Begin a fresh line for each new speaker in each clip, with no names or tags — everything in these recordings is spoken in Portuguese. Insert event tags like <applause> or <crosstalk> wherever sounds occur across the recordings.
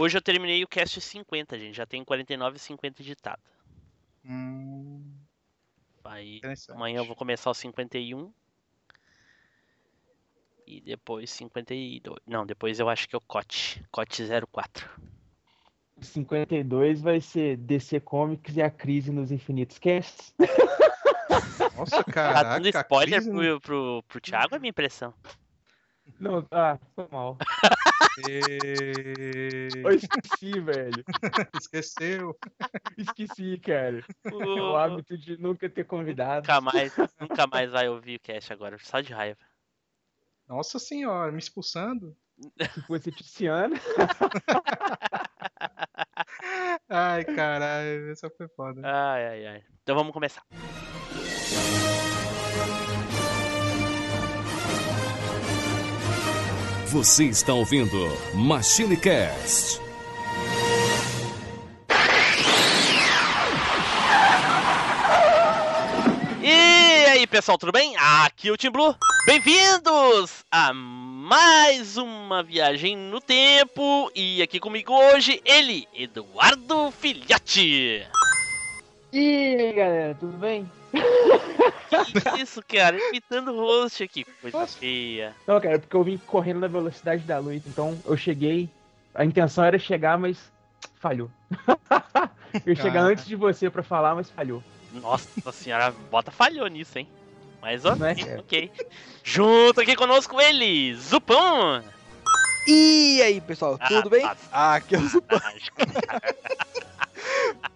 Hoje eu terminei o cast 50, gente. Já tem 49 e 50 editado.
Hum,
Aí amanhã eu vou começar o 51. E depois 52. Não, depois eu acho que é o Cote. Cote 04.
52 vai ser DC Comics e a crise nos infinitos casts. <laughs>
Nossa,
Tá
caraca.
dando spoiler
crise-
pro, pro, pro Thiago, é minha impressão.
Não, ah, foi mal. <laughs> Eu esqueci, velho.
Esqueceu.
Esqueci, cara. É o
O-
hábito de nunca ter convidado.
Nunca mais, nunca mais vai ouvir o cast agora, só de raiva.
Nossa senhora, me expulsando.
Fosse Tiziana.
Ai, caralho, essa foi foda.
Ai, ai, ai. Então vamos começar.
Você está ouvindo Machine Cast.
E aí, pessoal, tudo bem? Aqui é o Tim Blue. Bem-vindos a mais uma viagem no tempo. E aqui comigo hoje, ele, Eduardo Filhote.
E aí, galera, tudo bem?
Que <laughs> isso, cara? Imitando o host aqui. Coisa
Nossa.
feia.
Não, cara, é porque eu vim correndo na velocidade da luz, então eu cheguei. A intenção era chegar, mas falhou. <laughs> eu ia chegar antes de você pra falar, mas falhou.
Nossa senhora, bota falhou nisso, hein? Mas ok,
é, <laughs>
ok. Junto aqui conosco ele, Zupão.
E aí, pessoal, tudo
Ah,
bem?
tá.
Aqui é o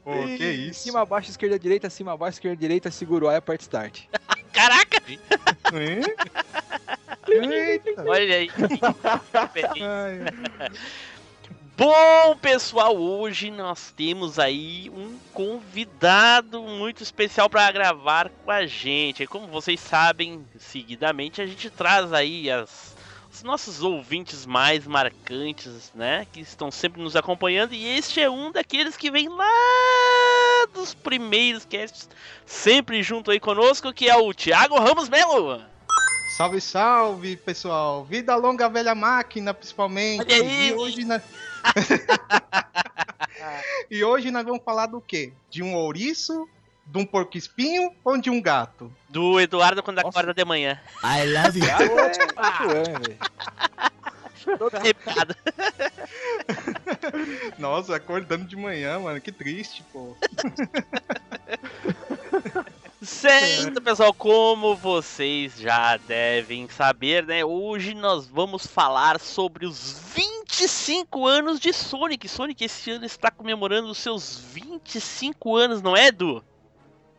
Pô, que isso?
Cima, abaixo, esquerda, direita, cima, abaixo, esquerda, direita, segura o A e aperte start.
Caraca!
Eita.
Olha aí. <laughs> Bom, pessoal, hoje nós temos aí um convidado muito especial para gravar com a gente. E como vocês sabem, seguidamente a gente traz aí as, os nossos ouvintes mais marcantes, né? Que estão sempre nos acompanhando. E este é um daqueles que vem lá dos primeiros casts, sempre junto aí conosco, que é o Thiago Ramos Melo.
Salve, salve, pessoal. Vida longa, velha máquina, principalmente.
Olha aí.
E hoje, na... <laughs> e hoje nós vamos falar do quê? De um ouriço, de um porco espinho ou de um gato?
Do Eduardo quando
Nossa.
acorda de manhã.
I love you. <laughs>
é.
Todo arrepiado. <laughs>
Nossa, acordando de manhã, mano, que triste, pô. <laughs>
Certo, pessoal, como vocês já devem saber, né? Hoje nós vamos falar sobre os 25 anos de Sonic. Sonic esse ano está comemorando os seus 25 anos, não é, Edu?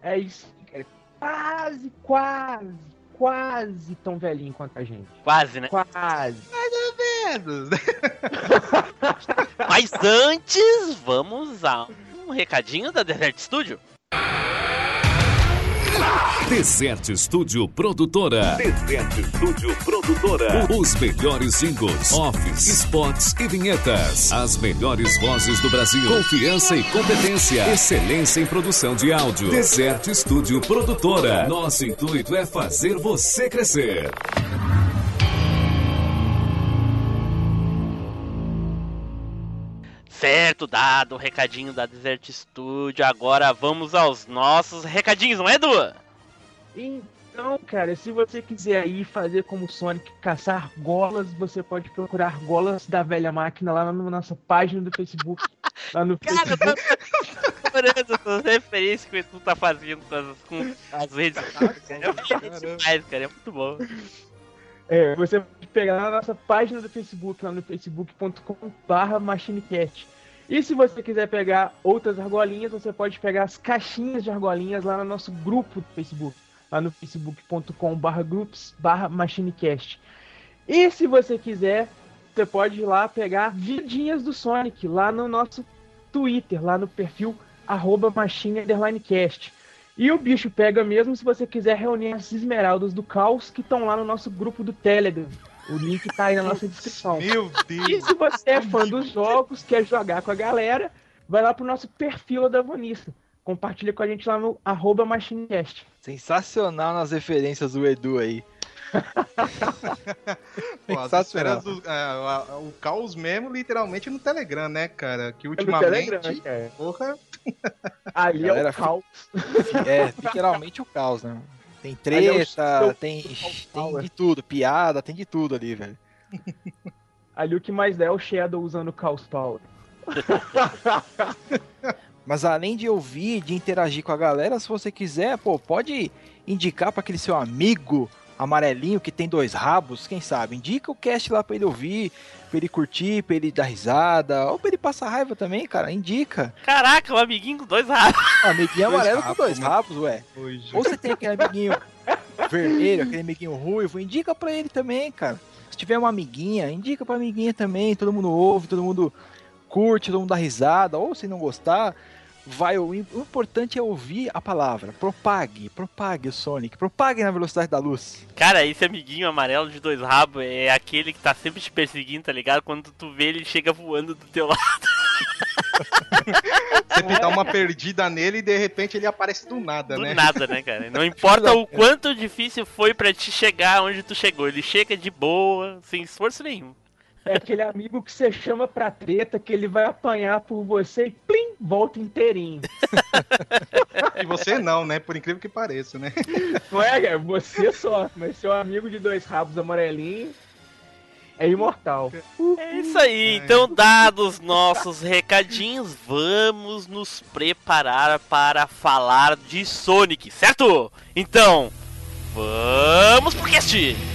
É isso, cara. Quase, quase, quase tão velhinho quanto a gente.
Quase, né?
Quase.
Menos. <laughs>
Mas antes, vamos a um recadinho da Desert Studio.
Desert Studio Produtora. Desert Studio Produtora. Os melhores jingles, offs, spots e vinhetas. As melhores vozes do Brasil. Confiança e competência. Excelência em produção de áudio. Desert Studio Produtora. Nosso intuito é fazer você crescer.
Certo, dado o recadinho da Desert Studio, agora vamos aos nossos recadinhos, não é, Edu?
Então, cara, se você quiser aí fazer como o Sonic, caçar golas, você pode procurar golas da velha máquina lá na nossa página do Facebook. Lá no
Cara, eu
Facebook.
tô essas referências que tu tá fazendo com as, com as redes sociais. cara. É demais, cara. É muito bom.
É, você pode pegar na nossa página do Facebook, lá no facebook.com.br machinecast. E se você quiser pegar outras argolinhas, você pode pegar as caixinhas de argolinhas lá no nosso grupo do Facebook, lá no facebook.com.br groups machinecast. E se você quiser, você pode ir lá pegar vidinhas do Sonic lá no nosso Twitter, lá no perfil arroba machine underline cast. E o bicho pega mesmo se você quiser reunir as esmeraldas do caos que estão lá no nosso grupo do Telegram. O link tá aí na nossa descrição.
Meu
E
Deus.
se você é fã dos jogos, quer jogar com a galera, vai lá pro nosso perfil da Vanissa. Compartilha com a gente lá no arroba machinecast.
Sensacional nas referências do Edu aí. <laughs>
Pô, as
Sensacional.
do, é, o caos mesmo, literalmente, no Telegram, né, cara? Que
É no
ultimamente.
Telegram, cara.
Porra, <laughs>
Ali é o caos.
É, literalmente o caos, né? Tem
é o
treta,
seu-
tem,
Caos
tem de tudo, piada, tem de tudo ali, velho.
Ali o que mais dá é o Shadow usando o Chaos Power. <laughs>
Mas além de ouvir, de interagir com a galera, se você quiser, pô, pode indicar para aquele seu amigo amarelinho que tem dois rabos, quem sabe? Indica o cast lá pra ele ouvir, pra ele curtir, pra ele dar risada, ou pra ele passar raiva também, cara. Indica.
Caraca, um amiguinho com dois rabos.
Um amiguinho
Dois
amarelo
rabos,
com dois
mano.
rabos, ué.
hoje.
Ou você tem aquele amiguinho vermelho, aquele amiguinho ruivo, indica pra ele também, cara. Se tiver uma amiguinha, indica pra amiguinha também, todo mundo ouve, todo mundo curte, todo mundo dá risada, ou se não gostar, vai o importante é ouvir a palavra. Propague, propague o Sonic, propague na velocidade da luz.
Cara, esse amiguinho amarelo de dois rabos é aquele que tá sempre te perseguindo, tá ligado? Quando tu vê ele chega voando do teu lado. <laughs>
Você pintar uma perdida nele e de repente ele aparece do nada,
Do
né?
nada, né, cara? Não <laughs> importa o quanto difícil foi pra te chegar onde tu chegou. Ele chega de boa, sem esforço nenhum.
É aquele amigo que você chama pra treta, que ele vai apanhar por você e plim, volta inteirinho. <laughs>
E você não, né? Por incrível que pareça, né?
Não é, cara? Você só, mas seu amigo de dois rabos amarelinhos é imortal.
É isso aí, então dados nossos recadinhos, vamos nos preparar para falar de Sonic, certo? Então, vamos pro cast!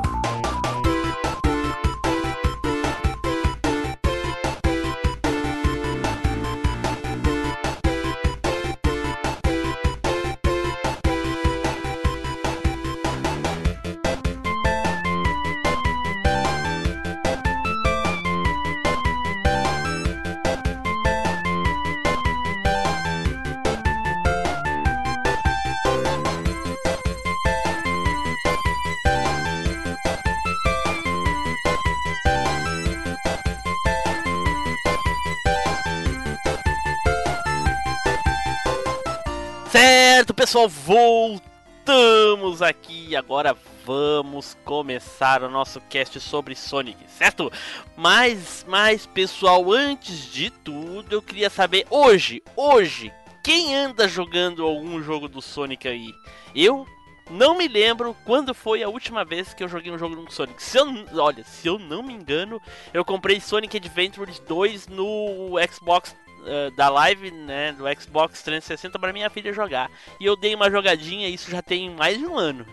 Pessoal, voltamos aqui. Agora vamos começar o nosso cast sobre Sonic, certo? Mas, mas, pessoal, antes de tudo, eu queria saber hoje, hoje, quem anda jogando algum jogo do Sonic aí? Eu não me lembro quando foi a última vez que eu joguei um jogo do Sonic. Se eu, olha, se eu não me engano, eu comprei Sonic Adventures 2 no Xbox eh, da live, né, do Xbox 360 para minha filha jogar. E eu dei uma jogadinha, isso já tem mais de um ano.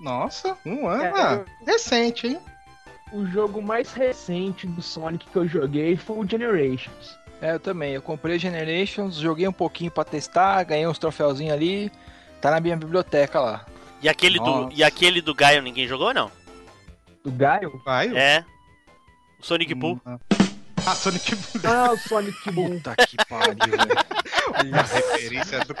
Nossa, um ano.
É,
ah, recente, hein?
O jogo mais recente do Sonic que eu joguei foi o Generations.
É, eu também. Eu comprei Generations, joguei um pouquinho pra testar, ganhei uns troféuzinhos ali. Tá na minha biblioteca lá.
E aquele do
Nossa.
e aquele do Gaio ninguém jogou não?
Do Gaio?
Vai.
É. O Sonic Boom.
Hum, Ah, Sonic Boom.
Ah, o Sonic Boom.
Puta que pariu, velho.
A referência do.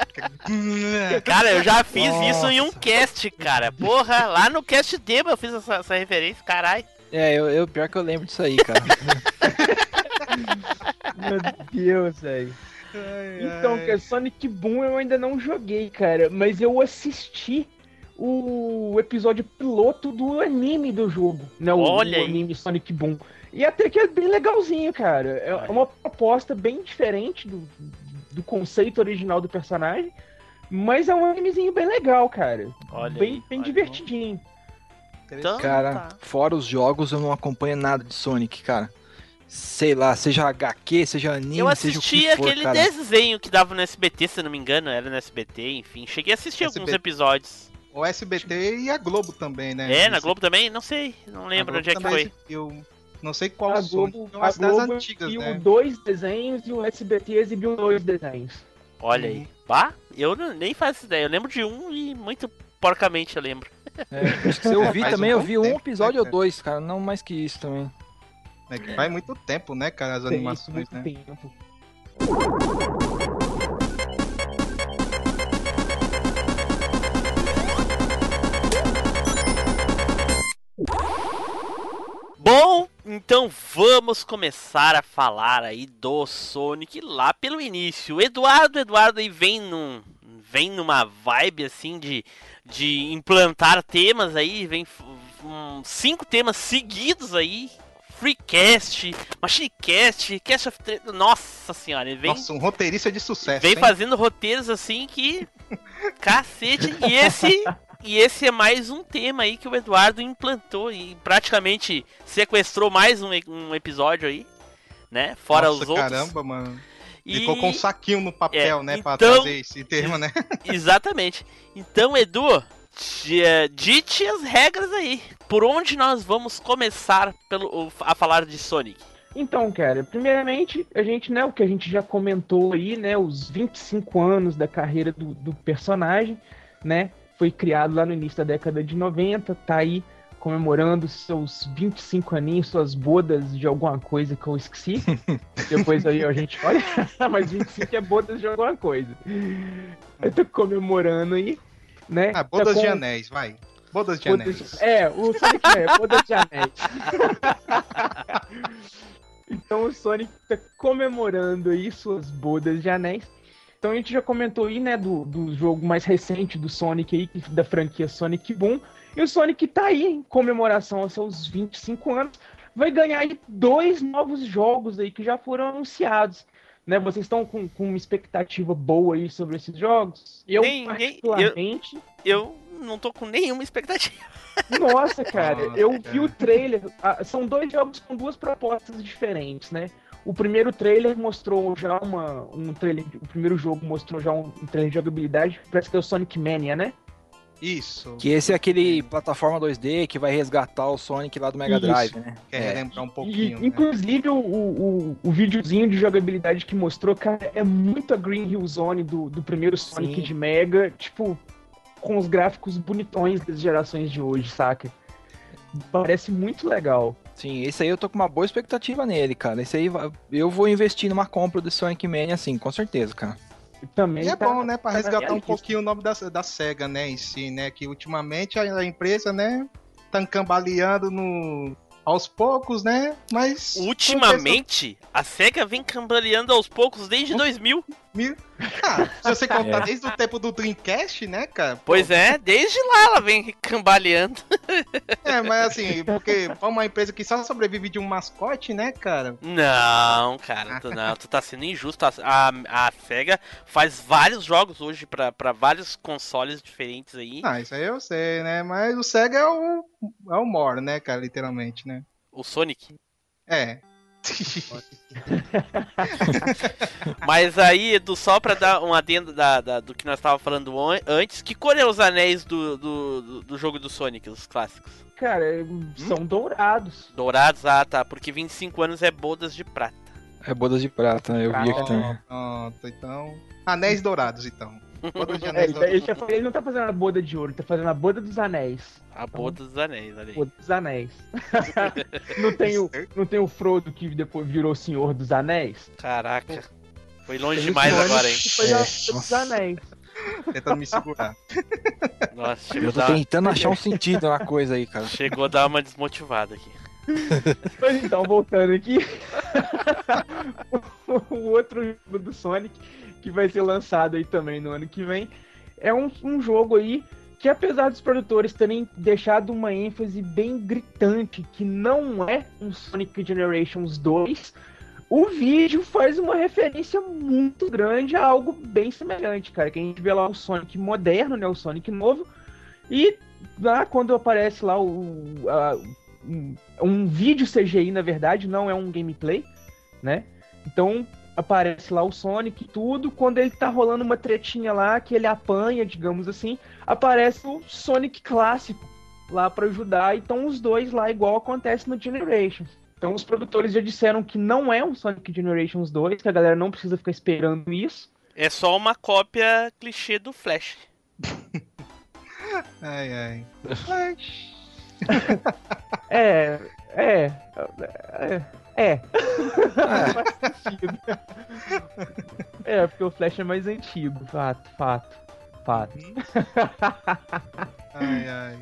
Cara, eu já fiz
Nossa.
isso em um cast, cara. Porra, lá no cast demo eu fiz essa, essa referência, caralho.
É, eu, eu pior que eu lembro disso aí, cara. <laughs>
Meu Deus, velho. Então, que Sonic Boom eu ainda não joguei, cara, mas eu assisti o episódio piloto do anime do jogo, né? O,
Olha
o
aí.
anime Sonic Boom. E até que é bem legalzinho, cara. É
Olha.
uma proposta bem diferente do, do conceito original do personagem, mas é um animezinho bem legal, cara.
Olha
bem
aí,
bem
olha.
divertidinho.
Então,
Cara,
tá.
fora os jogos, eu não acompanho nada de Sonic, cara. Sei lá, seja HQ, seja anime,
Eu
seja o
assisti aquele
cara.
desenho que dava no SBT, se eu não me engano, era no SBT, enfim. Cheguei a assistir alguns episódios.
O SBT e a Globo também, né?
É, na Globo também? Não sei, não lembro onde é que foi.
exibiu- não sei qual
a Globo, é
as das antigas, né?
dois desenhos e o SBT exibiu dois desenhos.
Olha aí. Uhum. Bah, eu não, nem faço ideia. Eu lembro de um e muito porcamente eu lembro.
É, se eu vi <laughs>
também, um
eu vi
tempo, um
episódio
né,
ou dois, cara. Não mais que isso também.
É que faz muito tempo, né, cara, as
Tem
animações,
muito
né?
Tempo.
Bom, então vamos começar a falar aí do Sonic lá pelo início. O Eduardo, Eduardo aí vem num, vem numa vibe assim de, de implantar temas aí, vem um, cinco temas seguidos aí. Freecast, Machinecast, Cast of Nossa senhora, ele vem.
Nossa, um roteirista de sucesso.
Vem
hein?
fazendo roteiros assim que. <laughs> Cacete. E esse. E esse é mais um tema aí que o Eduardo implantou e praticamente sequestrou mais um, um episódio aí, né? Fora
Nossa,
os outros.
Caramba, mano.
E...
Ficou com um saquinho no papel,
É,
né? Pra
então-
trazer esse termo, né? <laughs>
Exatamente. Então, Edu, eh, dite as regras aí. Por onde nós vamos começar pelo, a falar de Sonic?
Então, cara, primeiramente, a gente, né, o que a gente já comentou aí, né, os 25 anos da carreira do, do personagem, né, foi criado lá no início da década de 90, tá aí comemorando seus 25 aninhos, suas bodas de alguma coisa que eu esqueci. <laughs> Depois aí a gente olha, <laughs> mas 25 é bodas de alguma coisa. Eu tô comemorando aí, né?
Ah, bodas
tá
de
com-
anéis, vai. Bodas de
Bodas
anéis.
de- É, o Sonic é, bodas de anéis. <laughs> então o Sonic tá comemorando aí suas bodas de anéis. Então a gente já comentou aí, né, do, do jogo mais recente do Sonic aí, da franquia Sonic Boom. E o Sonic tá aí em comemoração aos seus 25 anos. Vai ganhar aí dois novos jogos aí que já foram anunciados. Né, vocês estão com, com uma expectativa boa aí sobre esses jogos? Eu,
Nem- nem- eu-
particularmente,
Eu não tô com nenhuma expectativa. <laughs>
nossa, cara,
Nossa,
eu
cara.
vi o trailer. ah, São dois jogos com duas propostas diferentes, né? O primeiro trailer mostrou já uma. Um trailer, o primeiro jogo mostrou já um, um trailer de jogabilidade. Parece que é o Sonic Mania, né?
Isso.
Que esse é aquele plataforma 2D que vai resgatar o Sonic lá do Mega
Isso.
Drive, né?
Quer
É.
relembrar um
E,
pouquinho. né?
inclusive, o, o, o videozinho de jogabilidade que mostrou, cara, é muito a Green Hill Zone do, do primeiro Sonic
Sim.
de Mega, tipo, com os gráficos bonitões das gerações de hoje, saca? Parece muito legal.
Sim, esse aí eu tô com uma boa expectativa nele, cara. Esse aí eu vou investir numa compra do Sonic Mania, assim, com certeza, cara.
E também
E é
tá-
bom, né? Pra
tá
resgatar um pouquinho o nome da, da SEGA, né? Em si, né? Que ultimamente a, a empresa, né? Tá cambaleando no, aos poucos, né? Mas.
Ultimamente, a SEGA vem cambaleando aos poucos desde 2000.
Mil... Ah, se você <laughs> contar
É.
desde o tempo do Dreamcast, né, cara? Pô,
Pois é, desde lá ela vem cambaleando. <laughs>
É, mas assim, porque é uma empresa que só sobrevive de um mascote, né, cara?
Não, cara, tu, <laughs> não, tu tá sendo injusto. A, a, a SEGA faz vários jogos hoje pra, pra vários consoles diferentes aí.
Ah, isso aí eu sei, né? Mas o Sega é o, é o More, né, cara? Literalmente, né?
O Sonic.
É. <laughs>
Mas aí, Edu, só pra dar um adendo da, da- do que nós tava falando an- antes, que cor é os anéis do, do, do- jogo do Sonic, os clássicos?
Cara, são dourados.
Dourados, ah tá, porque 25 anos é bodas de prata.
É bodas de prata, eu vi aqui também.
Pronto, então. Anéis dourados, então. De
É,
anéis
ele, tá- ele, tá- não tá fazendo a boda de ouro, ele tá fazendo a boda dos anéis.
A boda dos anéis, aí.
Boda dos anéis. <laughs> não, tem o, não tem o Frodo que depois virou Senhor dos Anéis?
Caraca. Foi longe demais agora, hein?
Foi
É,
a boda dos anéis.
Tentando me segurar. <laughs>
Nossa, chegou
Eu tô
dar,
tentando achar um sentido na coisa aí, cara.
chegou a dar uma desmotivada aqui. <laughs>
Mas então, voltando aqui. o outro jogo do Sonic, que vai ser lançado aí também no ano que vem, é um, um jogo aí que, apesar dos produtores terem deixado uma ênfase bem gritante que não é um Sonic Generations 2, o vídeo faz uma referência muito grande a algo bem semelhante, cara. Que a gente vê lá o Sonic moderno, né? O Sonic novo. E lá quando aparece lá o, a- um, um vídeo CGI, na verdade, não é um gameplay, né? Então aparece lá o Sonic e tudo. Quando ele tá rolando uma tretinha lá, que ele apanha, digamos assim, aparece o Sonic clássico lá pra ajudar. Então os dois lá, igual acontece no Generations. Então os produtores já disseram que não é um Sonic Generations 2, que a galera não precisa ficar esperando isso.
É só uma cópia clichê do Flash. <laughs>
Ai, ai.
É, é, é, é. Faz sentido. É, porque o Flash é mais antigo, fato, fato, fato.
Ai, ai.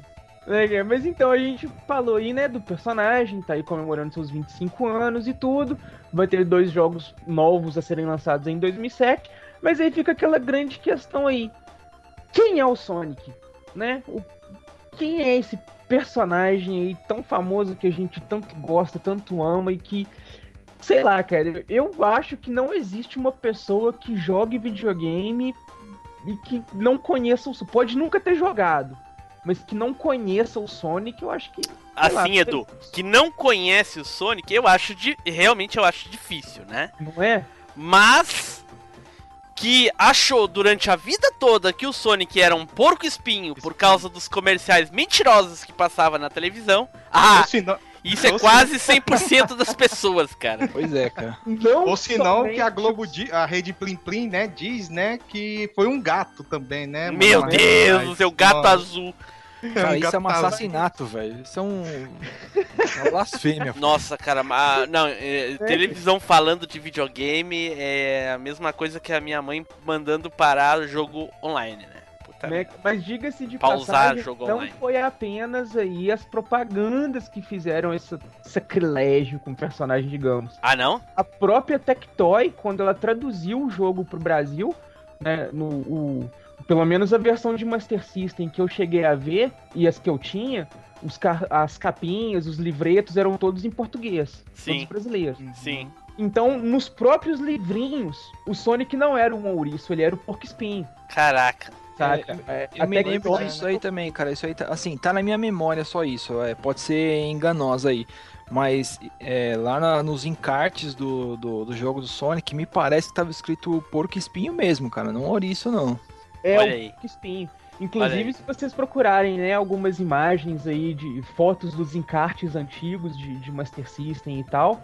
É, Mas então a gente falou aí, né, do personagem, tá aí comemorando seus 25 anos e tudo. Vai ter dois jogos novos a serem lançados em 2007. Mas aí fica aquela grande questão aí. Quem é o Sonic? Né? O... Quem é esse personagem aí tão famoso que a gente tanto gosta, tanto ama e que. Sei lá, cara, eu acho que não existe uma pessoa que jogue videogame e que não conheça o. Pode nunca ter jogado, mas que não conheça o Sonic, eu acho que. sei lá,
Assim, Edu, que não conhece o Sonic, eu acho de. Realmente eu acho difícil, né?
Não é?
Mas que achou durante a vida toda que o Sonic era um porco espinho por causa dos comerciais mentirosos que passava na televisão. Ah, isso é quase 100% das <laughs> pessoas, cara.
Pois é, cara.
Não
ou se não que a Globo, a rede Plim Plim, né, diz, né, que foi um gato também, né?
Meu? Deus, o seu gato azul.
Cara,
Um
isso é um assassinato, velho. Isso é um. É uma blasfêmia.
Nossa, cara, ma- não, é, televisão falando de videogame é a mesma coisa que a minha mãe mandando parar o jogo online, né? Puta
né?
merda.
Mas diga-se de
Pausar
passagem,
jogo
não
online.
foi apenas aí as propagandas que fizeram esse sacrilégio com o personagem, digamos.
Ah, não?
A própria Tectoy, quando ela traduziu o jogo pro Brasil, né, no, o- pelo menos a versão de Master System que eu cheguei a ver e as que eu tinha, os ca- as capinhas, os livretos eram todos em português,
Sim.
todos brasileiros.
Sim.
Então, nos próprios livrinhos, o Sonic não era um ouriço, ele era o porco espinho,
Caraca.
saca? É,
Eu
a
me lembro
Tectoy-
disso aí também, cara. Isso aí, tá, assim, tá na minha memória só isso. É, pode ser enganosa aí. Mas é, lá na- nos encartes do, do, do jogo do Sonic, me parece que tava escrito porco espinho mesmo, cara. Não ouriço, não.
É
Olha
o
aí.
espinho. Inclusive, se vocês procurarem, né, algumas imagens aí de fotos dos encartes antigos de, de Master System e tal,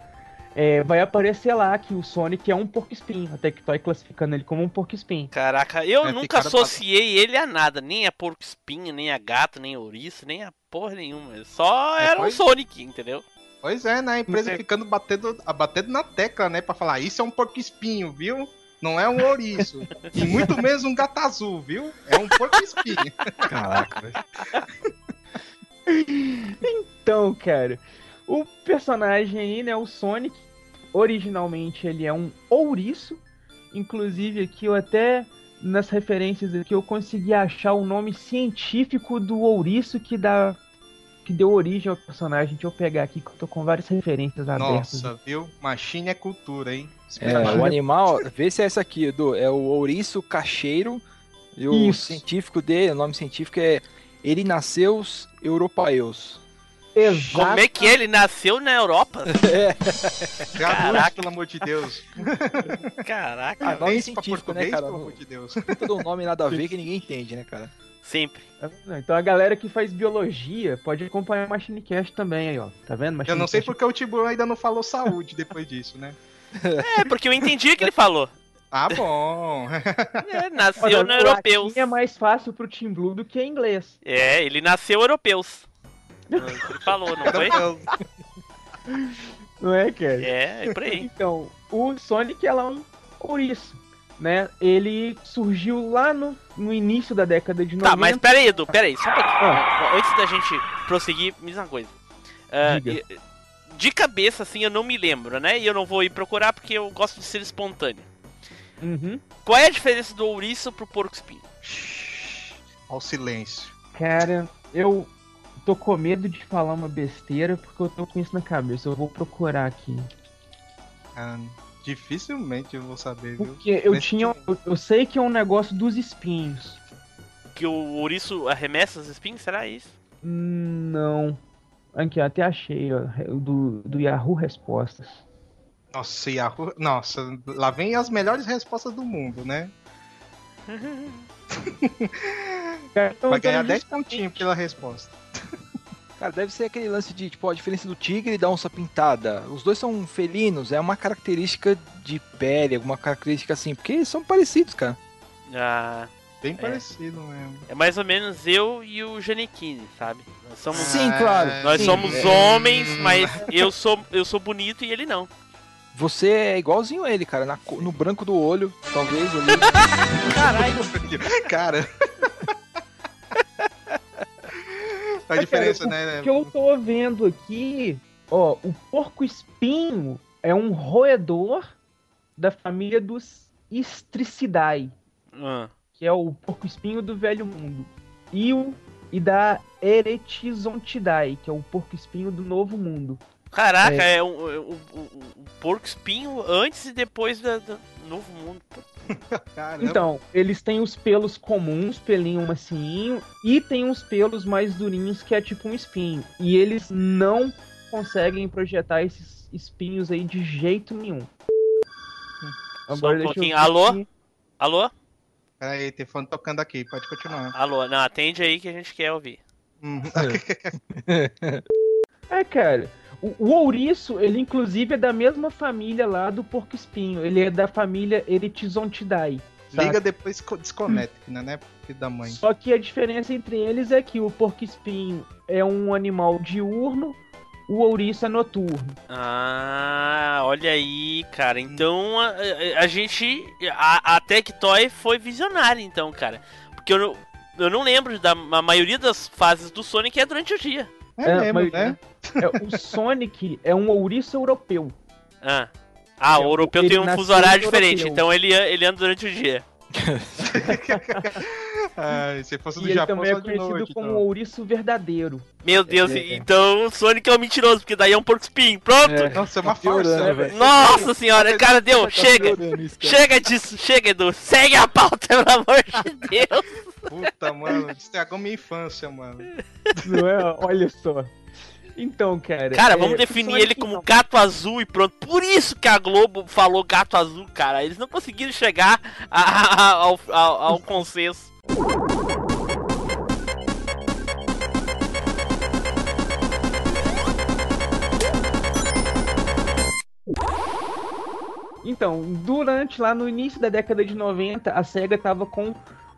é, vai aparecer lá que o Sonic é um porco espinho. A Tectoy classificando ele como um porco espinho.
Caraca, eu
É,
nunca associei ele a nada, nem a porco espinho, nem a gato, nem a ouriço, nem a porra nenhuma. Só
É,
era um
foi?
Sonic, entendeu?
Pois é, né? A empresa
É.
ficando batendo, batendo na tecla, né? Pra falar, isso é um porco espinho, viu? Não é um ouriço. e muito menos um gato azul, viu? É um porco espinho.
Caraca, velho.
Então, cara, o personagem aí, né, o Sonic, originalmente ele é um ouriço. Inclusive aqui eu até nas referências aqui eu consegui achar o nome científico do ouriço que dá que deu origem ao personagem. Deixa eu pegar aqui que eu tô com várias referências abertas.
Nossa, viu? Machine é cultura, hein?
É, o animal, vê se é essa aqui, Edu. É o ouriço cacheiro. E o
Isso.
científico dele, o nome científico é Erinaceus europaeus.
Exato.
Como é que ele nasceu na Europa? <laughs>
Traduz,
Caraca.
pelo amor de Deus.
Caraca,
Ah, nome científico, né, cara?
Pelo amor de Deus.
Todo um nome nada a ver <laughs> que ninguém entende, né, cara?
Sempre.
Então a galera que faz biologia pode acompanhar o Machinecast também aí, ó. Tá vendo?
Eu não sei
Machinecast-
porque o Tiburão ainda não falou saúde depois disso, né? <laughs>
É, porque eu entendi o que ele falou.
Ah, bom.
É, nasceu
Olha,
no
latim é mais fácil pro Team Blue do que inglês.
É, ele nasceu europeus. <laughs> Ele falou, não foi?
Não é, cara?
É, é por aí.
Então, o Sonic ela é um ouriço, né? Ele surgiu lá no, no início da década de 90.
Tá, mas pera aí, Edu, pera aí, só um pouquinho.
Ah.
Antes da gente prosseguir, me diz uma coisa. E- de cabeça, assim, eu não me lembro, né? E eu não vou ir procurar porque eu gosto de ser espontâneo.
Uhum.
Qual é a diferença do ouriço pro porco espinho?
Ao silêncio.
Cara, eu tô com medo de falar uma besteira porque eu tô com isso na cabeça. Eu vou procurar aqui.
Ah, dificilmente eu vou saber, viu?
Porque eu
Mas
tinha. Eu, eu sei que é um negócio dos espinhos.
Que o ouriço arremessa os espinhos, será isso?
Não. Aqui, até achei, ó, do, do Yahoo Respostas.
Nossa, Yahoo... Nossa, lá vem as melhores respostas do mundo, né? Vai ganhar
então,
10 pontinhos pela resposta.
Cara, deve ser aquele lance de, tipo, a diferença do tigre e da onça pintada. Os dois são felinos, é uma característica de pele, alguma característica assim, porque eles são parecidos, cara.
Ah,
Bem parecido mesmo.
é mais ou menos eu e o Janequine, sabe? Nós somos,
Sim, claro.
nós
sim.
somos
É.
homens, <laughs> mas eu sou, eu sou bonito e ele não.
Você é igualzinho a ele, cara, na no branco do olho, talvez ali. <laughs>
Caralho.
Cara. <laughs> A diferença,
cara,
né?
O que eu tô vendo aqui, ó, o porco-espinho é um roedor da família dos Istricidae,
Ah.
que é o porco-espinho do velho mundo. E o e da Eretizontidae, que é o porco-espinho do novo mundo.
Caraca, é, um, um, um- um porco espinho antes e depois da, do novo mundo. <laughs>
Caramba.
Então, eles têm os pelos comuns, pelinho macinho, e tem uns pelos mais durinhos que é tipo um espinho. E eles não conseguem projetar esses espinhos aí de jeito nenhum.
Só um
deixa eu
pouquinho. Alô?
aqui.
Alô?
Peraí, telefone tocando aqui, pode continuar.
Alô? Não, atende aí que a gente quer ouvir.
Uhum. <laughs>
É, cara. O, o ouriço, ele inclusive é da mesma família lá do porco espinho. Ele é da família Eretizontidae. saca?
Liga depois co- desconecta, né? né? Filho da mãe.
Só que a diferença entre eles é que o porco-espinho é um animal diurno, o ouriço é noturno.
Ah, olha aí, cara. Então a, a- a gente. A, a Tectoy foi visionária, então, cara. Porque eu não, eu não lembro da a maioria das fases do Sonic é durante o dia.
É,
É,
mesmo,
mas-
né?
É, o Sonic é um ouriço europeu.
Ah, ah
É,
o europeu
ele
tem um fuso horário
europeu.
diferente, então ele, ele anda durante o dia.
Ah, se fosse do
E ele
Japão,
também é conhecido
noite,
como
então.
ouriço verdadeiro.
Meu Deus,
É, é.
então o Sonic é um mentiroso, porque daí é um porco espinho. Pronto!
É.
Nossa, é uma farsa,
velho.
velho.
Nossa senhora, cara, deu,
Tá
chega!
isso, cara. <laughs>
Chega disso, chega, Edu. Segue a pauta, <laughs> pelo amor de Deus.
Puta, mano, estragou minha infância, mano.
Não é? Olha só. Então, cara.
Cara,
é,
vamos
o
definir ele como
então,
gato azul e pronto. Por isso que a Globo falou gato azul, cara. Eles não conseguiram chegar a- a- ao, ao, ao consenso.
Então, durante lá no início da década de 90, a SEGA tava com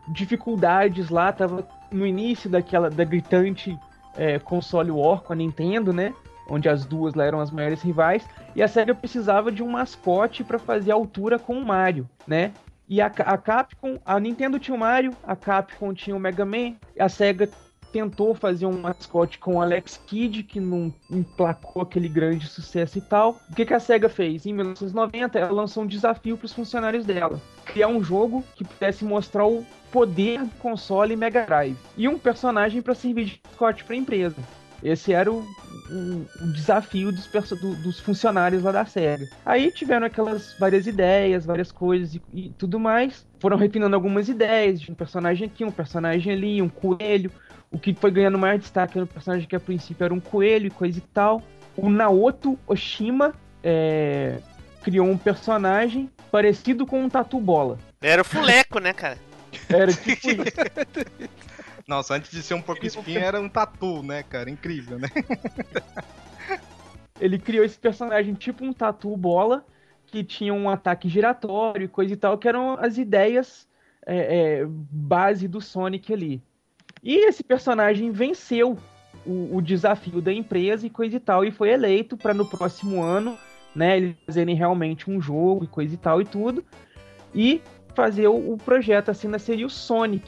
dificuldades lá, tava no início daquela da gritante é, console war com a Nintendo, né? Onde as duas lá eram as maiores rivais, e a SEGA precisava de um mascote para fazer altura com o Mario, né? E a, a Capcom, a Nintendo tinha o Mario, a Capcom tinha o Mega Man, a SEGA tentou fazer um mascote com o Alex Kidd, que não emplacou aquele grande sucesso e tal. O que, que a SEGA fez? Em 1990, ela lançou um desafio para os funcionários dela: criar um jogo que pudesse mostrar o poder do console Mega Drive e um personagem para servir de mascote para a empresa. Esse era o, o- o desafio dos, do- dos funcionários lá da SEGA. Aí tiveram aquelas várias ideias, várias coisas e, e tudo mais. Foram refinando algumas ideias de um personagem aqui, um personagem ali, um coelho. O que foi ganhando mais destaque era um personagem que a princípio era um coelho e coisa e tal. O Naoto Oshima é, criou um personagem parecido com um tatu bola.
Era o fuleco, né, cara?
Era tipo isso.
Nossa, antes de ser um porco espinho era um tatu, né, cara? Incrível, né? <laughs>
Ele criou esse personagem tipo um tatu bola, que tinha um ataque giratório e coisa e tal, que eram as ideias é, é, base do Sonic ali. E esse personagem venceu o, o desafio da empresa e coisa e tal, e foi eleito para no próximo ano, né, eles fazerem realmente um jogo e coisa e tal e tudo, e fazer o, o projeto assim nasceria o Sonic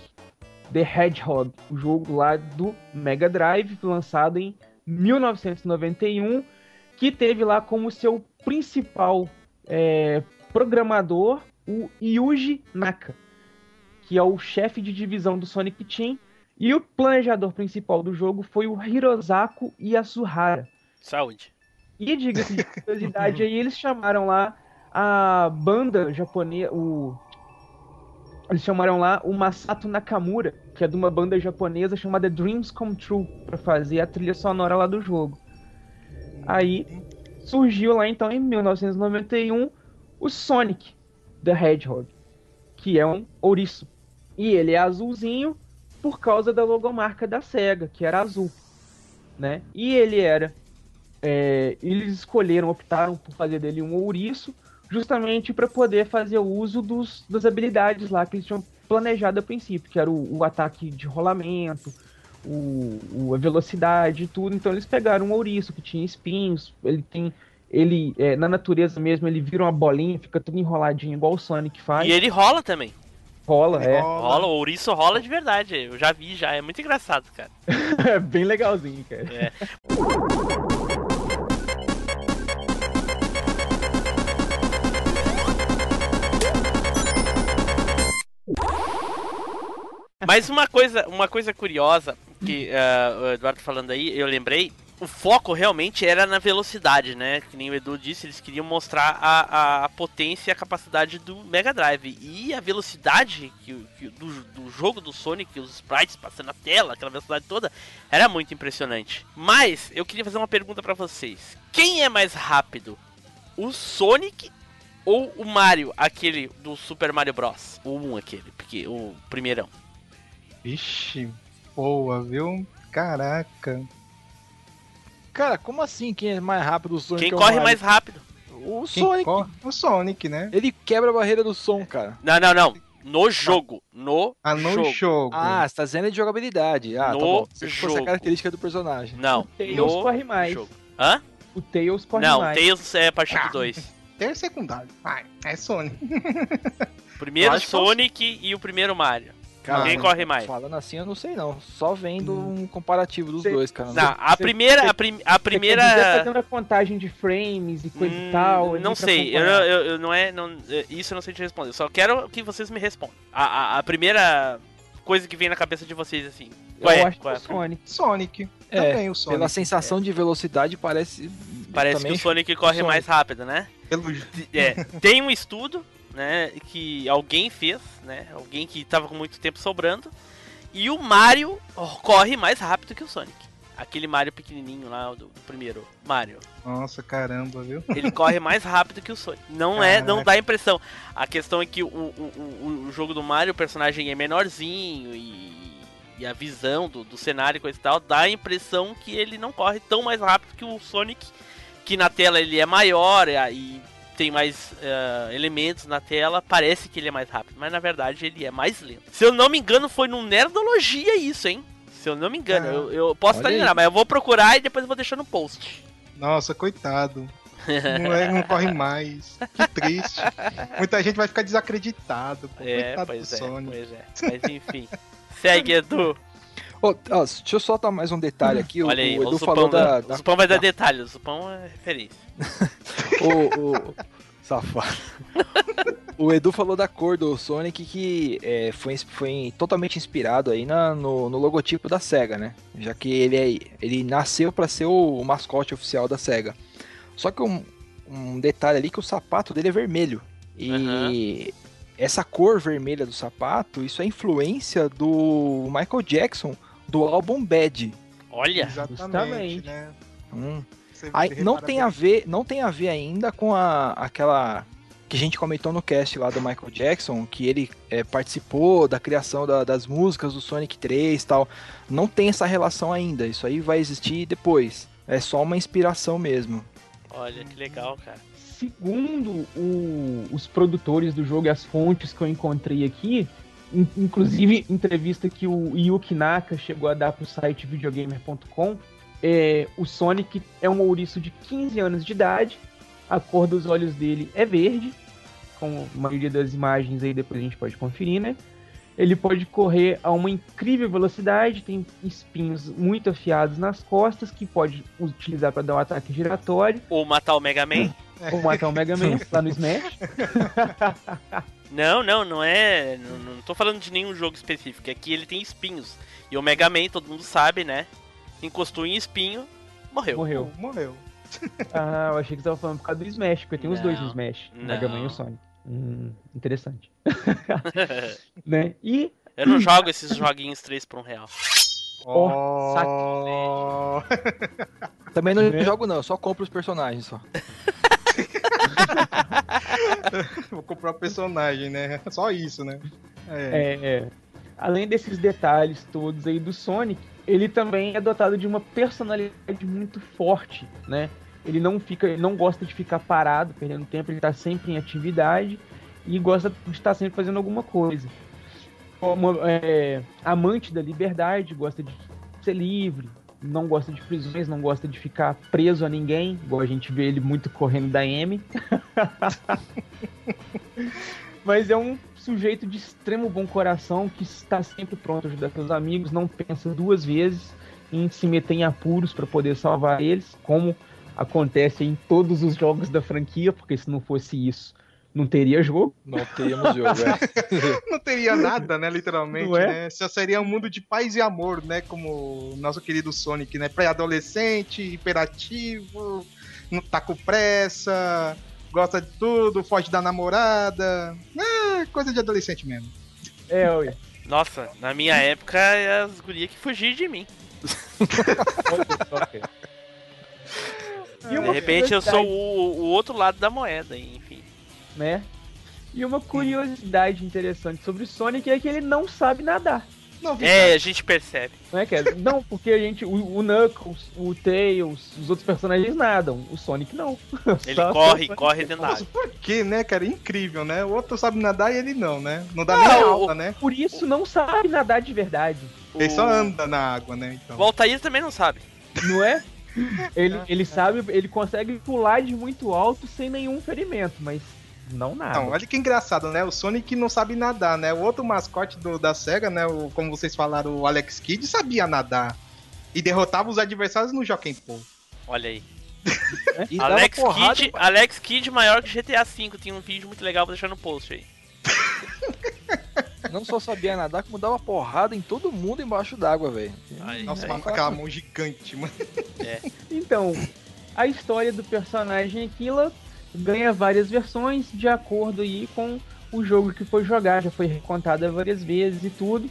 the Hedgehog, o jogo lá do Mega Drive, lançado em 1991, que teve lá como seu principal é, programador o Yuji Naka, que é o chefe de divisão do Sonic Team, e o planejador principal do jogo foi o Hirosaku Yasuhara.
Saúde.
E diga-se de curiosidade aí, eles chamaram lá a banda japonesa, o eles chamaram lá o Masato Nakamura, que é de uma banda japonesa chamada Dreams Come True, para fazer a trilha sonora lá do jogo. Aí surgiu lá então em 1991 o Sonic the Hedgehog, que é um ouriço. E ele é azulzinho por causa da logomarca da SEGA, que era azul, né? E ele era é, eles escolheram, optaram por fazer dele um ouriço, justamente para poder fazer o uso dos, das habilidades lá que eles tinham planejado a princípio, que era o, o ataque de rolamento, o, o- a velocidade e tudo. Então eles pegaram um ouriço que tinha espinhos, ele tem. Ele, é, na natureza mesmo, ele vira uma bolinha, fica tudo enroladinho, igual o Sonic faz.
E ele rola também.
Rola, é.
Rola, o ouriço rola de verdade. Eu já vi, já. É muito engraçado, cara. <laughs>
É bem legalzinho, cara.
É. <laughs> Mas uma coisa, uma coisa curiosa que ah, o Eduardo falando aí, eu lembrei, o foco realmente era na velocidade, né? Que nem o Edu disse, eles queriam mostrar a, a potência e a capacidade do Mega Drive. E a velocidade que, que- do, do jogo do Sonic, os sprites passando na tela, aquela velocidade toda, era muito impressionante. Mas eu queria fazer uma pergunta pra vocês: quem é mais rápido? O Sonic ou o Mario, aquele do Super Mario Bros? O 1 aquele, porque o primeirão.
Vixe, boa, viu? Caraca.
Cara, como assim quem é mais rápido do Sonic?
Quem
é o
corre
Mario?
mais rápido?
O
Quem
Sonic.
corre? O Sonic, né?
Ele quebra a barreira do som, cara.
Não, não, não. No jogo. No
Ah, no
jogo.
jogo.
Ah, você tá dizendo de jogabilidade. Ah, tá
No
bom. Se fosse
jogo.
a característica do personagem.
Não.
O Tails
no
corre mais.
jogo. Hã?
O Tails corre
Não,
mais.
Tails é a partir do 2.
Ter secundário. Vai, é Sonic.
Primeiro
Eu é o-
Sonic e o primeiro Mario.
Cara,
Quem corre mais?
Falando assim, eu não sei não. Só vendo um comparativo dos
Cê-
dois, cara.
Não, a
Cê-
primeira. A, prim- a primeira.
fazendo a contagem de frames e coisa
Hum,
e tal.
não sei, eu, eu- eu não é. Não, é, isso eu não sei te responder. Eu só quero que vocês me respondam. A, a, a primeira coisa que vem na cabeça de vocês, assim. Qual
eu
é? Qual
é
é?
o Sonic.
Sonic.
É,
Também o Sonic.
Pela sensação de velocidade, parece.
Parece
também
que o Sonic corre
Sonic.
mais rápido, né?
Pelo...
É, tem um estudo, né, que alguém fez, né, alguém que tava com muito tempo sobrando, e o Mario corre mais rápido que o Sonic. Aquele Mario pequenininho lá, do, do primeiro Mario.
Nossa, caramba, viu?
Ele corre mais rápido que o Sonic. Não é, não
Caraca.
dá impressão. A questão é que o, o, o, o jogo do Mario, o personagem é menorzinho e, e a visão do, do cenário e coisa e tal, dá a impressão que ele não corre tão mais rápido que o Sonic, que na tela ele é maior e, e tem mais eh, elementos na tela, parece que ele é mais rápido, mas na verdade ele é mais lento. Se eu não me engano, foi no Nerdologia isso, hein? Se eu não me engano,
Ah,
eu, eu posso estar enganado, mas eu vou procurar e depois eu vou deixar no post.
Nossa, coitado. <laughs> Não, é, não corre mais. Que triste. Muita gente vai ficar desacreditado. Pô.
É,
Coitado
pois
do
é,
Sonic.
pois é. Mas enfim. Segue, Edu. <laughs>
Ó, ó, deixa eu só dar mais um detalhe aqui. O,
Olha aí,
o
o,
Edu
Zupão,
falou da.
o
da-
Zupão vai dar
da-
detalhes, o Zupão é referência. <laughs>
o, o- Safado. o Edu falou da cor do Sonic que é, foi, foi totalmente inspirado aí na- no, no logotipo da SEGA, né? Já que ele, é, ele nasceu para ser o, mascote oficial da SEGA. Só que um, um detalhe ali que o sapato dele é vermelho. E essa cor vermelha do sapato, isso é influência do Michael Jackson do álbum Bad.
Olha,
Exatamente,
Justamente.
né?
Hum. Aí, não tem
bem.
a ver, não tem a ver ainda com a, aquela que a gente comentou no cast lá do Michael Jackson, que ele é, participou da criação da- das músicas do Sonic 3 e tal. Não tem essa relação ainda. Isso aí vai existir depois. É só uma inspiração mesmo.
olha que legal, cara.
Segundo o- os produtores do jogo e as fontes que eu encontrei aqui, inclusive entrevista que o Yuki Naka chegou a dar pro site videogamer.com, é, o Sonic é um ouriço de 15 anos de idade, a cor dos olhos dele é verde, com a maioria das imagens aí depois a gente pode conferir, né? Ele pode correr a uma incrível velocidade, tem espinhos muito afiados nas costas, que pode utilizar para dar um ataque giratório,
Ou matar o Mega Man?
ou matar o Mega Man <laughs> lá no Smash. <laughs>
Não, não, não é. Não, não tô falando de nenhum jogo específico. É que ele tem espinhos. E o Mega Man, todo mundo sabe, né? Encostou em espinho, morreu.
Morreu.
Morreu. <laughs>
Ah, eu achei que você tava falando por causa do Smash, porque tem os dois no
Não,
Smash, o
não.
Mega Man e o Sonic. Hum, interessante. <laughs> né? E
Eu não jogo esses joguinhos 3 por um real.
Oh,
Oh,
Também não
Né?
jogo não, eu só compro os personagens só. <laughs> <laughs>
Vou comprar o personagem, né? Só isso, né? É.
é, é, além desses detalhes todos aí do Sonic, ele também é dotado de uma personalidade muito forte, né? Ele não fica, ele não gosta de ficar parado, perdendo tempo, ele tá sempre em atividade e gosta de estar sempre fazendo alguma coisa. Como é, amante da liberdade, gosta de ser livre, não gosta de prisões, não gosta de ficar preso a ninguém, igual a gente vê ele muito correndo da M. <laughs> Mas é um sujeito de extremo bom coração que está sempre pronto a ajudar seus amigos, não pensa duas vezes em se meter em apuros para poder salvar eles, como acontece em todos os jogos da franquia, porque se não fosse isso, não teria jogo.
Não teríamos jogo, é. <laughs>
Não teria nada, né, literalmente,
é?
né? Só seria um mundo de paz e amor, né, como o nosso querido Sonic, né? Pré-adolescente, hiperativo, não tá com pressa, gosta de tudo, foge da namorada. É, coisa de adolescente mesmo.
É, ué.
Nossa, na minha época, as gurias que fugiam de mim. <laughs> De repente eu sou o, o outro lado da moeda, enfim.
Né? E uma curiosidade interessante sobre o Sonic é que ele não sabe nadar.
Não
É, a gente percebe.
Não é, Kevin? Não, porque a gente. O, o Knuckles, o Tails, os outros personagens nadam. O Sonic não.
Ele
Só-
corre, corre dentro da
Nossa,
água.
por que, né, cara? Incrível, né? O outro sabe nadar e ele não, né? Não dá
Não,
nem
o-
alta, né?
Por isso não sabe nadar de verdade.
Ele só anda na água, né? Então.
O Altair também não sabe.
Não é? Ele, ele sabe, ele consegue pular de muito alto sem nenhum ferimento, mas não nada.
Então, olha que engraçado, né? O Sonic não sabe nadar, né? O outro mascote do- da SEGA, né? O, como vocês falaram, o Alex Kidd sabia nadar. E derrotava os adversários no Jockey Pole.
Olha aí. <laughs> Alex
porrada
Kidd, Alex Kidd maior que GTA V. Tem um vídeo muito legal, vou deixar no post aí. <laughs>
Não só sabia nadar, como dava porrada em todo mundo embaixo d'água, velho.
Nossa,
aí.
aquela mão gigante, mano.
Então, a história do personagem Aquila ganha várias versões de acordo aí com o jogo que foi jogar, já foi recontada várias vezes e tudo.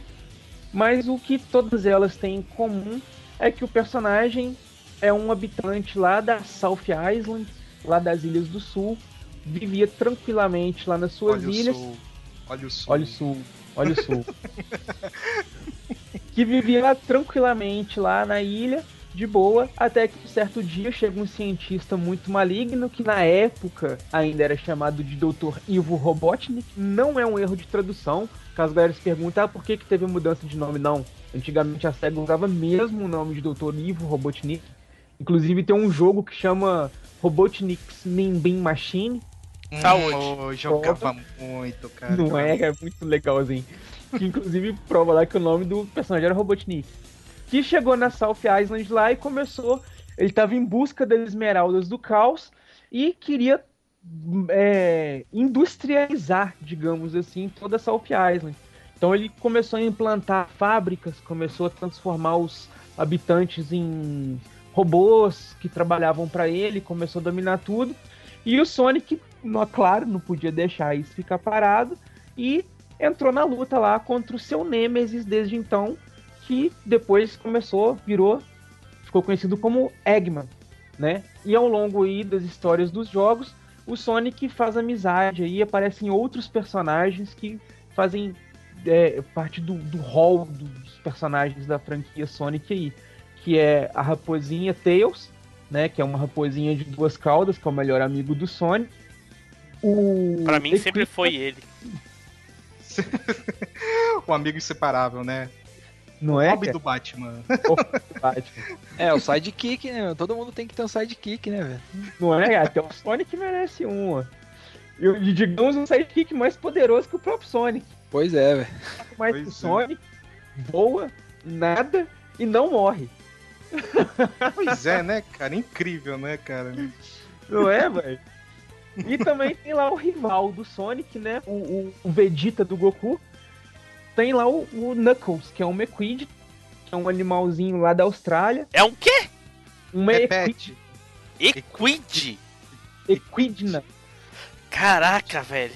Mas o que todas elas têm em comum é que o personagem é um habitante lá da South Island, lá das Ilhas do Sul, vivia tranquilamente lá nas suas
Olha o
ilhas.
sul. Olha o sul.
Olha o sul, olha o sul. <laughs> que vivia lá tranquilamente lá na ilha, de boa, até que um certo dia chega um cientista muito maligno, que na época ainda era chamado de Dr. Ivo Robotnik. Não é um erro de tradução, caso a galera se pergunte, ah, por que, que teve mudança de nome? Não. Antigamente a SEGA usava mesmo o nome de Dr. Ivo Robotnik. Inclusive tem um jogo que chama Robotnik's Nimbin Machine,
Saúde.
Hum, jogava muito, cara.
não é, é muito legalzinho. Que inclusive prova lá que o nome do personagem era Robotnik. Que chegou na South Island lá e começou. Ele estava em busca das esmeraldas do caos e queria é, industrializar, digamos assim, toda a South Island. Então ele começou a implantar fábricas, começou a transformar os habitantes em robôs que trabalhavam para ele, começou a dominar tudo. E o Sonic, claro, não podia deixar isso ficar parado e entrou na luta lá contra o seu Nemesis desde então, que depois começou, virou, ficou conhecido como Eggman, né? E ao longo aí das histórias dos jogos, o Sonic faz amizade aí, aparecem outros personagens que fazem é, parte do, do hall dos personagens da franquia Sonic aí, que é a raposinha Tails, né, que é uma raposinha de duas caudas, que é o melhor amigo do Sonic. O
Pra mim sempre foi ele. <laughs>
o amigo inseparável, né?
Não é?
Hobby do Batman. <laughs>
Batman.
É, o sidekick, né? Todo mundo tem que ter um sidekick, né, velho?
Não é? Até o Sonic merece um. ó. E digamos um sidekick mais poderoso que o próprio Sonic.
Pois é, velho.
Mais
Pois
que o
é.
Sonic, voa, nada e não morre.
Pois é, né, cara? Incrível, né, cara?
Não é, velho? E também tem lá o rival do Sonic, né? O, o- o Vegeta do Goku. Tem lá o, o Knuckles, que é um Mequid, que é um animalzinho lá da Austrália.
É um quê?
Uma equi-
Repete.
Equid?
equidna.
Caraca, velho.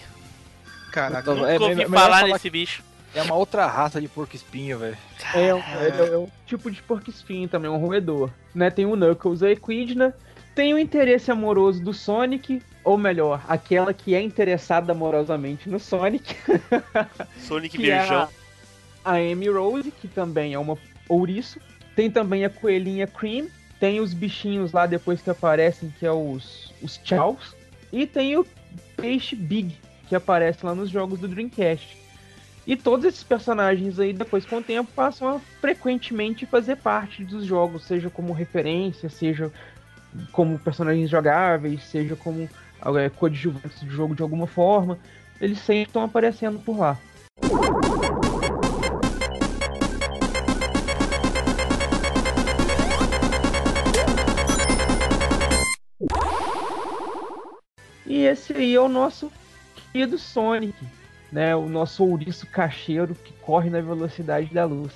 Caraca.
Então,
Nunca
é,
ouvi falar nesse bicho.
É uma outra raça de porco espinho, velho.
É um, é, é um tipo de porco espinho também, um roedor. Né? Tem o Knuckles, a Equidna. Tem o interesse amoroso do Sonic, ou melhor, aquela que é interessada amorosamente no Sonic, <laughs>
Sonic
é
Beijão.
a, a Amy Rose, que também é uma ouriço. Tem também a coelhinha Cream. Tem os bichinhos lá depois que aparecem, que é os, os Chows. E tem o peixe Big, que aparece lá nos jogos do Dreamcast. E todos esses personagens aí, depois com o tempo, passam a frequentemente fazer parte dos jogos, seja como referência, seja como personagens jogáveis, seja como é, coadjuvantes do jogo de alguma forma. eles sempre estão aparecendo por lá. E esse aí é o nosso querido Sonic, né? O nosso ouriço cacheiro que corre na velocidade da luz.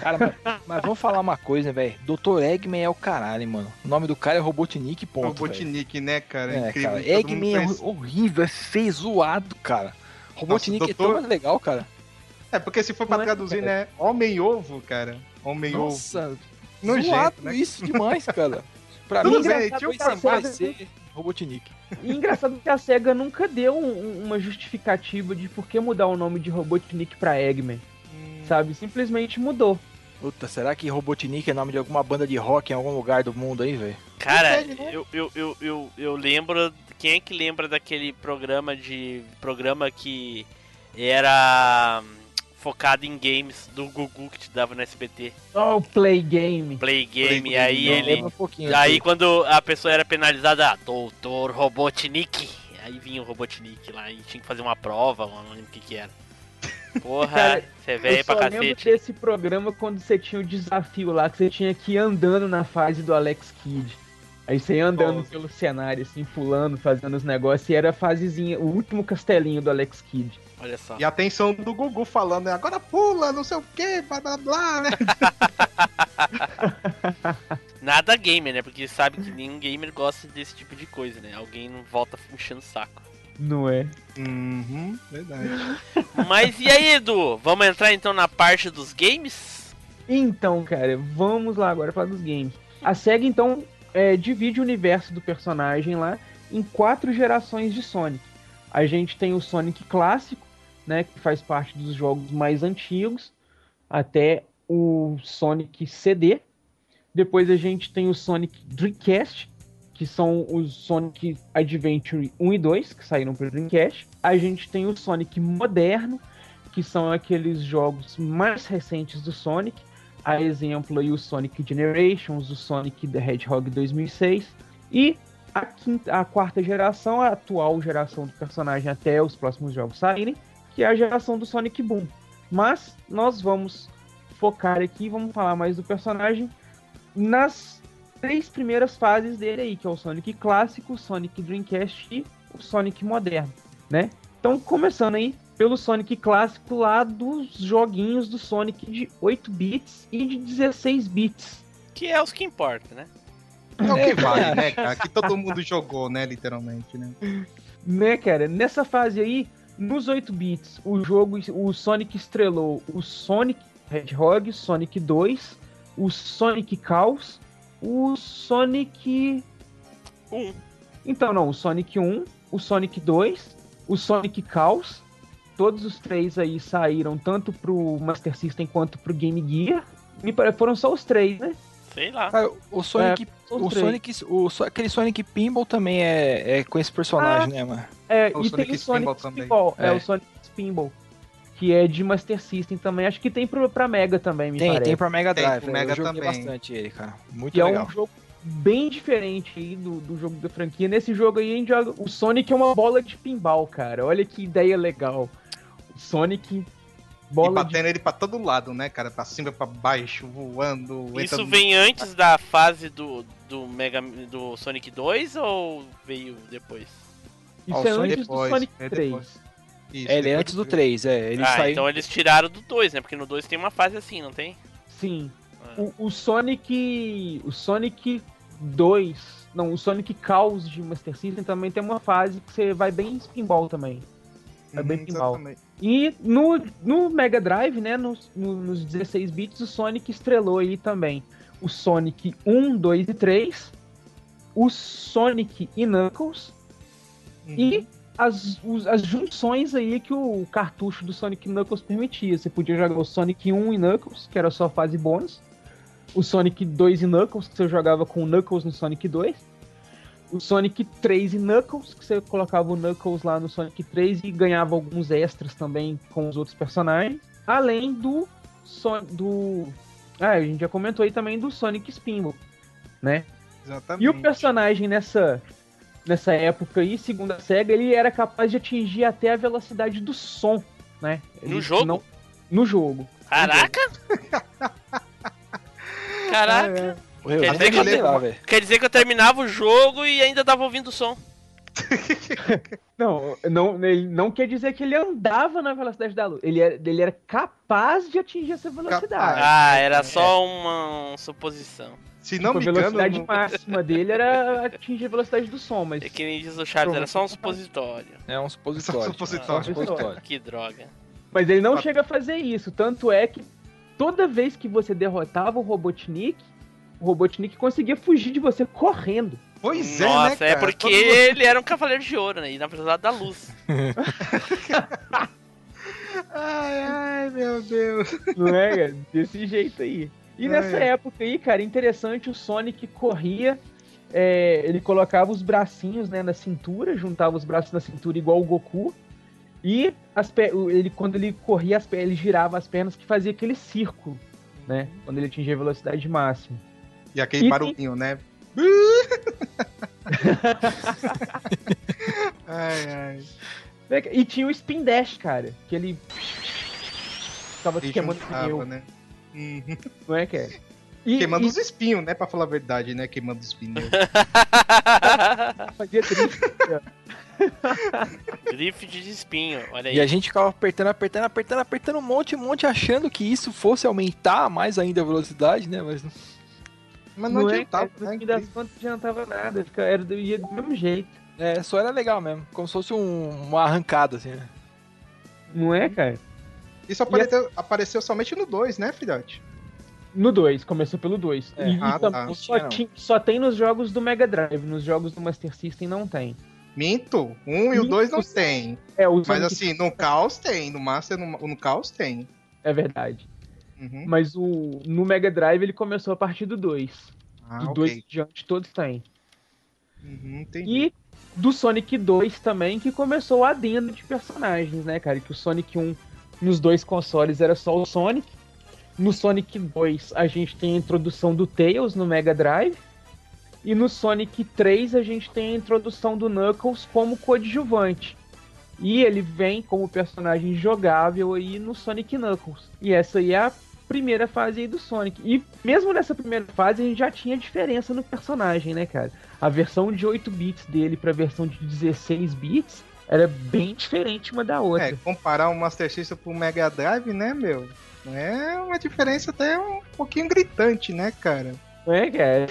Cara, mas, mas vamos falar uma coisa, velho. Dr. Eggman é o caralho, mano. O nome do cara é Robotnik, ponto.
Robotnik, né, cara?
É,
Incrível.
cara. Eggman é horrível, é feio, zoado, cara. Robotnik
Nossa,
é tão
doutor-
mais legal, cara.
É, porque se for pra
Não é,
traduzir,
cara.
né? Homem-ovo, cara. Homem-ovo.
Nossa, <laughs>
Nojento,
zoado
né?
isso demais, cara. Pra
Tudo
mim,
bem,
engraçado
tinha um
vai ser Robotnik.
E engraçado que a SEGA nunca deu um- um- uma justificativa de por que mudar o nome de Robotnik pra Eggman, sabe? Simplesmente mudou.
Puta, será que Robotnik é nome de alguma banda de rock em algum lugar do mundo aí, velho?
Cara,
né?
eu, eu, eu, eu, eu lembro. Quem é que lembra daquele programa de. Programa que era hum, focado em games do Gugu que te dava no SBT?
Oh, Play Game.
Play Game,
Play
e aí
Game,
ele.
Um pouquinho.
Aí quando a pessoa era penalizada, ah, Doutor Robotnik. Aí vinha o Robotnik lá e tinha que fazer uma prova, mano, não lembro o que que era. Porra, você é
Eu
velho
só
pra
lembro
cacete.
desse programa quando você tinha o desafio lá, que você tinha que ir andando na fase do Alex Kidd. Aí você ia andando
Nossa.
pelo cenário, assim, pulando, fazendo os negócios, e era a fasezinha, o último castelinho do Alex Kidd.
Olha só.
E a atenção do Gugu falando, né? Agora pula, não sei o que, blá blá blá, né? <laughs>
Nada gamer, né? Porque sabe que nenhum gamer gosta desse tipo de coisa, né? Alguém não volta enchendo o saco.
Não é?
Uhum, verdade. <laughs>
Mas e aí, Edu? Vamos entrar então na parte dos games?
Então, cara, vamos lá agora falar dos games. A SEGA, então, é, divide o universo do personagem lá em quatro gerações de Sonic. A gente tem o Sonic clássico, né, que faz parte dos jogos mais antigos, até o Sonic CD. Depois a gente tem o Sonic Dreamcast, que são os Sonic Adventure 1 e 2, que saíram para o Dreamcast. A gente tem o Sonic moderno, que são aqueles jogos mais recentes do Sonic. A exemplo aí o Sonic Generations, o Sonic the Hedgehog 2006 e a, quinta, a quarta geração, a atual geração do personagem até os próximos jogos saírem, que é a geração do Sonic Boom. Mas nós vamos focar aqui, vamos falar mais do personagem nas três primeiras fases dele aí, que é o Sonic clássico, o Sonic Dreamcast e o Sonic moderno, né? Então, começando aí pelo Sonic clássico lá dos joguinhos do Sonic de 8 bits e de 16 bits.
Que é os que importam, né?
É o que <laughs> vale, né, cara? Que todo mundo jogou, né, literalmente, né?
Né, cara? Nessa fase aí, nos 8 bits, o jogo, o Sonic estrelou o Sonic Hedgehog, Sonic 2, o Sonic Chaos, o Sonic.
Um.
Então, não, o Sonic 1, o Sonic 2, o Sonic Chaos. Todos os três aí saíram tanto pro Master System quanto pro Game Gear. Me pare- Foram só os três, né?
Sei lá.
Cara, o Sonic.
Os
o
três.
Sonic. O, aquele Sonic Pinball também é, é com esse personagem, né, mano?
É,
O
e
Sonic
tem o Sonic
Spinball também.
Spinball. É.
É.
o Sonic Spinball. Que é de Master System também. Acho que tem pro, pra Mega também, me
Tem,
parece.
tem pra Mega
Tem
Drive.
pro
eu
Mega
joguei
também.
bastante ele, cara. Muito
Que é
legal.
um jogo bem diferente aí do, do jogo da franquia. Nesse jogo aí a gente joga. O Sonic é uma bola de pinball, cara. Olha que ideia legal. O Sonic.
E
Bola de.
batendo ele pra todo lado, né, cara? Pra cima, pra baixo, voando.
Isso vem antes da fase do, do Mega do Sonic 2 ou veio depois?
Isso
Ó, o
é
Sonic
antes
depois,
do Sonic
é
3.
depois. Isso,
É, ele é antes do
do
3, é. Ele
ah,
saiu.
então eles tiraram do 2, né? Porque no 2 tem uma fase assim, não tem?
Sim.
Ah.
O, o Sonic. O Sonic 2. Não, o Sonic Chaos de Master System também tem uma fase que você vai bem em pinball também. É bem
Uhum,
pinball.
exatamente.
E no, no Mega Drive, né, nos, no- nos 16 bits, o Sonic estrelou aí também o Sonic 1, 2 e 3, o Sonic e Knuckles
Uhum.
e as, os- as junções aí que o cartucho do Sonic Knuckles permitia. Você podia jogar o Sonic 1 e Knuckles, que era só fase bônus, o Sonic 2 e Knuckles, que você jogava com o Knuckles no Sonic 2, o Sonic 3 e Knuckles, que você colocava o Knuckles lá no Sonic 3 e ganhava alguns extras também com os outros personagens. Além do. Son do ah, a gente já comentou aí também do Sonic Spinball, né?
Exatamente.
E o personagem nessa nessa época aí, segundo a SEGA, ele era capaz de atingir até a velocidade do som, né?
No
Ele
jogo?
não- no jogo.
Caraca! Caraca!
Eu
Quer
nem
dizer que
eu-
lá.
Quer dizer que eu terminava o jogo e ainda tava ouvindo o som. <laughs>
Não, não, ele não quer dizer que ele andava na velocidade da luz. Ele era, ele era capaz de atingir essa velocidade.
Ah, era só uma suposição.
Se não
Tipo,
me
a
engano,
velocidade
no-
máxima dele era atingir a velocidade do som, mas
É que nem diz o Chaves, era só um supositório.
É um supositório.
Supositório.
É um supositório.
Que droga.
Mas ele não
Ah.
chega a fazer isso. Tanto é que toda vez que você derrotava o Robotnik, o Robotnik conseguia fugir de você correndo.
Pois é, né,
Nossa,
cara?
é porque
Todo
ele era um cavaleiro de ouro, né? E na velocidade da luz. <laughs> <laughs>
Ai, ai, meu Deus.
Não é, cara? Desse jeito aí. E nessa
É.
época aí, cara, interessante, o Sonic corria, é, ele colocava os bracinhos né, na cintura, juntava os braços na cintura igual o Goku. E ele, quando ele corria, as ele girava as pernas que fazia aquele círculo, né? Quando ele atingia a velocidade máxima.
E aquele
E-
barulhinho, né? <laughs> ai, ai.
E tinha o Spin Dash, cara, que ele ficava
E
queimando pneu,
né? Uhum.
não é, cara? E,
Queimando
e
os espinhos, né? Pra falar a verdade, né? Queimando os pneus. <laughs>
fazia drift.
Drift de espinho, olha aí.
E a gente ficava apertando, apertando, apertando, apertando um monte, um monte, achando que isso fosse aumentar mais ainda a velocidade, né? Mas não-
Mas não,
Não é,
adiantava,
no
né?
fim das contas não adiantava nada, era do, ia do mesmo jeito.
é, só era legal mesmo. Como se fosse um- uma arrancada, assim, né?
Não é, cara?
Isso apareceu, apareceu somente no 2, né, filhote?
No 2, começou pelo 2.
É,
e
ah,
tam-
tá.
só, só tem nos jogos do Mega Drive, nos jogos do Master System não tem.
Minto. Um e o
Minto.
2 não tem.
É, o
Mas assim, no Caos tem. No Master, no, no Caos tem.
é verdade.
Uhum.
Mas o no Mega Drive ele começou a partir do 2.
Ah,
do
ok.
2 em diante todos têm.
Uhum.
E do Sonic 2 também, que começou o adendo de personagens, né, cara? Que o Sonic 1 nos dois consoles era só o Sonic. No Sonic 2 a gente tem a introdução do Tails no Mega Drive. E no Sonic 3 a gente tem a introdução do Knuckles como coadjuvante. E ele vem como personagem jogável aí no Sonic Knuckles. E essa aí é a primeira fase aí do Sonic. E mesmo nessa primeira fase a gente já tinha diferença no personagem, né, cara? A versão de 8 bits dele pra versão de 16 bits era bem diferente uma da outra.
É, comparar o Master System pro Mega Drive, né, meu? É uma diferença até um pouquinho gritante, né, cara?
É, cara?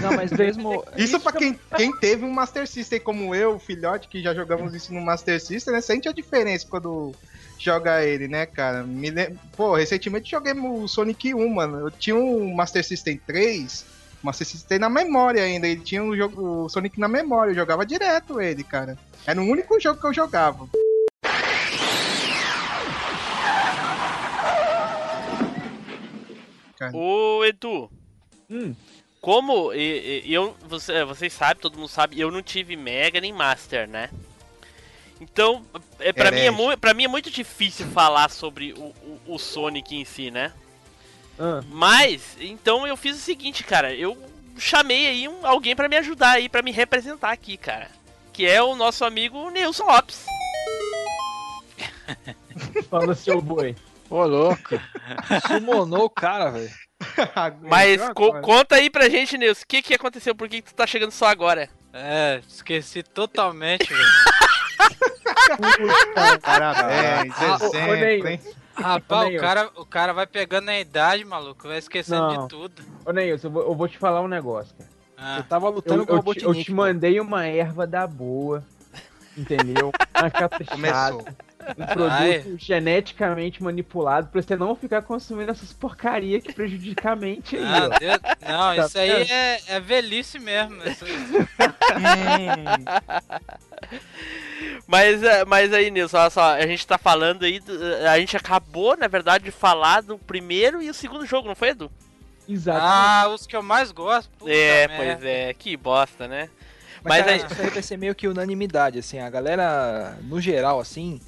Não, mas mesmo. <laughs>
Isso pra quem, quem teve um Master System como eu, filhote, que já jogamos isso no Master System, né? Sente a diferença quando joga ele, né, cara? Me lem- Pô, recentemente joguei o Sonic 1, mano. Eu tinha um Master System 3, Master System na memória ainda. Ele tinha o, jogo, o Sonic na memória, eu jogava direto ele, cara. Era o único jogo que eu jogava.
Ô, Edu,
Hum,
como e- e- eu, você, vocês sabem, todo mundo sabe, eu não tive Mega nem Master, né? Então, é, pra, mim é
Herege.
mu pra mim é muito difícil falar sobre o, o, o Sonic em si, né?
Ah,
Mas, então eu fiz o seguinte, cara, eu chamei aí um, alguém pra me ajudar aí, pra me representar aqui, cara. Que é o nosso amigo Nilson Lopes. <laughs>
fala seu boi.
Ô, louco. Sumonou o cara, velho. <laughs>
Mas co- conta aí pra gente, Nilson, o que, que aconteceu? Por que, que tu tá chegando só agora?
É, esqueci totalmente, <laughs> velho.
Parabéns,
Ah,
exemplo,
Ney.
hein? <laughs>
Rapaz, o cara, o cara vai pegando a idade, maluco, vai esquecendo
Não.
de tudo.
Ô, Neilson, eu vou, eu vou te falar um negócio, cara.
Ah,
Você tava
Eu,
lutando com o
eu, te, eu
Robotnik.
te mandei uma erva da boa, entendeu? <laughs> Uma caprichada,
Começou.
Um <laughs> produto
Ai.
geneticamente manipulado pra você não ficar consumindo essas porcaria que prejudica a mente aí,
ah. Deus, não,
Tá
isso aí é, é velhice mesmo. Isso- <laughs>
Mas, é, mas aí, Nilson, olha só, a gente tá falando aí, do- a gente acabou, na verdade, de falar do primeiro e o segundo jogo, não foi, Edu?
Exatamente.
Ah, os que eu mais gosto. puta
é,
merda.
pois é, que bosta, né?
Mas,
Mas
cara,
aí-
isso aí vai ser meio que unanimidade, assim. A galera, no geral, assim,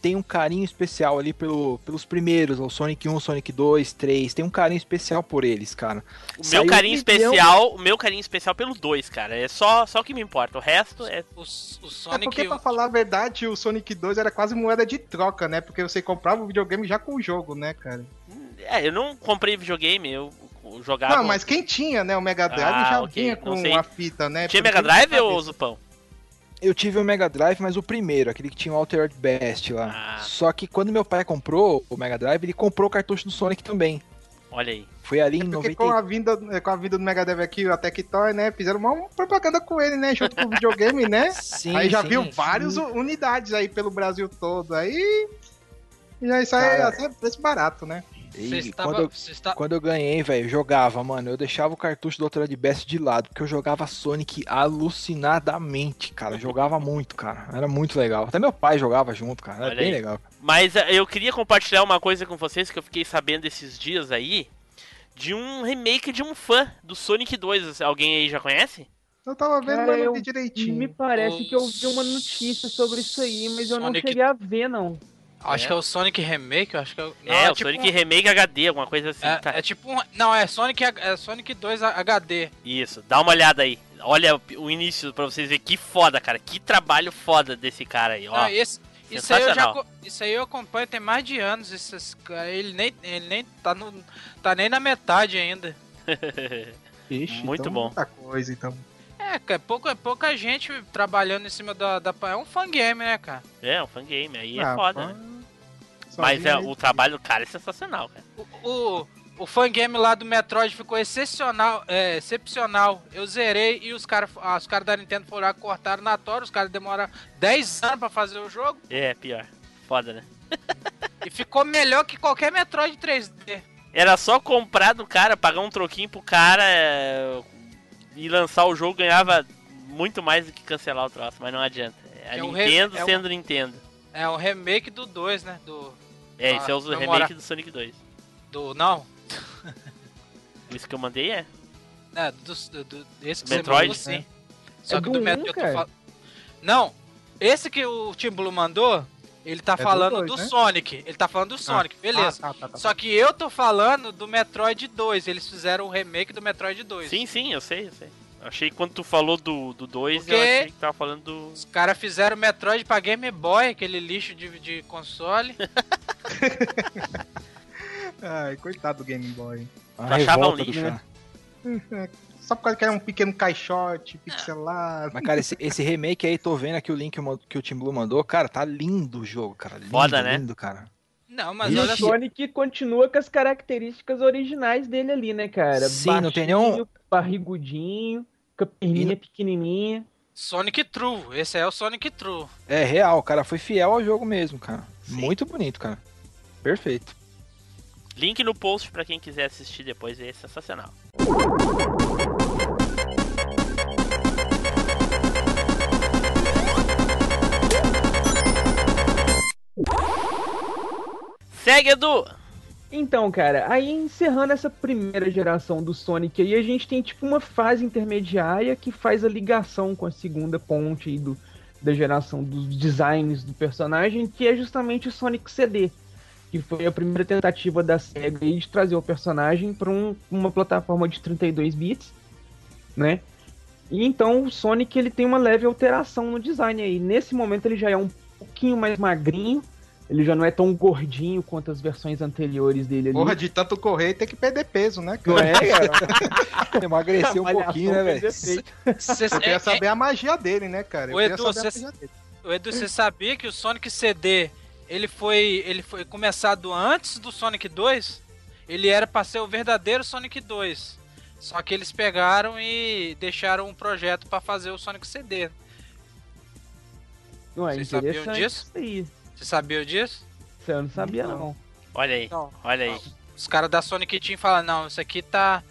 tem um carinho especial ali pelo, pelos primeiros, o Sonic 1, Sonic 2, 3, tem um carinho especial por eles, cara.
O
Saiu
meu carinho
um
especial, o meu carinho especial pelo 2, cara. É só, só o que me importa. O resto é.
O, o
É
Sonic.
porque, pra falar a verdade, o Sonic 2 era quase moeda de troca, né? Porque você comprava o videogame já com o jogo, né, cara?
É, eu não comprei videogame, eu jogava.
Não, mas quem tinha, né, o Mega Drive
Ah,
já
ok,
vinha com a fita, né?
Tinha
Porque
Mega Drive ou Zupão?
Eu tive o Mega Drive, mas o primeiro, aquele que tinha o Altered Best lá.
Ah.
Só que quando meu pai comprou o Mega Drive, ele comprou o cartucho do Sonic também.
Olha aí.
Foi ali
É
em
porque
90.
com a, vinda, com a vinda do Mega Drive aqui, a Tectoy, né? Fizeram uma propaganda com ele, né? Junto com o videogame, né? <laughs>
Sim,
aí já
sim,
viu
sim.
várias unidades aí pelo Brasil todo. Aí. Já isso aí
Cara.
é preço barato, né?
E
Você estava.
quando, eu,
Você está...
quando eu ganhei, velho, eu jogava, mano. Eu deixava o cartucho do Altered Best de lado, porque eu jogava Sonic alucinadamente, cara. Eu jogava muito, cara. Era muito legal. Até meu pai jogava junto, cara. Era
Olha
bem
aí.
legal.
Mas eh, eu queria compartilhar uma coisa com vocês que eu fiquei sabendo esses dias aí. De um remake de um fã do Sonic 2. Alguém aí já conhece?
Eu tava vendo,
Cara,
mas não
eu-
vi direitinho.
Me parece que eu vi uma notícia sobre isso aí, mas eu não
Sonic-
cheguei a ver, não.
Acho que é o Sonic Remake, eu acho que é o. Não,
é, o
tipo
Sonic
um-
Remake HD, alguma coisa assim.
É,
tá.
é tipo um. Não, é Sonic, é Sonic 2 HD.
Isso, dá uma olhada aí. Olha o início pra vocês verem que foda, cara. Que trabalho foda desse cara aí, ó.
Não, esse, isso aí eu já. Isso aí eu acompanho tem mais de anos. Esses, ele nem, ele nem tá, no, tá nem na metade ainda. <laughs>
Ixi,
Muito
então
bom.
Muita coisa, então.
É, cara, é pouca, é pouca gente trabalhando em cima da, da. É um fangame, né, cara?
é, um fangame, aí é
Ah,
foda,
pá,
né? Mas é, o trabalho do cara é sensacional, cara.
O, o, o fangame lá do Metroid ficou excepcional, é, excepcional. Eu zerei e os caras os cara da Nintendo foram lá, cortaram na tora. Os caras demoraram 10 anos pra fazer o jogo.
É, pior. Foda, né?
E ficou melhor que qualquer Metroid 3D.
Era só comprar do cara, pagar um troquinho pro cara é, e lançar o jogo, ganhava muito mais do que cancelar o troço, mas não adianta. É a
É um re-
Nintendo
é um-
sendo Nintendo.
É um remake do 2, né? Do.
É,
Ah,
esse é o remake do Sonic 2.
do não. <laughs>
Isso que eu mandei é.
É, do, do, do- esse que
Metroid,
você mandou, sim. Só
É
que
do
do
um,
Metroid eu tô
cara.
falando. Não, esse que o Tim Blue mandou, ele tá
do
falando
dois,
do
né?
Sonic. Ele tá falando do Sonic, beleza.
Ah, tá, tá, tá.
Só que eu tô falando do Metroid 2. Eles fizeram o remake do Metroid 2.
Sim, sim, eu sei, eu sei. Achei que quando tu falou do 2, do dois, eu achei que tava falando do.
Os caras fizeram o Metroid pra Game Boy, aquele lixo de, de console. <laughs>
Ai, coitado do Game Boy.
A
achava um lixo,
fã. <laughs>
Só por causa que era um pequeno caixote pixelado.
Mas, cara, esse, esse remake aí, tô vendo aqui o link que o Tim Blue mandou. Cara, tá lindo o jogo, cara. Lindo,
Foda, né?
lindo, cara.
Não, mas
E
olha
o
só.
Sonic continua com as características originais dele ali, né, cara?
Sim, não tem nenhum-
Baixinho, Barrigudinho, com a perninha
E
pequenininha.
Sonic True. Esse é o Sonic True.
É real, cara foi fiel ao jogo mesmo, cara.
Sim.
Muito bonito, cara. Perfeito.
Link no post pra quem quiser assistir depois, é sensacional. Segue, Edu!
Então, cara, aí encerrando essa primeira geração do Sonic aí, a gente tem tipo uma fase intermediária que faz a ligação com a segunda ponte aí do, da geração dos designs do personagem, que é justamente o Sonic CD, que foi a primeira tentativa da SEGA de trazer o personagem para uma plataforma de 32 bits, né? E então o Sonic ele tem uma leve alteração no design aí. Nesse momento ele já é um pouquinho mais magrinho, ele já não é tão gordinho quanto as versões anteriores dele ali.
Porra, de tanto correr tem que perder peso, né,
Não
cara?
é, <laughs> cara? <laughs>
Emagreceu um pouquinho, né, velho?
Eu
é-
queria
é-
saber a magia dele, né, cara? Eu queria
Edu,
dele.
Ô, Edu, você sabia que o Sonic CD ele foi, ele foi começado antes do Sonic 2? Ele era pra ser o verdadeiro Sonic 2. Só que eles pegaram e deixaram um projeto pra fazer o Sonic CD.
Não é
Vocês sabiam disso?
Isso aí.
Você sabia disso?
Isso eu não sabia, não.
Olha aí,
Não.
olha aí.
Os caras da Sonic Team falaram, não, isso aqui tá,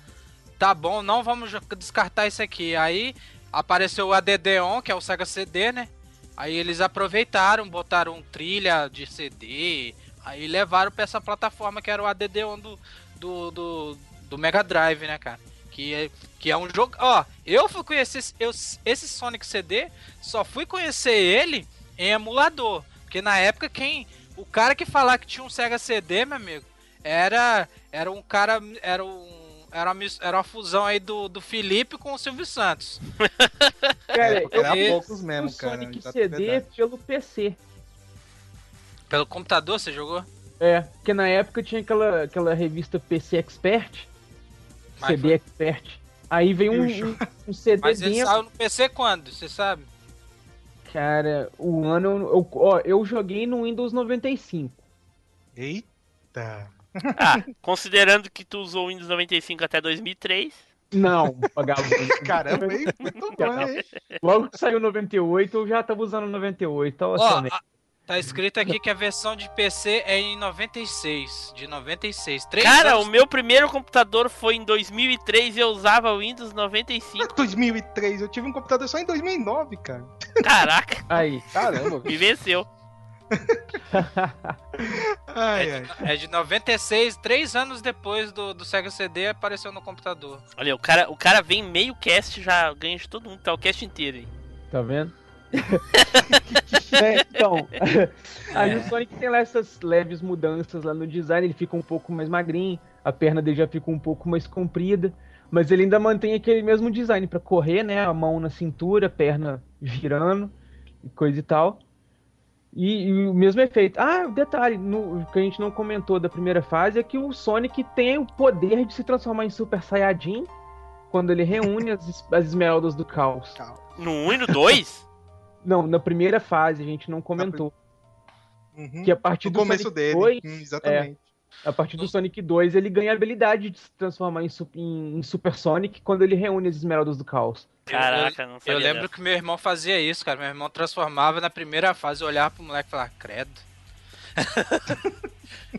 tá bom, não vamos descartar isso aqui. Aí apareceu o ADD-ON, que é o Sega CD, né? Aí eles aproveitaram, botaram trilha de CD, aí levaram pra essa plataforma que era o ADD-ON do, do, do, do Mega Drive, né, cara? Que é, que é um jogo... Ó, eu fui conhecer esse- eu, esse Sonic CD, só fui conhecer ele em emulador. Porque na época quem o cara que falar que tinha um Sega CD, meu amigo, era, era um cara. Era um. Era uma, era uma fusão aí do, do Felipe com o Silvio Santos. <laughs>
Cara,
É,
eu
era poucos mesmo,
o
cara.
Sonic
exato,
CD
verdade.
pelo PC.
Pelo computador você jogou?
É, porque na época tinha aquela, aquela revista PC Expert,
Mas
CD Expert. Aí veio um, um, um CD
Mas ele
dentro.
saiu no PC quando? Você sabe?
Cara, o ano. Eu, ó, eu joguei no Windows 95.
Eita. <laughs>
Ah, considerando que tu usou o Windows 95 até 2003.
Não, vagabundo. <laughs>
Caramba, hein? Muito bom, hein?
Logo que saiu 98, eu já tava usando 98. Ó,
Ó, a- tá escrito aqui que a versão de PC é em 96. De 96. Três
Cara,
anos
o meu primeiro computador foi em 2003 e eu usava o Windows 95.
2003, eu tive um computador só em 2009, cara.
Caraca, <laughs>
Aí.
Caramba,
me venceu.
Ai, <laughs> ai.
É de 96, três anos depois do, do Sega CD apareceu no computador.
Olha, o cara, o cara vem meio cast já ganha de todo mundo, tá o cast inteiro aí.
Tá vendo? <laughs> É, então, aí o Sonic tem lá essas leves mudanças lá no design, ele fica um pouco mais magrinho, a perna dele já fica um pouco mais comprida, mas ele ainda mantém aquele mesmo design pra correr, né? A mão na cintura, a perna girando e coisa e tal. E, e o mesmo efeito. Ah, detalhe, no, que a gente não comentou da primeira fase é que o Sonic tem o poder de se transformar em Super Saiyajin quando ele reúne as, as esmeraldas do caos.
No 1 e no 2?
Não, na primeira fase a gente não comentou.
Uhum.
Que a partir
No
do
começo
Sonic
dele.
2,
Hum, exatamente.
a partir do Sonic 2, ele ganha a habilidade de se transformar em, em- em Super Sonic quando ele reúne as esmeraldas do caos.
Caraca, não sabia.
Eu lembro
dessa.
que meu irmão fazia isso, cara. Meu irmão transformava na primeira fase, olhava pro moleque e falava, credo. <laughs>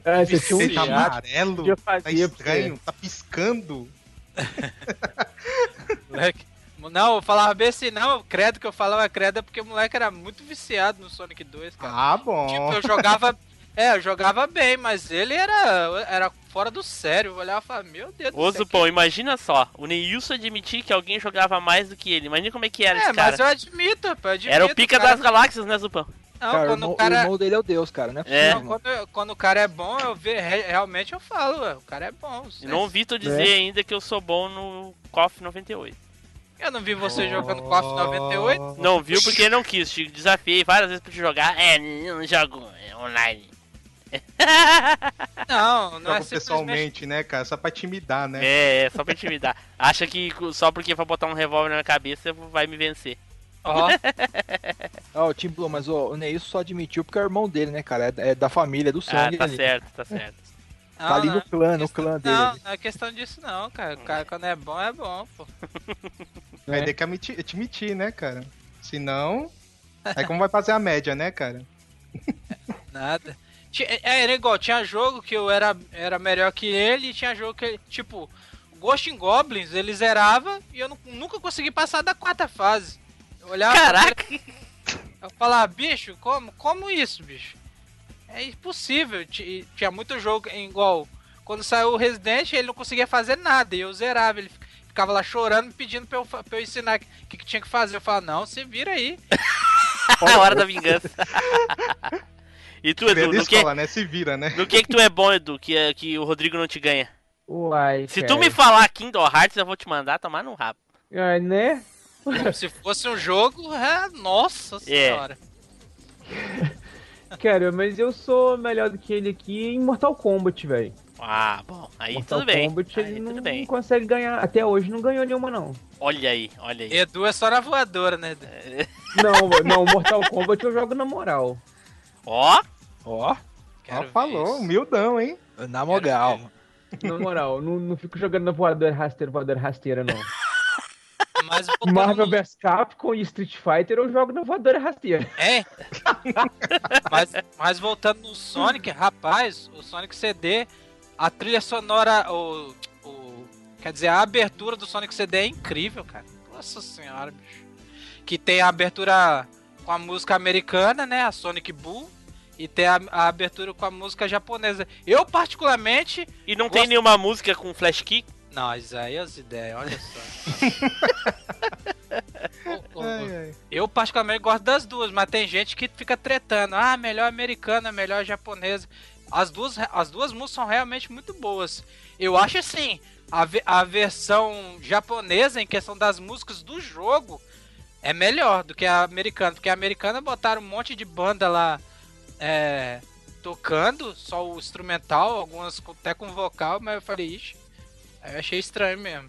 É, você tinha um
tá amarelo, tá estranho, tá piscando. <laughs>
Moleque. Não, eu falava bem assim, não, credo que eu falava credo é porque o moleque era muito viciado no Sonic 2, cara.
Ah, bom.
Tipo, eu jogava. <laughs> É, eu jogava bem, mas ele era, era fora do sério. Eu olhava e falava, meu Deus
Ô,
do céu.
Zupão, imagina só, o Neilson admitir que alguém jogava mais do que ele. Imagina como é que era
É,
esse cara.
mas eu admito, pô, eu admito.
Era o pica
cara.
das galáxias, né, Zupão?
Não,
cara, o,
quando o cara.
o irmão dele é o Deus, cara, né?
É.
Não, quando, eu- quando o cara é bom, eu ve, re- realmente eu falo, ué, o cara é bom.
Não ouvi tu dizer
É.
ainda que eu sou bom no KOF 98.
Eu não vi você jogando KOF 98.
Não viu porque não quis. Te desafiei várias vezes pra te jogar. É, não jogo é, online. <laughs>
Não, não
Joga
é simplesmente.
pessoalmente, né, cara? Só pra intimidar, né?
É, é só pra intimidar. Acha que só porque vai botar um revólver na minha cabeça vai me vencer.
Ó, <laughs>
Ó, o Tim Blue, mas o, o Neilson só admitiu porque é o irmão dele, né, cara? É, é da família, do
Ah,
sangue.
tá
ali.
certo, tá certo.
Tá ali
não,
no clã, no clã dele.
Não, não é questão disso não, cara. O cara quando é bom, é bom, pô. <laughs>
Vai ter que admitir, admitir, né, cara? Senão. Aí como vai fazer a média, né, cara? <laughs>
Nada. Ti- É, era igual, tinha jogo que eu era, era melhor que ele e tinha jogo que ele, tipo, Ghost in Goblins, ele zerava e eu nu- nunca consegui passar da quarta fase. Eu olhava pra
Caraca!
ele, eu falava, bicho, como, como isso, bicho? É impossível. Ti- Tinha muito jogo em igual. Quando saiu o Resident, ele não conseguia fazer nada e eu zerava. Ele ficava lá chorando, me pedindo pra eu, fa- pra eu ensinar o que, que tinha que fazer. Eu falava, não, você vira aí. <laughs>
A hora da vingança. <laughs> e tu, Edu, no que,
escola, né? Se vira, né?
no que que tu é bom, Edu, que, é- que o Rodrigo não te ganha?
Uai,
Se
cara.
tu me falar Kingdom Hearts, eu vou te mandar tomar no rabo.
Ah, né?
Se fosse um jogo, é, nossa senhora. <laughs>
Cara, mas eu sou melhor do que ele aqui em Mortal Kombat, velho.
Ah, bom, aí
Mortal
tudo bem.
Kombat
Aí
ele não,
bem.
não consegue ganhar. Até hoje não ganhou nenhuma, não.
Olha aí, olha aí.
Edu é só na voadora, né? Edu?
Não, não, Mortal Kombat eu jogo na moral.
Ó,
Ó,
Ó, falou,
isso.
humildão, hein?
na mogal.
Na moral, não, não fico jogando na voadora rasteira, voadora rasteira, não. <laughs>
Mas
Marvel
no-
vs Capcom e Street Fighter eu jogo na voadora rasteira.
É. <laughs> mas, mas voltando no Sonic, rapaz, o Sonic CD, a trilha sonora, o, o- quer dizer, a abertura do Sonic CD é incrível, cara. Nossa senhora, bicho. Que tem a abertura com a música americana, né, a Sonic Boom, e tem a, a abertura com a música japonesa. Eu particularmente,
e não tem nenhuma música com flash kick?
não, isso aí é as ideias, olha só. <laughs> O- o-
Ai, ai.
Eu particularmente gosto das duas, mas tem gente que fica tretando. Ah, melhor americana, melhor japonesa. As duas, as duas músicas são realmente muito boas. Eu acho assim, a, a versão japonesa, em questão das músicas do jogo, é melhor do que a americana. Porque a americana botaram um monte de banda lá é, tocando, só o instrumental, algumas até com vocal, mas eu falei, ixi, eu achei estranho mesmo.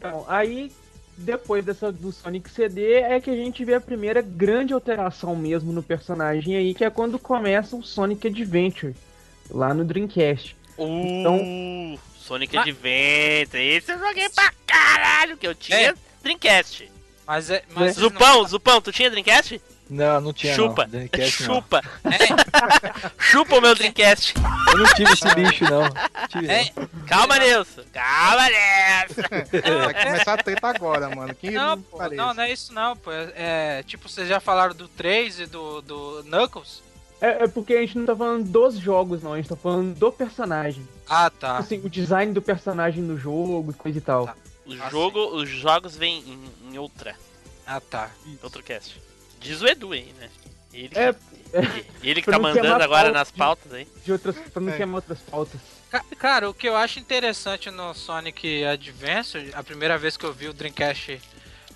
Então, aí depois dessa do Sonic CD é que a gente vê a primeira grande alteração mesmo no personagem aí, que é quando começa o Sonic Adventure lá no Dreamcast.
Uh, Sonic
Ah.
Adventure. Esse eu joguei pra caralho, que eu tinha
É.
Dreamcast.
Mas é. Mas
Zupão, Zupão, tu tinha Dreamcast?
Não, não tinha
Chupa.
não. Dreamcast, não.
Chupa.
É,
Chupa o meu Dreamcast.
Eu não tive esse bicho, não. Tive, não.
é,
Calma, Nilson. Calma, Nilson.
Vai começar a treta agora, mano. Que
não, pô, não, não é isso não, pô. É, é, tipo, vocês já falaram do 3 e do, do Knuckles?
É, é porque a gente não tá falando dos jogos, não, a gente tá falando do personagem.
Ah, tá.
Assim, o design do personagem no jogo e coisa e tal.
Tá.
O
Ah,
jogo, os jogos vêm em, em outra,
Ah, tá.
outro cast. Diz o Edu aí, né? Ele que,
É,
ele que tá mandando agora
pauta
nas pautas aí.
De outras, pra não
É.
queimar outras pautas.
Ca- Cara, o que eu acho interessante no Sonic Adventure, a primeira vez que eu vi o Dreamcast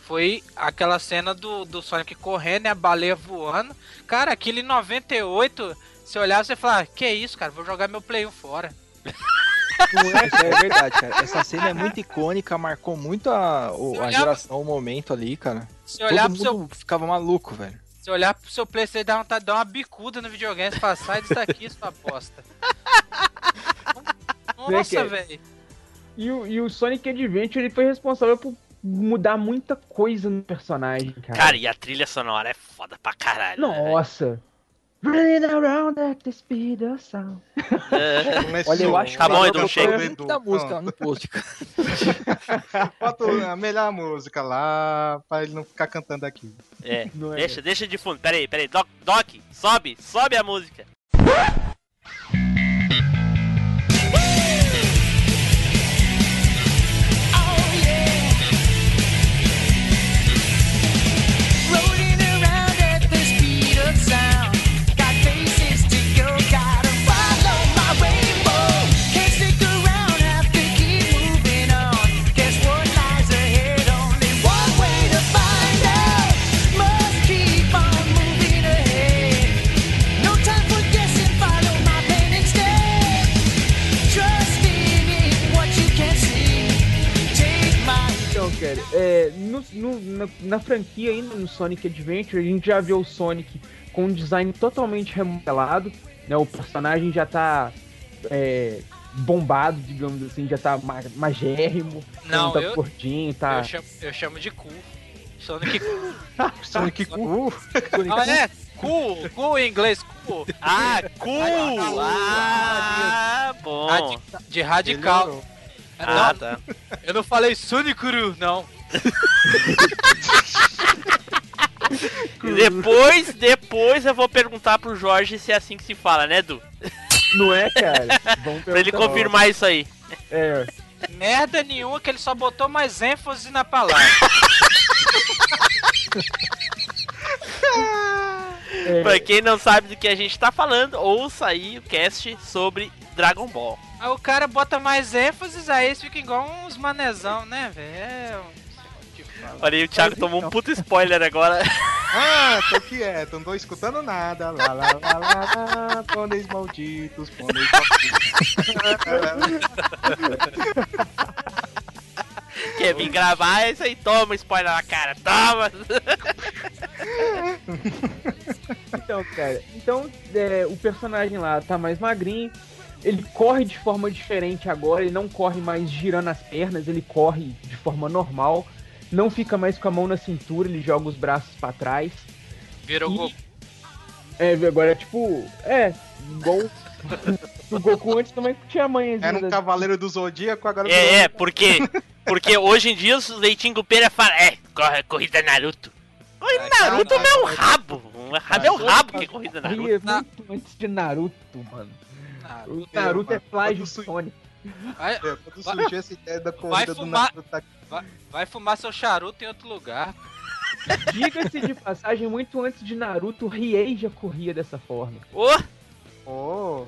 foi aquela cena do, do Sonic correndo e a baleia voando. Cara, aquilo em 98, você olhava e você falava, que isso, cara, vou jogar meu Play 1 fora. <laughs>
Não é, é verdade, cara. Essa cena é muito icônica, marcou muito a, o- a geração, o momento ali, cara.
Você olhar,
Todo
pro seu,
mundo ficava maluco, velho.
você olhar pro seu Play, você dá vontade de dar uma bicuda no videogame e falar, sai disso daqui, sua bosta. <laughs> Nossa,
que-
velho.
E o, e o Sonic Adventure ele foi responsável por mudar muita coisa no personagem, cara.
Cara, e a trilha sonora é foda pra caralho. né,
Nossa. Running around at the speed of sound.
Começou.
Olha, eu acho
Tá bom,
que
Edu,
eu
chega.
muita música no post. <laughs>
Bota a melhor música lá, pra ele não ficar cantando aqui.
É,
é?
deixa, deixa de fundo. Pera aí, pera aí. Doc, Doc, sobe, sobe a música.
É, no- no- na, na franquia ainda no Sonic Adventure, a gente já vê o Sonic com um design totalmente remodelado, né? O personagem já tá é, bombado, digamos assim, já tá ma magérrimo,
Não,
tá
eu-
gordinho, tá...
Eu, chamo, eu chamo de cu. <laughs> Sonic cu.
Sonic Cu.
Ah, é? Cu, cu em inglês, cu.
Ah, cool! Ah, bom.
Radi- de radical.
Ah,
não,
tá.
eu não falei Sonicuru, não. <laughs>
Depois, depois eu vou perguntar pro Jorge se é assim que se fala, né, Edu?
Não é, cara?
Pra ele confirmar isso aí.
É,
Merda nenhuma que ele só botou mais ênfase na palavra. <laughs>
é,
Pra quem não sabe do que a gente tá falando, ouça aí o cast sobre Dragon Ball.
Aí o cara bota mais ênfase, aí eles ficam igual uns manezão, né, velho?
Olha aí, o Thiago tomou um puto spoiler agora. <laughs>
Ah, tô quieto, não tô escutando nada. Lá, lá, lá, lá, lá, pôneis malditos, pôneis malditos.
Quer vir gravar, é isso aí, toma spoiler na cara, toma!
Então, cara, então é, o personagem lá tá mais magrinho, ele corre de forma diferente agora, ele não corre mais girando as pernas, ele corre de forma normal, não fica mais com a mão na cintura, ele joga os braços pra trás.
Virou
E-
Goku.
É, agora é tipo, é, igual o Goku antes também tinha mãe
Era um cavaleiro do Zodíaco, agora virou-
É, é, porque, porque hoje em dia os leitinho com pera falam, é, corre, corrida Naruto. Corrida
É,
Naruto é
cara,
o meu rabo! Raber o rabo que é corrida Naruto.
Muito antes de Naruto, mano.
Ah,
O Naruto é plágio Sonic.
vai,
É, quando surgiu essa ideia da corrida do. Naruto, tá
vai fumar seu charuto em outro lugar.
Diga-se de passagem, muito antes de Naruto, o Riei já corria dessa forma.
Ô,
Oh,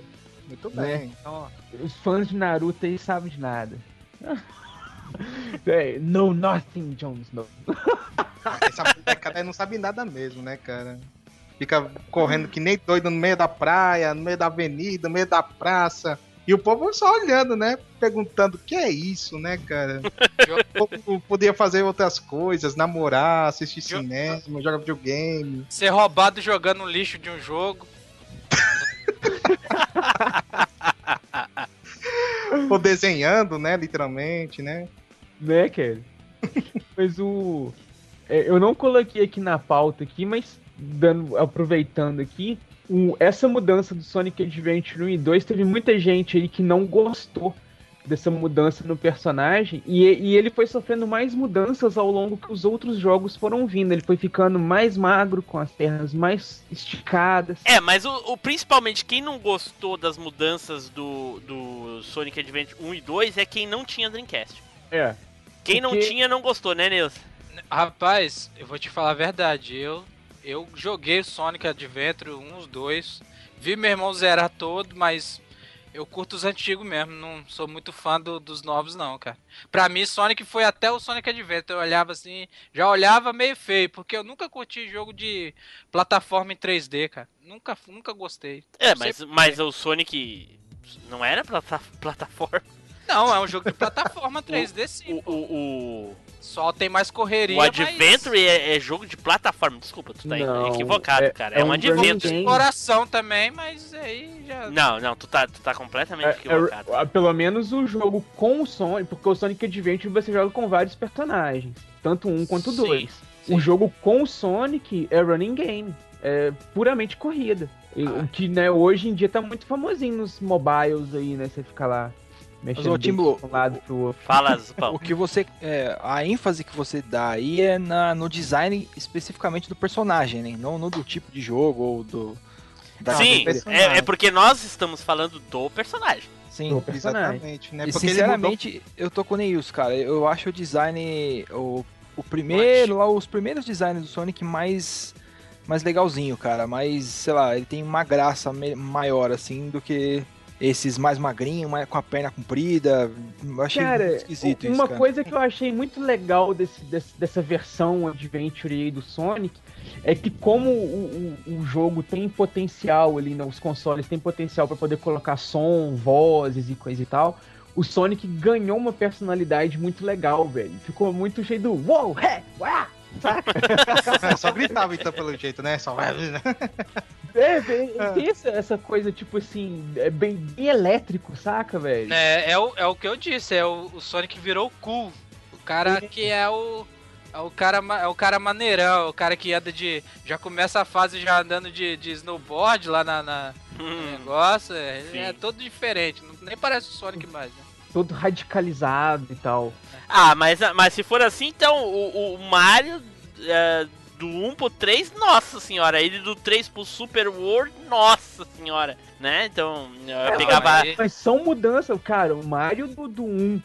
muito bem.
Então, os fãs de Naruto aí sabem de nada. <laughs> É, no nothing, Jon Snow.
Ah, <laughs> Essa molecada aí não sabe nada mesmo, né, cara? Fica correndo que nem doido no meio da praia, no meio da avenida, no meio da praça. E o povo só olhando, né? Perguntando o que é isso, né, cara? <laughs> O povo podia fazer outras coisas, namorar, assistir
Jo-
cinema, jogar videogame.
Ser roubado jogando no lixo de um jogo. <laughs>
Ou desenhando, né? Literalmente, né?
Né, cara? <laughs> mas o. é, eu não coloquei aqui na pauta aqui, mas dando, aproveitando aqui, o- essa mudança do Sonic Adventure 1 e 2 teve muita gente aí que não gostou dessa mudança no personagem e, e ele foi sofrendo mais mudanças ao longo que os outros jogos foram vindo. Ele foi ficando mais magro, com as pernas mais esticadas.
É, mas o, o- principalmente quem não gostou das mudanças do, do Sonic Adventure 1 e 2 é quem não tinha Dreamcast.
É.
Quem não
Porque-
tinha não gostou, né, Nilson?
Rapaz, eu vou te falar a verdade. Eu, eu joguei Sonic Adventure 1, os dois. Vi meu irmão zerar todo, mas eu curto os antigos mesmo. Não sou muito fã do- dos novos, não, cara. Pra mim, Sonic foi até o Sonic Adventure. Eu olhava assim, já olhava meio feio, porque eu nunca curti jogo de plataforma em 3D, cara. Nunca, nunca gostei.
É, mas, mas o Sonic não era plata- <laughs> plataforma.
Não, é um jogo de plataforma 3D <laughs> sim.
O, o, o,
Só tem mais correria,
o
mas-
Adventure é, é jogo de plataforma. Desculpa, tu tá
Não,
equivocado,
é-
cara.
é
É, um
um
Adventure.
Coração também, mas aí já...
Não, não, tu tá, tu tá completamente
É-
equivocado.
é- pelo menos o jogo com o Sonic, porque o Sonic Adventure você joga com vários personagens, tanto um quanto
Sim,
dois.
sim.
O jogo com o Sonic é running game, é puramente corrida.
Ah.
O que né, hoje em dia tá muito famosinho nos mobiles aí, né? Você fica lá mexendo
ô,
de
Timbu,
um lado pro outro.
Fala, <laughs>
O
Zupão.
que você. é, a ênfase que você dá aí é na, no design especificamente do personagem, né? Não no do tipo de jogo ou do. da-
Sim,
do
é, é porque nós estamos falando do personagem.
Sim.
do personagem.
Exatamente, né?
E
Porque ele mudou
sinceramente, eu tô com o Neils, cara. Eu acho o design. O, o primeiro, lá, os primeiros designs do Sonic mais. Mais legalzinho, cara. Mais, sei lá, ele tem uma graça maior, assim, do que esses mais magrinhos, mais, com a perna comprida. Eu achei
Cara,
muito esquisito
uma
isso, cara.
coisa que eu achei muito legal desse, desse- dessa versão Adventure aí do Sonic é que como o, o, o jogo tem potencial ali, né, os consoles têm potencial para poder colocar som, vozes e coisa e tal, o Sonic ganhou uma personalidade muito legal, velho. Ficou muito cheio do wow, hey, uá, saca? <laughs>
Só gritava então pelo jeito, né? Só <laughs>
É, velho, tem essa, essa coisa, tipo assim, é bem, bem elétrico, saca, velho?
É, é, o, é o que eu disse, é o, o Sonic virou cool. O cara que é o. É o cara, é o cara maneirão, o cara que anda de. Já começa a fase já andando de, de snowboard lá na, na- <laughs> no
Hum,
negócio. É, é todo diferente. não- nem parece o Sonic mais, né?
Todo radicalizado e tal.
Ah, mas, mas se for assim, então o, o Mario é, do 1 pro 3, nossa senhora. Ele do 3 pro Super World, nossa senhora. Né? Então, eu pegava.
aí-
Mas são mudanças, cara. O Mario do, do 1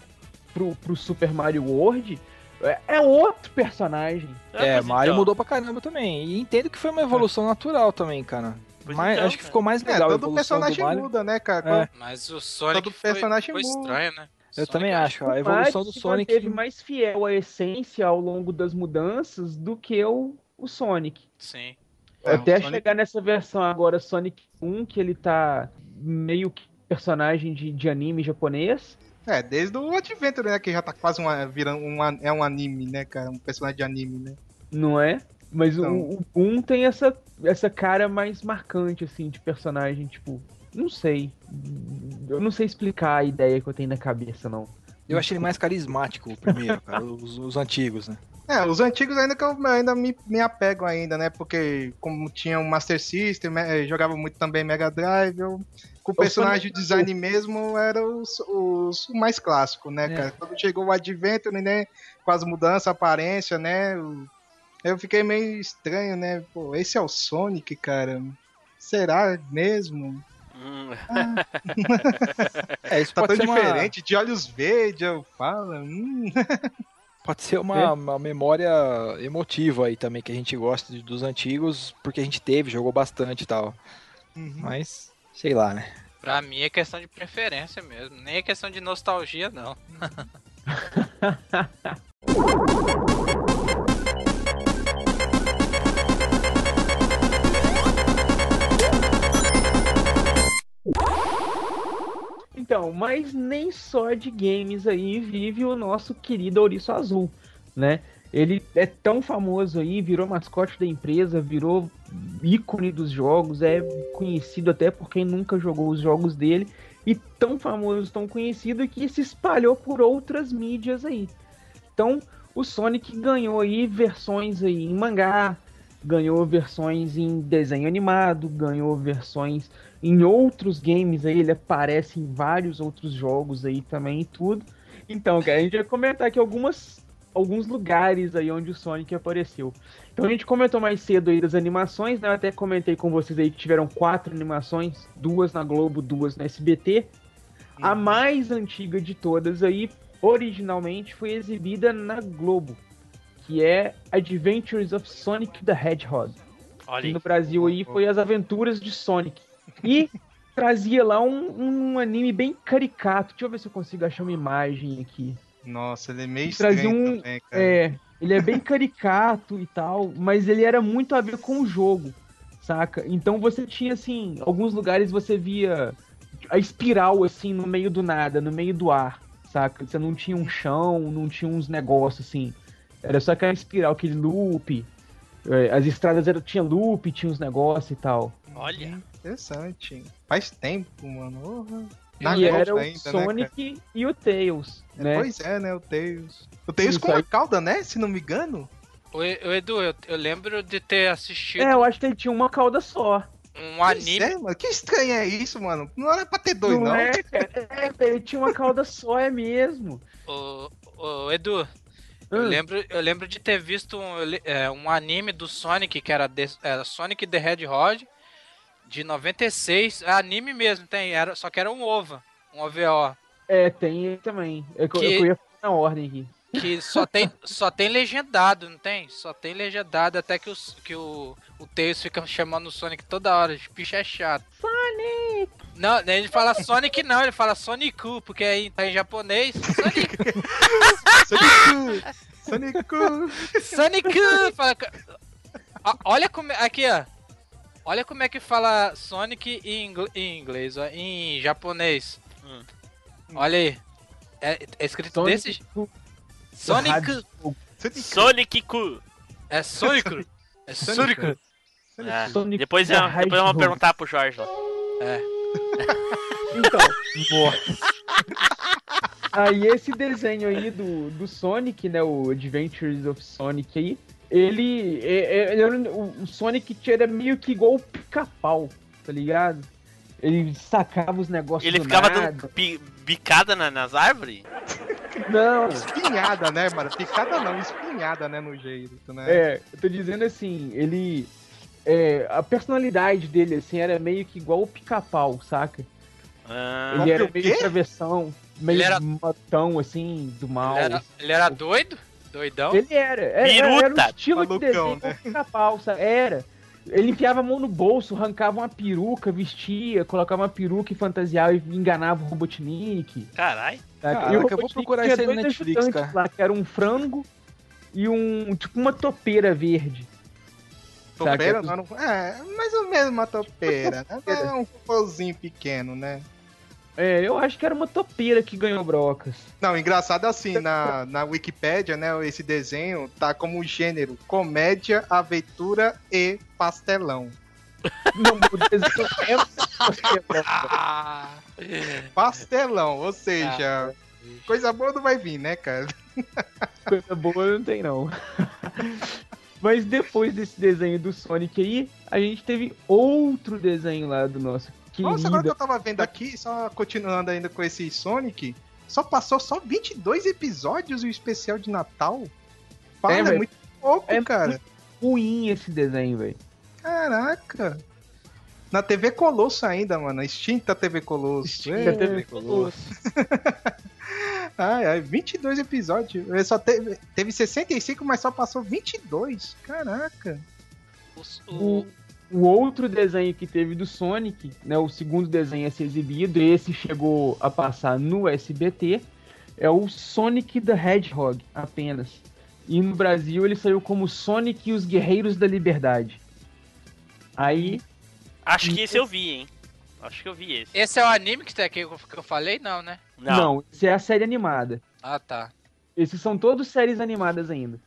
pro, pro Super Mario World é, é outro personagem.
É,
pois
Mario
então.
mudou pra caramba também. E entendo que foi uma evolução natural também, cara. Mas
então,
acho que ficou mais
É,
legal a
todo personagem muda, né, cara?
É.
Mas o Sonic
Todo
foi,
personagem
foi
muda.
estranho, né?
Eu
Sonic
também
é-
acho. A evolução do Sonic.
manteve mais fiel à essência ao longo das mudanças do que o, o Sonic.
Sim.
É,
Até
Sonic-
chegar nessa versão agora, Sonic 1, que ele tá meio que personagem de, de anime japonês.
É, desde o Adventure, né? Que já tá quase uma, virando um, an- é um anime, né, cara? Um personagem de anime, né?
Não é? Mas
Então.
o, o 1 tem essa, essa cara mais marcante, assim, de personagem, tipo. Não sei. Eu não sei explicar a ideia que eu tenho na cabeça, não.
Eu achei ele mais carismático, o primeiro, cara. Os, os antigos, né?
É, os antigos ainda que eu ainda me, me apego ainda, né? Porque como tinha um Master System, eh, jogava muito também Mega Drive, eu, com o personagem design mesmo era os, os, o mais clássico, né,
É.
cara? Quando chegou o Adventure, né? Com as mudanças, a aparência, né? o- Eu fiquei meio estranho, né? Pô, esse é o Sonic, cara. Será mesmo?
Hum, <laughs>
É, isso
Tá tão
ser, uma,
diferente, de olhos verdes, eu falo. Hum. <laughs>
pode ser uma,
É.
uma memória emotiva aí também, que a gente gosta de- dos antigos, porque a gente teve, jogou bastante e tal.
Uhum.
Mas, sei lá, né?
Pra mim é questão de preferência mesmo. Nem é questão de nostalgia, não. <laughs>
Então, mas nem só de games aí vive o nosso querido Ouriço Azul, né? Ele é tão famoso aí, virou mascote da empresa, virou ícone dos jogos, é conhecido até por quem nunca jogou os jogos dele, e tão famoso, tão conhecido que se espalhou por outras mídias aí. Então, o Sonic ganhou aí versões aí em mangá, ganhou versões em desenho animado, ganhou versões em outros games aí, ele aparece em vários outros jogos aí também e tudo. Então, cara, a gente vai comentar aqui algumas, alguns lugares aí onde o Sonic apareceu. Então a gente comentou mais cedo aí das animações, né? Eu até comentei com vocês aí que tiveram quatro animações, duas na Globo, duas na SBT. A mais antiga de todas aí, originalmente, foi exibida na Globo, que é Adventures of Sonic the Hedgehog.
olha
que no Brasil aí foi as aventuras de Sonic. E <laughs> trazia lá um, um anime bem caricato. Deixa eu ver se eu consigo achar uma imagem aqui.
Nossa, ele é meio
Trazia
estranho
um-
também, cara.
É, ele é bem caricato e tal, mas ele era muito a ver com o jogo, saca? Então você tinha assim, alguns lugares você via a espiral assim no meio do nada, no meio do ar, saca? Você não tinha um chão, não tinha uns negócios assim. Era só aquela espiral, aquele loop. É, As estradas eram, tinha loop, tinha uns negócios e tal.
Olha.
Interessante. Faz tempo, mano. Porra.
e era o
ainda, né?
Sonic e o Tails, né?
Pois é, né? O Tails. O Tails
Isso
com
aí.
cauda, né? Se não me engano.
Ô, ô, Edu, eu, eu lembro de ter assistido
É, eu acho que ele tinha uma cauda só.
um
Pois
anime.
é, mano. Que estranho é isso, mano? Não era pra ter dois, não.
é, cara? É, ele tinha uma cauda só, é mesmo.
Ô, ô, Edu, eu
Hum.
lembro, eu lembro de ter visto um, é, um anime do Sonic, que era, de- era Sonic the Hedgehog, de 96. É anime mesmo, tem, era, só que era um OVA, um OVO.
É, tem também. É que, eu-
Que-
eu ia na ordem aqui.
Que só tem, só tem legendado, não tem? Só tem legendado, até que, os, que o, o Tails fica chamando o Sonic toda hora. Esse bicho é chato. Sonic! Não, ele fala Sonic não, ele fala Sonic, porque aí tá em japonês. Sonic,
Sonic! Sonic!
Sonic! Fala, Ó, olha como. Aqui, ó. Olha como é que fala Sonic em, ingl- em inglês, ó, em japonês.
Hum.
Olha aí. É, é escrito desse. Sonic.
Sonic!
Sonic.
É Sonic. É Sonic.
É.
Sonic
Depois,
the
eu- depois vamos
Hedgehog.
perguntar pro Jorge lá.
Então. aí esse desenho aí do, do Sonic, né? O Adventures of Sonic aí. Ele. é- é- ele era um- o, Sonic era meio que igual o pica-pau, tá ligado? Ele sacava os negócios
Ele
do
ficava
nada.
dando pi- bicada na- nas árvores?
Não,
Espinhada, né, mano? Picada não, espinhada, né, no jeito, né?
É, eu tô dizendo assim, ele. É, a personalidade dele, assim, era meio que igual o pica-pau, saca?
Ah,
Ele era
o
meio travessão, meio
Ele era-
matão, assim, do mal.
Ele era, ele era doido? Doidão?
Ele era. Era, era
Biruta.
o estilo de
Malucão,
desenho
né?
pica-pau, sabe? Era. Ele enfiava a mão no bolso, arrancava uma peruca, vestia, colocava uma peruca e fantasiava e enganava o Robotnik.
Carai.
saca?
Caraca,
E o
eu vou procurar
tinha
isso aí no Netflix, cara.
Lá, que era um frango e um. tipo uma topeira verde.
Topeira, não, não- é, mais ou menos uma topeira, né? É um fofozinho pequeno, né?
É, eu acho que era uma topeira que ganhou brocas.
Não, engraçado assim, na, na Wikipédia, né, esse desenho tá como gênero comédia, aventura e pastelão.
Não, o desenho é.
Ah, <laughs>
Pastelão, ou seja, coisa boa não vai vir, né, cara?
Coisa boa não tem, não. Mas depois desse desenho do Sonic aí, a gente teve outro desenho lá do nosso querido.
Nossa, agora que eu tava vendo aqui, só continuando ainda com esse Sonic, só passou só 22 episódios e o especial de Natal? Fala,
É,
é, muito pouco,
É
cara.
ruim esse desenho, velho.
Caraca. Na TV Colosso ainda, mano. Extinta TV Colosso.
Extinta TV
Colosso. <laughs> ai, ai, 22 episódios. Ele só teve, teve 65, mas só passou 22. Caraca.
O-
o
outro desenho que teve do Sonic, né, o segundo desenho a ser exibido, esse chegou a passar no SBT, é o Sonic the Hedgehog, apenas. E no Brasil ele saiu como Sonic e os Guerreiros da Liberdade. Aí,
Acho que esse eu vi, hein? Acho que eu vi esse.
Esse é o anime que, tá aqui que eu falei? Não, né?
Não.
não, isso é a série animada.
Ah, tá.
Esses são todos séries animadas ainda.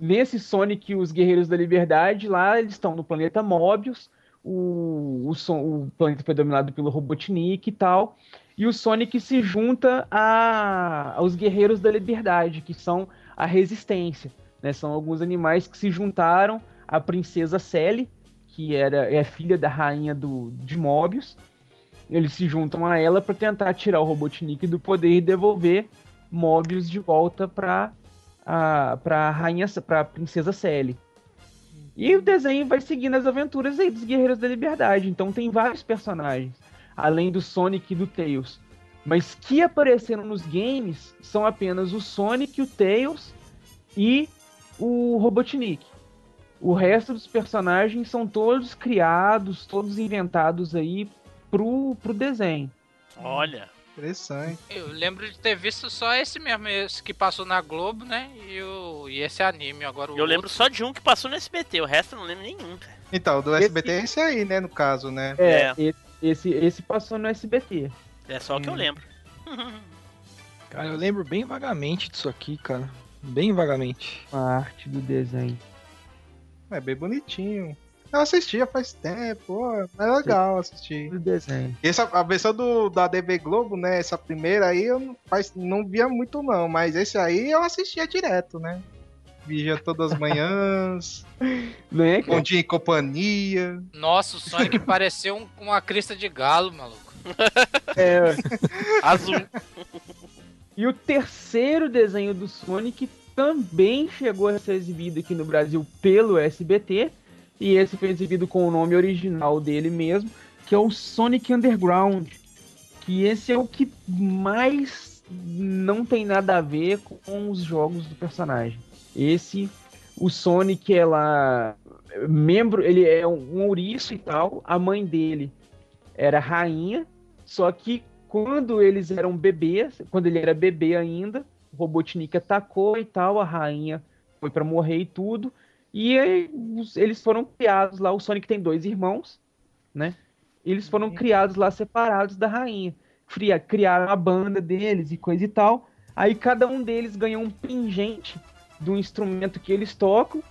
Nesse Sonic e os Guerreiros da Liberdade, lá eles estão no planeta Mobius. O, o, Son- o planeta foi dominado pelo Robotnik e tal. E o Sonic se junta a, aos Guerreiros da Liberdade, que são a Resistência. né? São alguns animais que se juntaram à Princesa Sally, que era, é filha da rainha do, de Mobius. Eles se juntam a ela para tentar tirar o Robotnik do poder e devolver Mobius de volta pra a pra rainha pra princesa Sally. E o desenho vai seguindo as aventuras aí dos Guerreiros da Liberdade. Então tem vários personagens, além do Sonic e do Tails. Mas que apareceram nos games são apenas o Sonic, o Tails e o Robotnik. O resto dos personagens são todos criados, todos inventados aí pro, pro desenho.
Olha.
Interessante.
Eu lembro de ter visto só esse mesmo, esse que passou na Globo, né? E, o, e esse anime. Agora o
Eu lembro
outro-
só de um que passou no SBT, o resto eu não lembro nenhum. cara.
Então, do
Esse-
SBT é esse aí, né? No caso, né?
É,
É.
Esse, esse, passou no SBT.
É só o que eu
Hum.
lembro.
Cara, eu lembro bem vagamente disso aqui, cara. Bem vagamente.
A arte do desenho.
É bem bonitinho. Eu assistia faz tempo, é legal assistir.
Desenho.
Essa, a versão do, da TV Globo, né? Essa primeira aí eu não, faz, não via muito não, mas esse aí eu assistia direto, né? Via todas as manhãs, <laughs>
Não é,
bom dia em companhia.
Nossa, o Sonic pareceu um- uma crista de galo, maluco.
É, <laughs>
Azul.
E o terceiro desenho do Sonic também chegou a ser exibido aqui no Brasil pelo SBT. E esse foi exibido com o nome original dele mesmo, que é o Sonic Underground. Que esse é o que mais não tem nada a ver com os jogos do personagem. Esse, o Sonic lá, membro, ele é um ouriço e tal. A mãe dele era rainha, só que quando eles eram bebês, quando ele era bebê ainda, o Robotnik atacou e tal, a rainha foi pra morrer e tudo. E aí, os- eles foram criados lá, o Sonic tem dois irmãos, né? Eles foram criados lá separados da rainha. Cria- Criaram a banda deles e coisa e tal. Aí cada um deles ganhou um pingente do instrumento que eles tocam,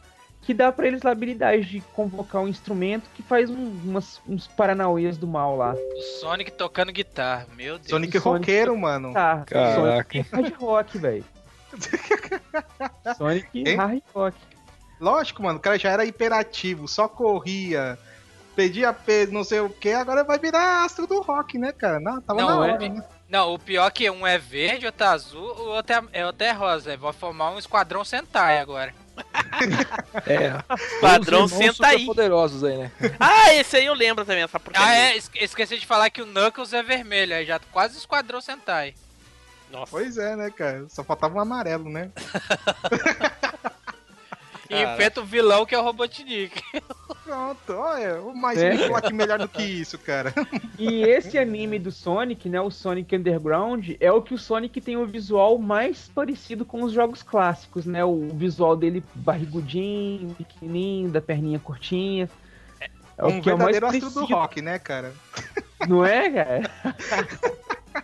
que dá pra eles a habilidade de convocar um instrumento que faz um- umas- uns paranauês do mal lá.
O Sonic tocando guitarra, meu Deus.
Sonic
Sonic-
roqueiro, mano.
Tá,
Caraca.
Sonic hard rock, velho. <laughs> Sonic
Hein?
hard rock.
Lógico, mano, o cara já era hiperativo, só corria, pedia peso, não sei o que, agora vai virar astro do rock, né, cara? Não, tava
Não,
na
é-
hora, né?
Não, o pior é que um é verde, outro é azul, o outro é, é, outro é rosa. Vai formar um esquadrão Sentai agora.
É.
Padrão, senta aí.
poderosos aí, né?
Ah, esse aí eu lembro também, essa porcaria.
Ah, é, esque- esqueci de falar que o Knuckles é vermelho, aí já quase esquadrão Sentai.
Nossa.
Pois é, né, cara? Só faltava um amarelo, né? <laughs>
E
Cara.
enfrenta o vilão que é o Robotnik.
Pronto, olha, o mais
É.
plot melhor do que isso, cara.
E esse anime do Sonic, né, o Sonic Underground, é o que o Sonic tem o visual mais parecido com os jogos clássicos, né? O visual dele barrigudinho, pequenininho, da perninha curtinha. É
um
o que é o mais
verdadeiro astro do rock, né, cara?
não é, cara?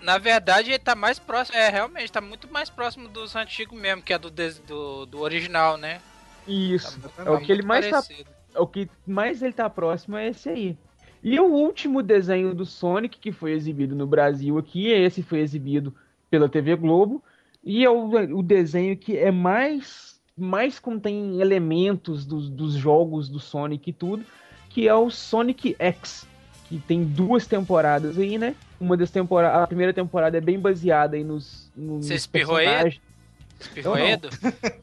Na verdade, ele tá mais próximo. É, realmente, tá muito mais próximo dos antigos mesmo, que é do, do, do original, né?
Isso.
Tá
É o que ele mais tá
parecido.
o que mais ele tá próximo é esse aí. E o último desenho do Sonic que foi exibido no Brasil aqui, esse foi exibido pela TV Globo, e é o, o desenho que é mais, mais contém elementos dos, dos jogos do Sonic e tudo, que é o Sonic X, que tem duas temporadas aí, né? Uma das temporadas, a primeira temporada é bem baseada aí nos, nos
Você espirrou aí? Espirroedo?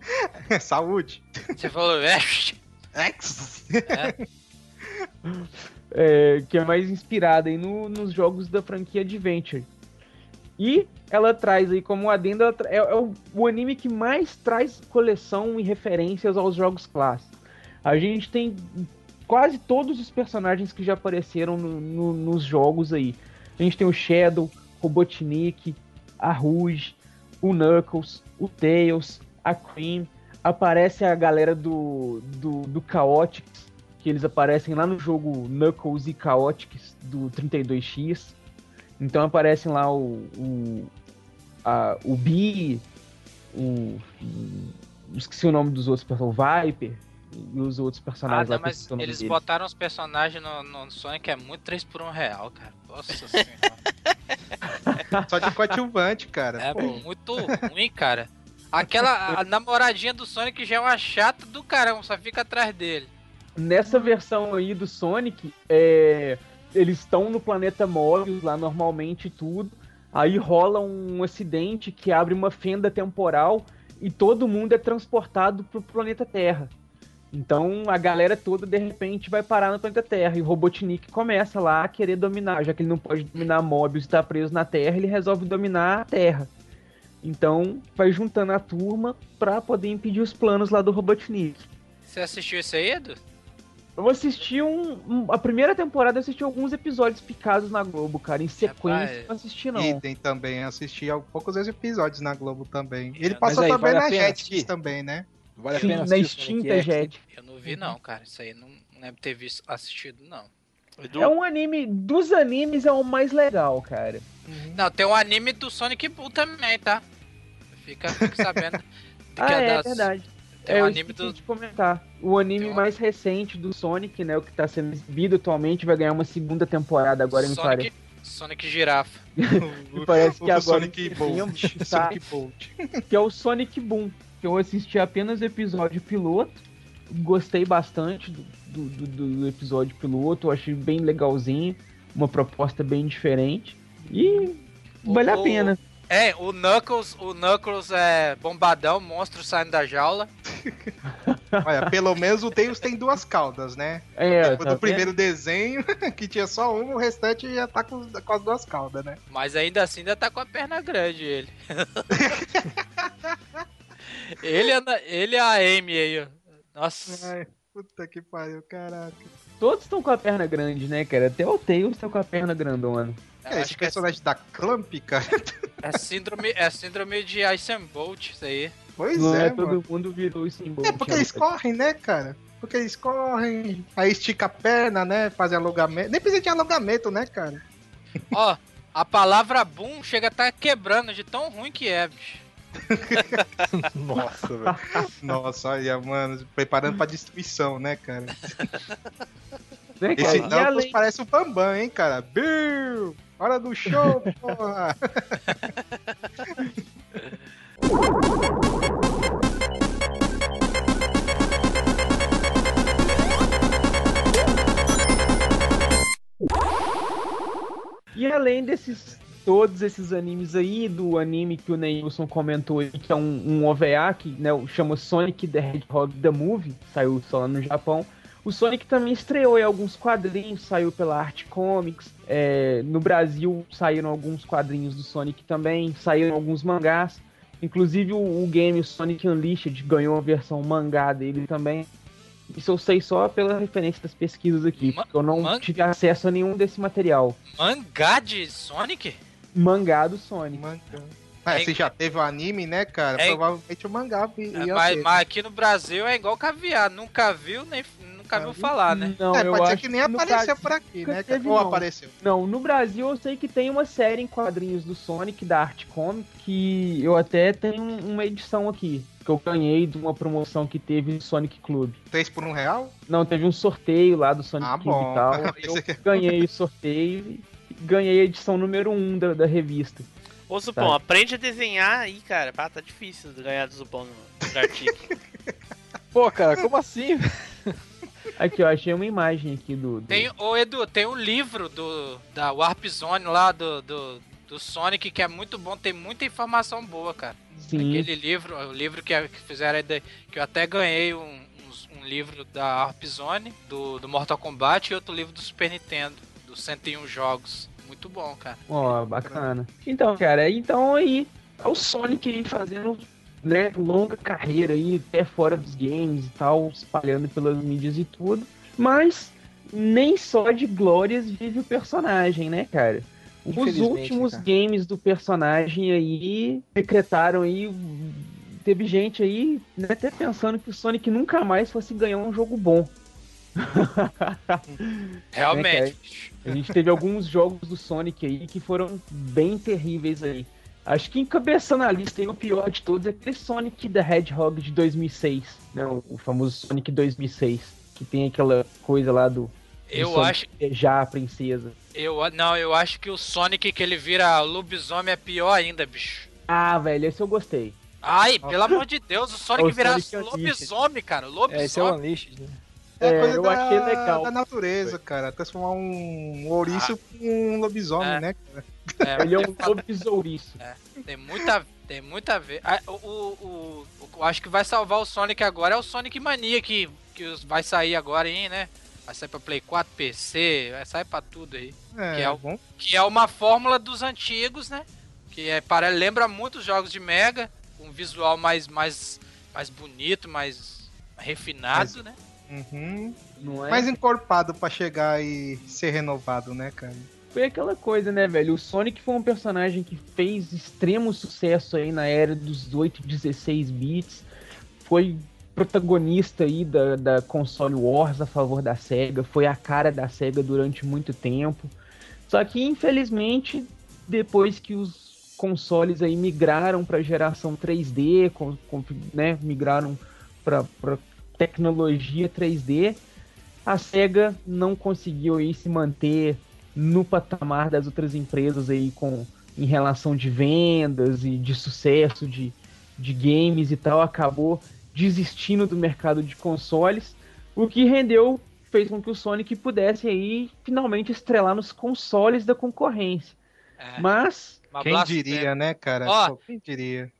<laughs>
Saúde.
Você falou, é.
X.
É,
é, que é mais inspirada aí no- nos jogos da franquia Adventure. E ela traz aí como adendo, ela tra- é, é o, o anime que mais traz coleção e referências aos jogos clássicos. A gente tem quase todos os personagens que já apareceram no- no- nos jogos aí. A gente tem o Shadow, Robotnik, a Rouge, o Knuckles, o Tails, a Cream. Aparece a galera do, do, do Chaotix, que eles aparecem lá no jogo Knuckles e Chaotix do 32X. Então aparecem lá o, o, a, o Bee, o, Esqueci o nome dos outros personagens, o Viper e os outros
Ah,
personagens lá
não,
eu
mas eles
deles.
botaram os personagens no, no Sonic é muito 3 por 1 real, cara. Nossa senhora. <laughs> <laughs>
Só de coadjuvante, cara.
É
Pô,
muito ruim, cara. Aquela a namoradinha do Sonic já é uma chata do caramba, só fica atrás dele.
Nessa versão aí do Sonic, é, eles estão no planeta Mobius lá normalmente e tudo. Aí rola um acidente que abre uma fenda temporal e todo mundo é transportado pro planeta Terra. Então a galera toda de repente vai parar no planeta Terra e o Robotnik começa lá a querer dominar, já que ele não pode dominar Mobius e tá preso na Terra, ele resolve dominar a Terra. Então vai juntando a turma pra poder impedir os planos lá do Robotnik.
Você assistiu isso aí, Edu?
Eu assisti um, um- A primeira temporada eu assisti alguns episódios picados na Globo, cara. Em sequência,
Rapaz,
não assisti, não.
Idem também, assisti poucos episódios na Globo também. Ele passou
aí,
também
vale
na Jetix também, né?
Vale a
Sim,
pena
na
Sonic
extinta
X.
Jet.
Eu não vi não, cara. Isso aí não, não lembro ter visto, assistido, não.
Edu,
É um anime. Dos animes é o mais legal, cara.
Não, tem um anime do Sonic Bull também, tá? Fica, fica sabendo. <laughs> que
Ah, é,
das-
verdade.
Tem
é,
um
eu
anime do.
de comentar. O anime
um-
mais recente do Sonic, né? O que tá sendo exibido atualmente, vai ganhar uma segunda temporada agora, me parece.
Sonic, Sonic Girafa. <laughs>
Parece <laughs> que
o
agora
Sonic Bolt.
tá?
Sonic Bolt.
que é o Sonic Boom. Que eu assisti apenas o episódio piloto. Gostei bastante do, do, do- do episódio piloto. Eu achei bem legalzinho. Uma proposta bem diferente. E vale a
O-
pena.
É, o Knuckles, o Knuckles é bombadão, monstro saindo da jaula. <laughs>
Olha, pelo menos o Tails tem duas caudas, né?
É,
Depois
tá
do
vendo?
primeiro desenho, <laughs> que tinha só uma, o restante já tá com, com as duas caudas, né?
Mas ainda assim ainda tá com a perna grande ele. <laughs> ele, anda, ele e a Amy aí, ó. Nossa.
Ai, puta que pariu, caraca.
Todos estão com a perna grande, né, cara? Até o Tails tá com a perna grandona.
É, esse
acho que é,
personagem da Clamp, cara.
é síndrome, é síndrome de Ice and Bolt, isso aí.
Pois
Não
é,
é, todo
mano.
mundo virou esse
É porque eles correm, né, cara? Porque eles correm, aí estica a perna, né? Fazem alongamento. Nem precisa de alongamento, né, cara?
Ó, a palavra boom chega a estar quebrando de tão ruim que é, bicho. <laughs>
Nossa, velho.
Nossa, olha, mano, preparando pra destruição, né, cara?
Cara?
Esse Knuckles parece o Bambam, hein, cara? Bill! Hora do show, porra!
E além desses todos esses animes aí, do anime que o Neilson comentou aí, que é um, um OVA, que né, chama Sonic the Hedgehog The Movie, saiu só lá no Japão. O Sonic também estreou em alguns quadrinhos, saiu pela Art Comics. é, no Brasil saíram alguns quadrinhos do Sonic também, saíram alguns mangás. Inclusive o, o game Sonic Unleashed ganhou a versão mangá dele também. Isso eu sei só pela referência das pesquisas aqui, porque eu não
man-
tive acesso a nenhum desse material.
Mangá de Sonic?
Mangá do Sonic.
Mangá. Ah,
É-
se já teve o anime, né, cara?
É-
Provavelmente o mangá ia
É,
ia
mas,
ter.
mas aqui no Brasil é igual caviar, nunca viu, nem nunca viu falar, né?
Não,
é,
eu
pode ser que nem
no
apareceu
Brasil
por aqui, né?
teve,
Ou
não.
apareceu.
Não, no Brasil eu sei que tem uma série em quadrinhos do Sonic da Art Comic que eu até tenho uma edição aqui que eu ganhei de uma promoção que teve no Sonic Club.
3 por 1 real?
Não, teve um sorteio lá do Sonic
Ah,
Club
bom.
e tal. <laughs> Eu ganhei o sorteio e ganhei a edição número 1 um da, da revista.
Ô, Zupão,
Tá.
aprende a desenhar aí, cara. Pá, tá difícil ganhar do Zupão no Gartic. <laughs>
Pô, cara, como assim? <laughs>
Aqui, ó, achei uma imagem aqui do. do-
Tem, ô Edu, tem um livro do, da Warp Zone lá do, do, do Sonic que é muito bom, tem muita informação boa, cara.
Sim.
Aquele livro, o livro que, que fizeram aí, da- que eu até ganhei um, um um livro da Harp Zone, do, do Mortal Kombat, e outro livro do Super Nintendo, dos 101 jogos. Muito bom, cara.
Ó, bacana. Então, cara, então aí é o Sonic aí fazendo né, longa carreira aí, até fora dos games e tal, espalhando pelas mídias e tudo. Mas nem só de glórias vive o personagem, né, cara? Os
Infelizmente,
últimos
cara.
games do personagem aí decretaram aí. Teve gente aí né, até pensando que o Sonic nunca mais fosse ganhar um jogo bom. <laughs>
Realmente.
A gente teve alguns jogos do Sonic aí que foram bem terríveis aí. Acho que encabeçando a lista aí, o pior de todos é aquele Sonic the Hedgehog de 2006, né? O famoso Sonic 2006, que tem aquela coisa lá do,
Eu
Sonic
acho,
beijar a princesa.
eu, não, eu acho que o Sonic que ele vira lobisomem é pior ainda, bicho.
Ah, velho, esse eu gostei.
Ai, pelo amor de Deus, o Sonic
O
virar
Sonic Unleashed.
lobisomem, cara.
É, esse é o
Lobisomem.
Unleashed, né?
É,
É,
coisa
eu
da,
achei legal.
da natureza, cara. Transformar um ouriço em um lobisomem,
É.
né, cara?
É,
Ele é um lobisouriço.
Tem muita, tem muita a ver. Ah, o, o, o- o- eu acho que vai salvar o Sonic agora é o Sonic Mania que, que vai sair agora aí, né? Vai sair pra Play 4, PC, vai sair pra tudo aí.
É,
Que é
bom.
Que é uma fórmula dos antigos, né? Que é, para, lembra muito os jogos de Mega, com um visual mais, mais, mais bonito, mais refinado, né?
Uhum.
Não é?
Mais encorpado pra chegar e ser renovado, né, cara?
Foi aquela coisa, né, velho? O Sonic foi um personagem que fez extremo sucesso aí na era dos 8 e 16 bits. Foi protagonista aí da, da console Wars a favor da SEGA. Foi a cara da SEGA durante muito tempo. Só que, infelizmente, depois que os consoles aí migraram para geração 3D, com, com- né, migraram para tecnologia 3D, a SEGA não conseguiu aí se manter no patamar das outras empresas aí com em relação de vendas e de sucesso de, de games e tal, acabou desistindo do mercado de consoles, o que rendeu, fez com que o Sonic pudesse aí finalmente estrelar nos consoles da concorrência.
É,
Mas
uma
Quem
blasfêmia.
diria, né, cara?
Ó.
Pô, quem diria?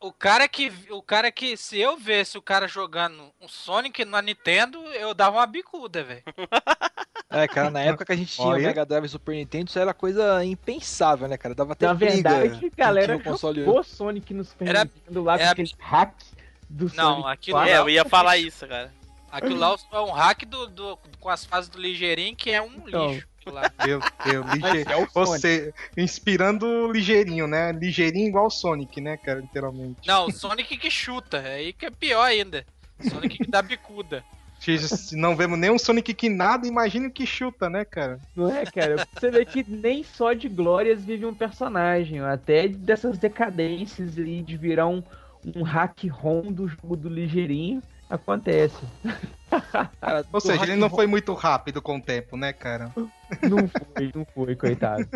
O, o cara que. O cara que. Se eu visse o cara jogando um Sonic na Nintendo, eu dava uma bicuda, velho. <laughs>
É, cara, na época que a gente tinha o
Olha.
Mega Drive e Super Nintendo, isso era coisa impensável, né, cara? Dava até
na
briga
verdade,
quem
galera,
o console
jogou Sonic no Super
Era-
Nintendo lá com
era-
aquele hack do
Não,
Sonic
aquilo
4.
É, eu ia falar isso, cara.
Aquilo lá é um hack do, do- com as fases do ligeirinho que é um
Então.
lixo. Lá.
Meu Deus, lige...
é.
Você inspirando ligeirinho, né? Ligeirinho igual o Sonic, né, cara? Literalmente.
Não, o Sonic que chuta, é aí que é pior ainda. Sonic que dá bicuda.
Se não vemos nem um Sonic que nada, imagina o que chuta, né, cara?
Não é, cara? Você vê que nem só de glórias vive um personagem, até dessas decadências aí de virar um, um hack ROM do jogo do ligeirinho, acontece.
Cara,
Ou seja, ele não foi muito rápido com o tempo, né, cara?
Não foi, não foi, coitado.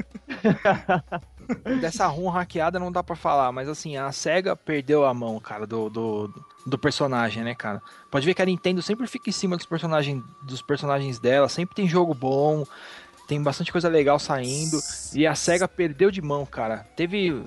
<laughs>
Dessa ROM hackeada não dá pra falar, mas assim, a SEGA perdeu a mão, cara, do, do, do personagem, né, cara? Pode ver que a Nintendo sempre fica em cima dos personagens, dos personagens dela, sempre tem jogo bom, tem bastante coisa legal saindo, e a SEGA perdeu de mão, cara. Teve.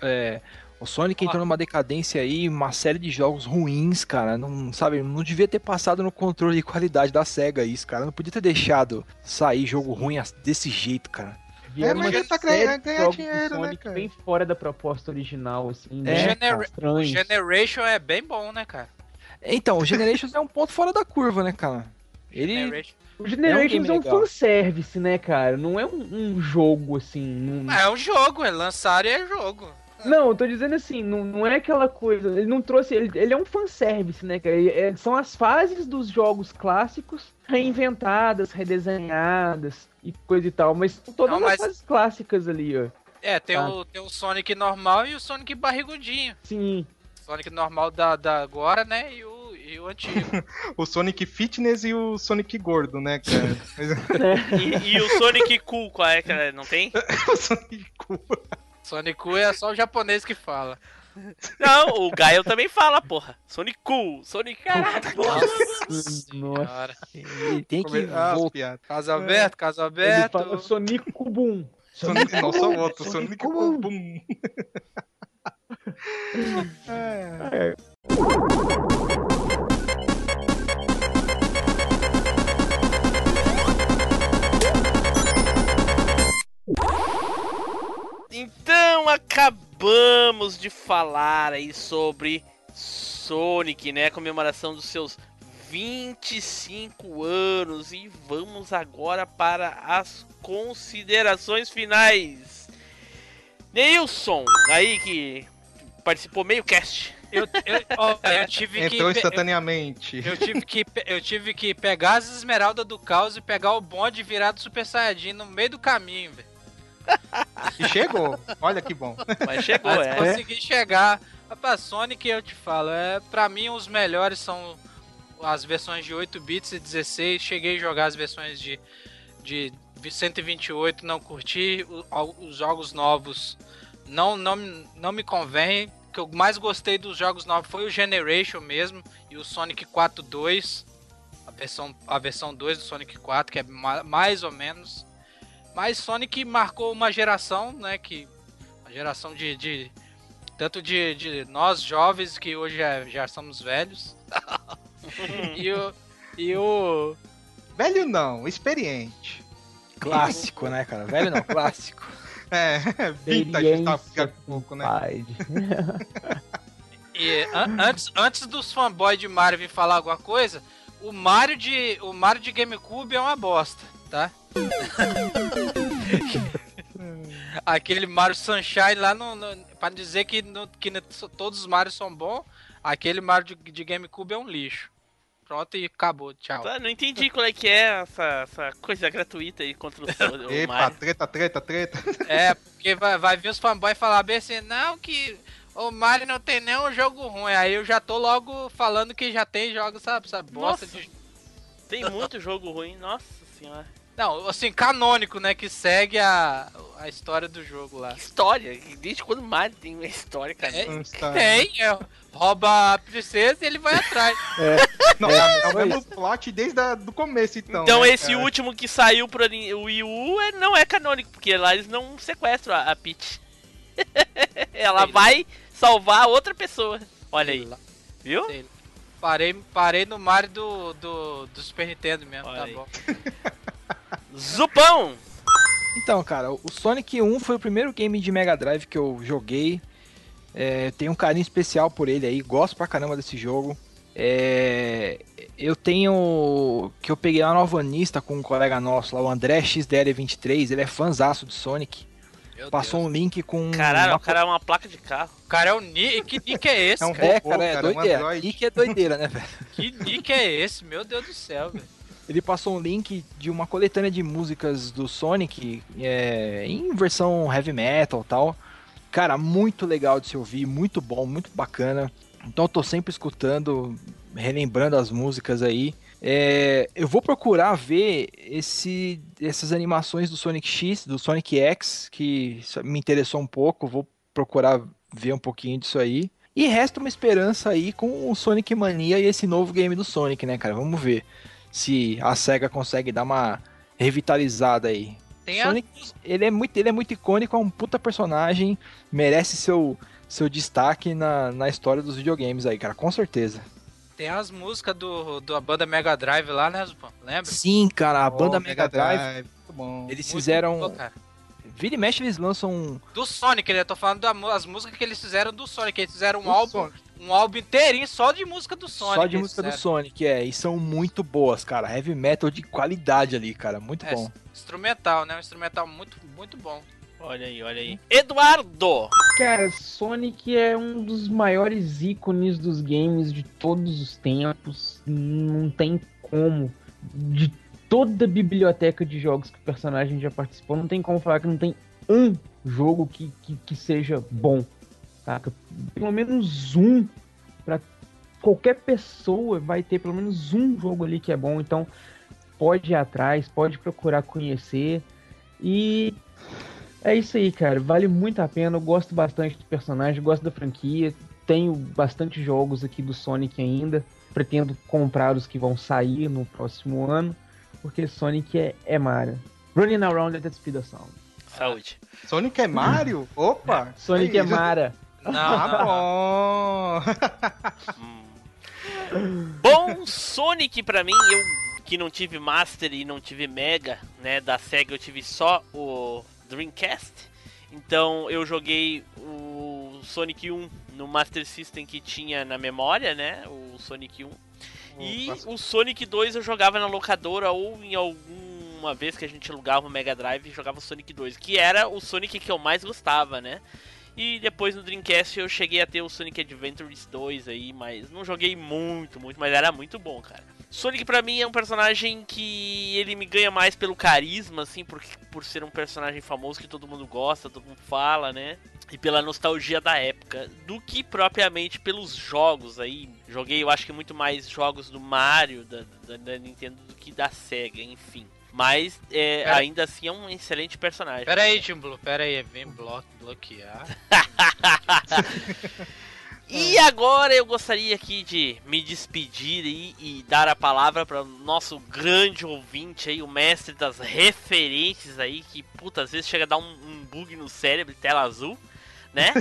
é, o Sonic entrou numa decadência aí, uma série de jogos ruins, cara. Não, sabe, não devia ter passado no controle de qualidade da SEGA isso, cara. Não podia ter deixado sair jogo ruim desse jeito, cara.
Vieram
mas ele tá ganhando- dinheiro, né,
Sonic
cara?
bem fora da proposta original, assim,
É,
né?
Genera-
Estranhos.
Generation é bem bom, né, cara?
Então, o Generations é um ponto fora da curva, né, cara? Ele.
Generation-
O Generations é um,
legal.
fanservice, né, cara? Não é um, um jogo, assim. Não,
É um jogo, é lançaram e é jogo.
Não, eu tô dizendo assim, não, não é aquela coisa. Ele não trouxe. Ele, ele é um fanservice, né, cara? Ele- é- são as fases dos jogos clássicos reinventadas, redesenhadas e coisa e tal. Mas são todas
Não, mas-
as fases clássicas ali, ó.
É, tem,
Tá.
o, tem o Sonic normal e o Sonic barrigudinho.
Sim.
Sonic normal da, da agora, né? E o, e o antigo. <laughs>
O Sonic Fitness e o Sonic Gordo, né, cara? <laughs>
E, e o Sonic Cool, qual é que é? Não tem? <laughs>
o Sonic Cool.
Sonicu é só o japonês que fala.
Não, o Gael também fala, porra. Sonicu, Sonicu. Caraca,
nossa,
nossa. Tem que é-
ah, piada.
Casa
aberto,
casa aberto.
Ele fala Sonicu Boom.
Sonic, não, só outro.
Sonic,
Sonic
Boom. <laughs>
é.
É.
Então acabamos de falar aí sobre Sonic, né? A comemoração dos seus 25 anos. E vamos agora para as considerações finais. Neilson, aí que participou meio cast.
Eu, eu, ó, eu tive que.
Entrou
pe-
instantaneamente.
Eu tive que, eu tive que pegar as esmeraldas do caos e pegar o bonde e virar do Super Saiyajin no meio do caminho, velho.
E chegou. Olha que bom.
Mas chegou,
Mas
é.
consegui chegar. Pra Sonic eu te falo, é, pra mim os melhores são as versões de 8 bits e 16. Cheguei a jogar as versões de, de 128, não curti. Os jogos novos não, não, me- não me convém. O que eu mais gostei dos jogos novos foi o Generation mesmo e o Sonic 4 2. A versão, a versão 2 do Sonic 4, que é ma- mais ou menos. Mas Sonic marcou uma geração, né? Que. Uma geração de. de- tanto de, de nós jovens, que hoje já, já somos velhos. <laughs> e o. E o.
Velho não, experiente.
Clássico, né, cara? Velho não, clássico. <laughs>
É, vintage tá ficando pouco, né? <laughs>
E an- antes, antes dos fanboys de Mario vir falar alguma coisa, o Mario de. O Mario de GameCube é uma bosta, tá? <laughs> Aquele Mario Sunshine lá no, no, pra dizer que, no- que no- todos os Marios são bons, aquele Mario de, de GameCube é um lixo. Pronto e acabou, tchau.
Tá, não entendi qual é que é essa, essa coisa gratuita aí contra o, <laughs> o
Epa,
Mario.
treta, treta, treta.
É, <laughs> porque vai, vai vir os fanboys falar bem assim, não, que o Mario não tem nenhum jogo ruim. Aí eu já tô logo falando que já tem jogos, sabe? Essa bosta
Nossa.
de.
Tem muito jogo ruim, nossa senhora.
Não, assim, canônico, né? Que segue a, a história do jogo lá.
História, desde quando o Mario tem uma história, cara.
É, Tem, é, rouba a princesa e ele vai atrás. <laughs>
Não, é, é o mesmo plot desde o do começo, então.
Então
né,
esse
cara?
último que saiu pro o Wii U é- não é canônico, porque lá eles não sequestram a, a Peach. <laughs> Ela
Sei lá.
vai salvar outra pessoa. Olha aí,
Sei lá,
viu?
sei lá. Parei, parei no Mario do, do, do Super Nintendo mesmo,
Olha
tá
aí.
bom. <laughs>
Zupão!
Então, cara, o Sonic 1 foi o primeiro game de Mega Drive que eu joguei. É, tenho um carinho especial por ele aí, gosto pra caramba desse jogo. É, eu tenho. que eu peguei lá no Alvanista com um colega nosso lá, o André XDL23, ele é fãzaço de Sonic.
Meu
Passou
Deus.
um link com.
Caralho,
uma
o cara é uma placa de carro.
O cara é o Nick. Que nick é esse,
É um
cara?
É,
robô,
cara, é
cara, um
doideira.
Android.
Nick é doideira, né, velho?
Que nick é esse? Meu Deus do céu, velho.
Ele passou um link de uma coletânea de músicas do Sonic é, em versão heavy metal tal. Cara, muito legal de se ouvir, muito bom, muito bacana. Então eu tô sempre escutando, relembrando as músicas aí. É, eu vou procurar ver esse, essas animações do Sonic X, do Sonic X, que me interessou um pouco. Vou procurar ver um pouquinho disso aí. E resta uma esperança aí com o Sonic Mania e esse novo game do Sonic, né, cara? Vamos ver se a SEGA consegue dar uma revitalizada aí.
Tem a-
Sonic, ele é muito, ele é muito icônico, é um puta personagem, merece seu, seu destaque na, na história dos videogames aí, cara, com certeza.
Tem as músicas do, da banda Mega Drive lá, né, Zupão? Lembra?
Sim, cara, a
Oh,
banda Mega Drive,
Muito bom.
eles
Muito
fizeram,
boa, cara.
vira e mexe eles lançam um,
Do Sonic, né? Eu tô falando das músicas que eles fizeram do Sonic. Eles fizeram um
Do
álbum,
Sonic.
Um álbum inteirinho só de música do Sonic.
só de música do. Sonic, é, e são muito boas, cara, heavy metal de qualidade ali, cara, muito
É,
bom.
Instrumental, né? Um instrumental muito, muito bom.
Olha aí, olha aí. Eduardo!
Cara, Sonic é um dos maiores ícones dos games de todos os tempos. Não tem como. De toda a biblioteca de jogos que o personagem já participou, não tem como falar que não tem um jogo que, que, que seja bom. Saca? Pelo menos um. Pra qualquer pessoa vai ter pelo menos um jogo ali que é bom. Então, pode ir atrás, pode procurar conhecer. E é isso aí, cara. Vale muito a pena. Eu gosto bastante do personagem, gosto da franquia. Tenho bastante jogos aqui do Sonic ainda. Pretendo comprar os que vão sair no próximo ano. Porque Sonic é, é Mario. Running around at the speed of sound.
Saúde.
Sonic é Mario? Opa!
Sonic é
isso.
Mara.
Ah,
não.
bom.
Hum. Bom Sonic pra mim, eu que não tive Master e não tive Mega, né, da SEGA eu tive só o Dreamcast. Então eu joguei o Sonic 1 no Master System que tinha na memória, né? O Sonic 1. E
Opa.
o Sonic 2 eu jogava na locadora ou em alguma vez que a gente alugava o Mega Drive e jogava o Sonic 2, que era o Sonic que eu mais gostava, né? E depois no Dreamcast eu cheguei a ter o Sonic Adventures 2 aí, mas não joguei muito, muito, mas era muito bom, cara. Sonic pra mim é um personagem que ele me ganha mais pelo carisma, assim, por, por ser um personagem famoso que todo mundo gosta, todo mundo fala, né? E pela nostalgia da época, do que propriamente pelos jogos aí. Joguei, eu acho que muito mais jogos do Mario, da, da, da Nintendo, do que da SEGA, enfim. Mas é, ainda assim é um excelente personagem.
Pera aí, Tim Blue, pera aí, vem blo bloquear. <laughs>
E agora eu gostaria aqui de me despedir e, e dar a palavra para o nosso grande ouvinte aí, o mestre das referências aí, que puta, às vezes chega a dar um, um bug no cérebro, tela azul, né?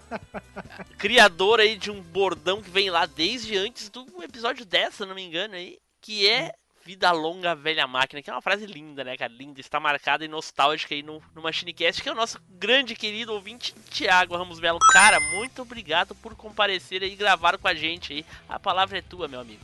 <laughs> Criador aí de um bordão que vem lá desde antes do episódio 10, se não me engano aí, que é Vida longa, velha máquina, que é uma frase linda, né, cara? Linda, está marcada e nostálgica aí no, no MachineCast, que é o nosso grande querido ouvinte, Thiago Ramos Melo. Cara, muito obrigado por comparecer e gravar com a gente aí. A palavra é tua, meu amigo.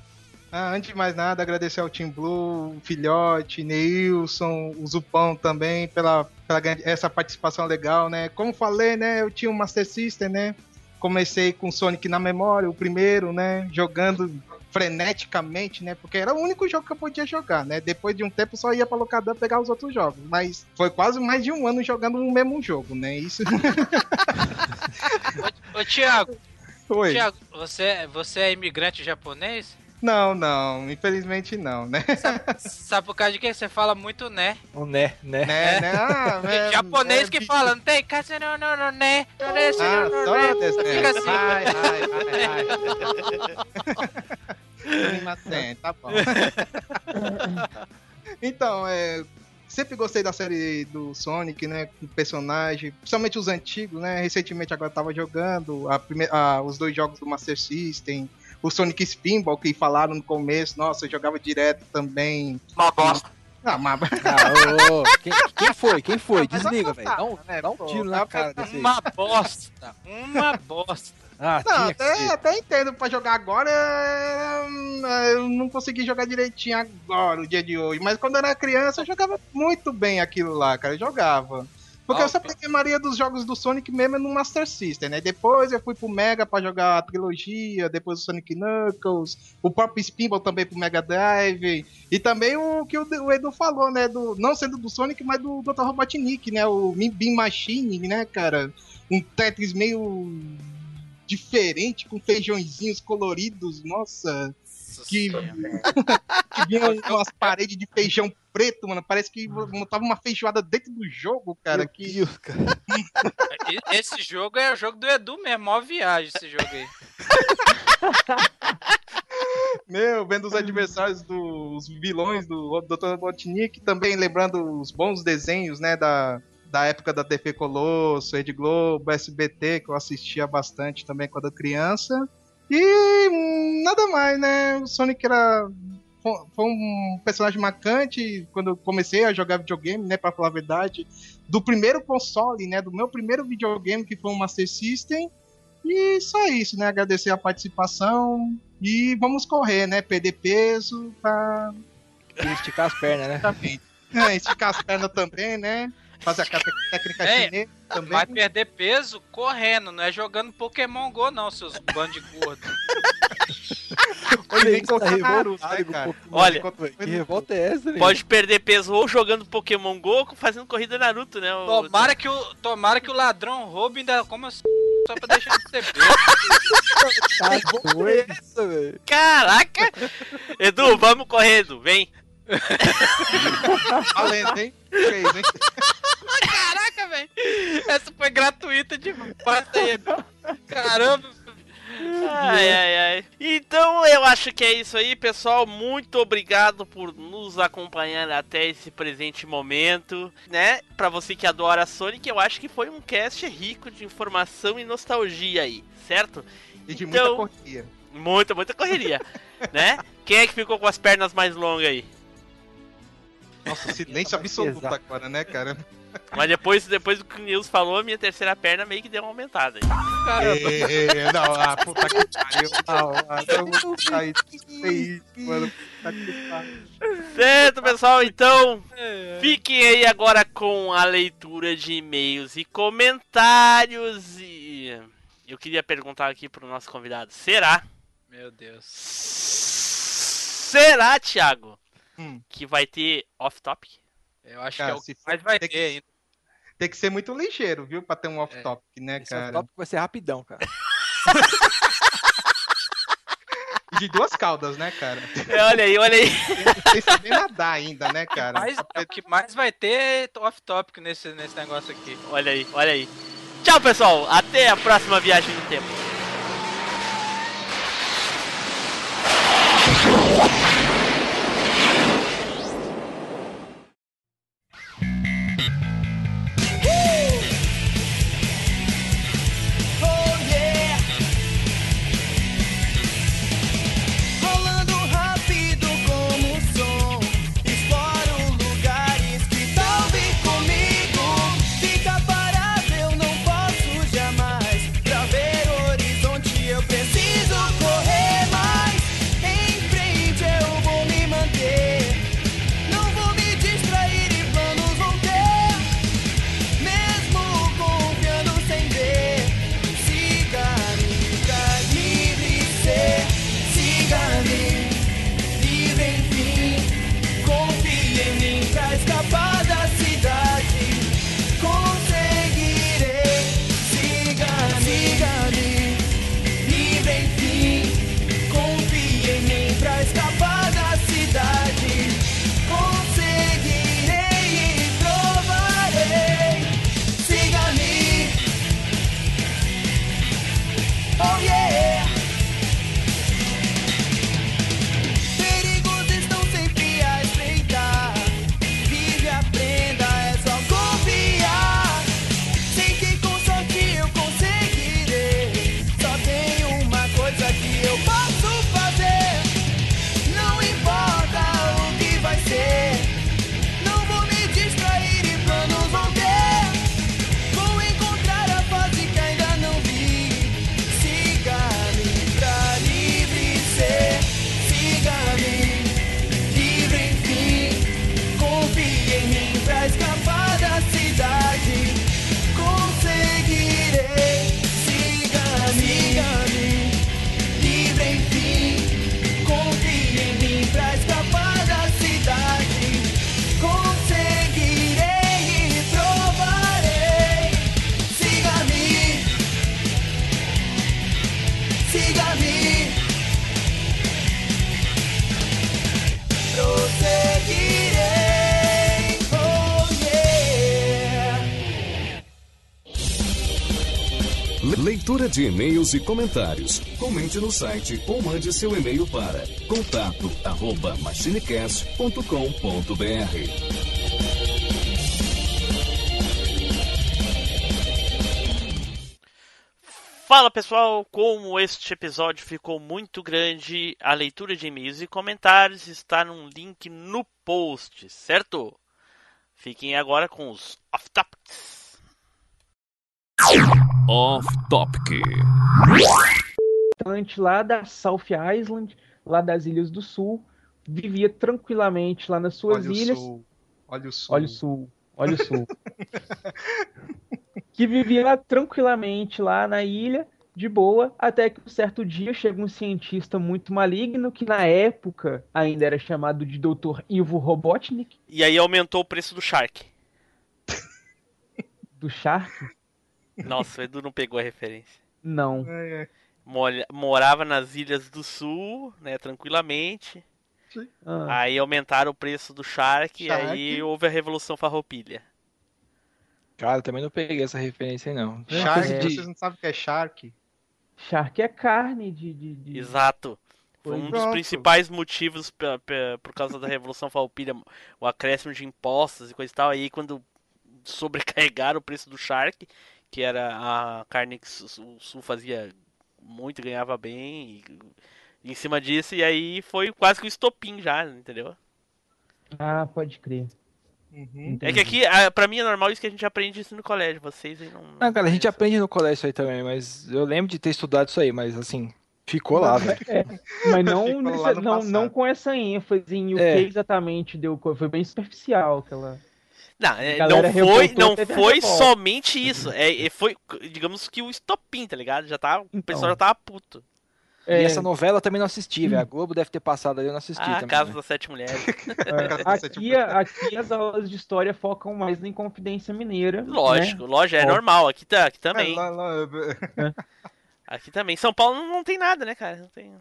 Ah, antes de mais nada, agradecer ao Team Blue, o Filhote, Neilson, o Zupão também pela, pela essa participação legal, né? Como falei, né? Eu tinha um Master System, né? Comecei com Sonic na memória, o primeiro, né? Jogando freneticamente, né? Porque era o único jogo que eu podia jogar, né? Depois de um tempo eu só ia pra locadora pegar os outros jogos. Mas foi quase mais de um ano jogando o mesmo jogo, né? Isso <laughs>
Ô, Thiago,
foi.
Thiago, você, você é imigrante japonês?
Não, não, infelizmente não, né?
Sabe por causa de quê? Você fala muito né.
O né, né.
né, né? Ah, <laughs> é-
japonês
é
que fala, não tem? Caça não, não, não, né. Não,
Ah,
não,
só
né. Fica assim.
Ai, ai, ai, ai. <laughs> Tá bom. <laughs> então, é, sempre gostei da série do Sonic, né? Com personagem, principalmente os antigos, né? Recentemente agora eu tava jogando a prime- a- os dois jogos do Master System. O Sonic Spinball que falaram no começo, nossa, eu jogava direto também.
Uma bosta.
Ah, mas
Ah, ô, ô, quem, quem foi? Quem foi? Desliga, velho. Dá um,
né,
dá um
pô?
tiro na
Dá
cara desse aí.
Uma bosta. Uma bosta.
Ah,
Não, até, até entendo pra jogar agora. hum, Eu não consegui jogar direitinho agora, o dia de hoje. Mas quando eu era criança, eu jogava muito bem aquilo lá, cara. Eu jogava. Porque eu só peguei a maioria dos jogos do Sonic mesmo no Master System, né? Depois eu fui pro Mega pra jogar a trilogia, depois o Sonic Knuckles, o próprio Spinball também pro Mega Drive. E também o que o o Edu falou, né? Do, não sendo do Sonic, mas do Dr. Robotnik, né? O Beam Machine, né, cara? Um Tetris meio diferente, com feijõezinhos coloridos, nossa, que, <laughs> que vinha umas paredes de feijão preto, mano, parece que montava uma feijoada dentro do jogo, cara, que
Deus, cara. <laughs>
E- Esse jogo é o jogo do Edu mesmo, mó viagem esse jogo aí. <laughs>
Meu, vendo os adversários dos vilões do Dr. Robotnik, também lembrando os bons desenhos, né, da, da época da TV Colosso, Rede Globo, SBT, que eu assistia bastante também quando era criança. E nada mais, né? O Sonic era fo- foi um personagem marcante quando eu comecei a jogar videogame, né, para falar a verdade, do primeiro console, né, do meu primeiro videogame que foi um Master System. E só isso, né? Agradecer a participação e vamos correr, né? Perder peso pra
Queria esticar as pernas, né?
também. É, esticar as pernas também, né? Fazer a ca- técnica
É,
chinesa também.
Vai perder peso correndo, não é jogando Pokémon Go não, seus bandos de gordo. <laughs>
Olha
tá revoltado
né, cara?
Olha,
Que revolta é essa, velho?
Pode perder peso ou jogando Pokémon GO ou fazendo corrida Naruto, né? o-
Tomara que o, tomara que o ladrão roube ainda como assim, só pra deixar de ser besta. <laughs>
Tá velho.
Caraca! Edu, vamos correr, Edu, vem. <laughs>
Valendo, hein? Fez, hein?
Caraca, velho. Essa foi gratuita demais aí. Caramba.
Ai, ai, ai. Então eu acho que é isso aí, pessoal. Muito obrigado por nos acompanhar até esse presente momento, né? Pra você que adora Sonic, eu acho que foi um cast rico de informação e nostalgia aí, certo?
E de
Então-
muita correria.
Muita, muita correria, <laughs> né? Quem é que ficou com as pernas mais longas aí?
Nossa, silêncio absoluto agora, né, cara?
Mas depois, depois do que o Nils falou, a minha terceira perna meio que deu uma aumentada. aí.
É, não, ah, <laughs> puta que pariu. Não, ah, eu vou sair disso aí, mano. Puta que pariu.
Certo, pessoal, então fiquem aí agora com a leitura de e-mails e comentários. E eu queria perguntar aqui pro nosso convidado: será?
Meu Deus.
Será, Thiago,
Hum.
que vai ter off-topic?
Eu acho
Cara,
que é o que mais vai ter
que-
ainda.
Tem que ser muito ligeiro, viu? Pra ter um off-topic, né,
Esse é
cara?
tópico vai ser rapidão, cara. <laughs>
De duas caudas, né, cara?
É, olha aí, olha aí.
Sem saber nadar ainda, né, cara?
Mas, é o que mais vai ter off-topic nesse, nesse negócio aqui.
Olha aí, olha aí. Tchau, pessoal. Até a próxima viagem no tempo.
Leitura de e-mails e comentários. Comente no site ou mande seu e-mail para contato arroba machinecast.com.br.
Fala pessoal, como este episódio ficou muito grande, a leitura de e-mails e comentários está num link no post, certo? Fiquem agora com os off-topics.
Off Topic.
Lá da South Island, lá das Ilhas do Sul, vivia tranquilamente lá nas suas
Olha o
ilhas.
sul. Olha o sul.
Olha o sul, olha o sul. que vivia lá tranquilamente lá na ilha, de boa, até que um certo dia chega um cientista muito maligno, que na época ainda era chamado de Dr. Ivo Robotnik,
E aí aumentou o preço do Shark.
do Shark.
Nossa, o Edu não pegou a referência.
Não.
É, é.
Molha- Morava nas Ilhas do Sul, né, tranquilamente.
Ah,
Aí aumentaram o preço do Shark, e aí
Shark.
houve a Revolução Farroupilha.
Cara, eu também não peguei essa referência aí, não.
Shark,
É.
vocês não sabem o que é Shark?
Shark é carne de. de, de-
Exato. Foi um dos
Pronto.
principais motivos pe- pe- por causa da Revolução Farroupilha, o acréscimo de impostos e coisa e tal. Aí quando sobrecarregaram o preço do Shark, que era a carne que o Sul fazia muito, ganhava bem, e, em cima disso, e aí foi quase que o estopim já, entendeu?
Ah, pode crer.
Uhum.
É que aqui, pra mim é normal isso que a gente aprende isso no colégio. Vocês aí não.
Não, cara, a gente
conhecem.
aprende no colégio isso aí também, mas eu lembro de ter estudado isso aí, mas assim, ficou lá, velho.
Mas <laughs> não, não,
passado.
não com essa ênfase em o
É.
que exatamente deu. Foi bem superficial aquela.
Não, é, não foi, não foi somente isso. É, é, foi, digamos que o estopim, tá ligado? Já tá, o
Então.
pessoal já tava puto.
E
É,
essa novela eu também não assisti, velho. A Globo deve ter passado ali, eu não assisti
Ah,
também.
Casa
né?
das Sete Mulheres. <laughs> <laughs>
é, aqui, aqui as aulas de história focam mais em Confidência Mineira. né?
Lógico, lógico, é
Ó.
normal. Aqui, tá, aqui também.
É, lá- lá-
Aqui também. São Paulo não, não tem nada, né, cara? Não tem,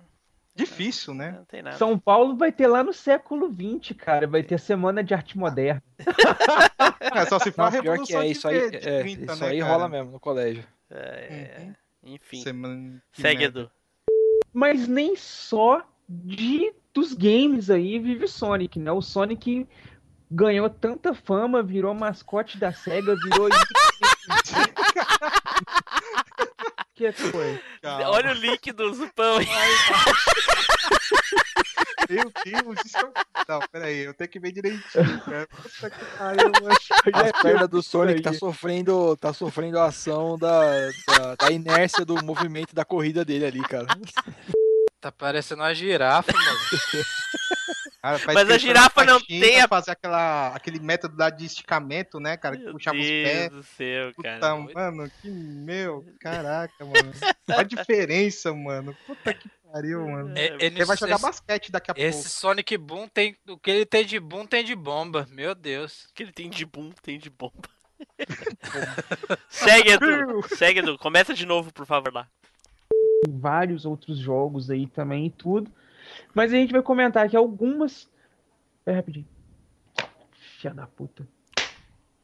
Difícil, né?
não tem nada.
São Paulo vai ter lá no século XX, cara. Vai ter a Semana de Arte Moderna. <laughs>
É, só se for a
Não, pior que é,
de
isso aí,
de
é,
30,
isso
né,
aí
cara?
rola mesmo no colégio.
É,
Uhum.
Enfim.
Semana-
Segue. Edu.
Mas nem só de dos games aí vive Sonic, né? O Sonic ganhou tanta fama, virou mascote da SEGA, virou. Que foi?
Calma.
Olha o link do Zupão aí.
Meu Deus, isso é... Não, peraí, eu tenho que ver direitinho, cara. Puta que pariu, <laughs> mano.
As pernas do Sonic tá sofrendo, tá sofrendo a ação da, da, da inércia do movimento da corrida dele ali, cara.
Tá parecendo uma girafa, mano. <laughs>
Cara, faz
Mas a girafa não tem a-
fazer aquela, aquele método lá de esticamento, né, cara? Que
Meu
puxava os
Deus
pés.
do céu,
Puta,
cara.
mano, que meu, caraca, mano. Olha a diferença, mano. Puta que pariu, mano.
É, ele-
Ele vai jogar
esse,
basquete daqui a
esse Sonic Boom tem. O que ele tem de boom tem de bomba. Meu Deus.
O que ele tem de boom, tem de bomba. <laughs> Segue, Edu. Segue, Edu. Começa de novo, por favor, lá.
Tem vários outros jogos aí também e tudo. Mas a gente vai comentar aqui algumas. Pera rapidinho. Filha da puta.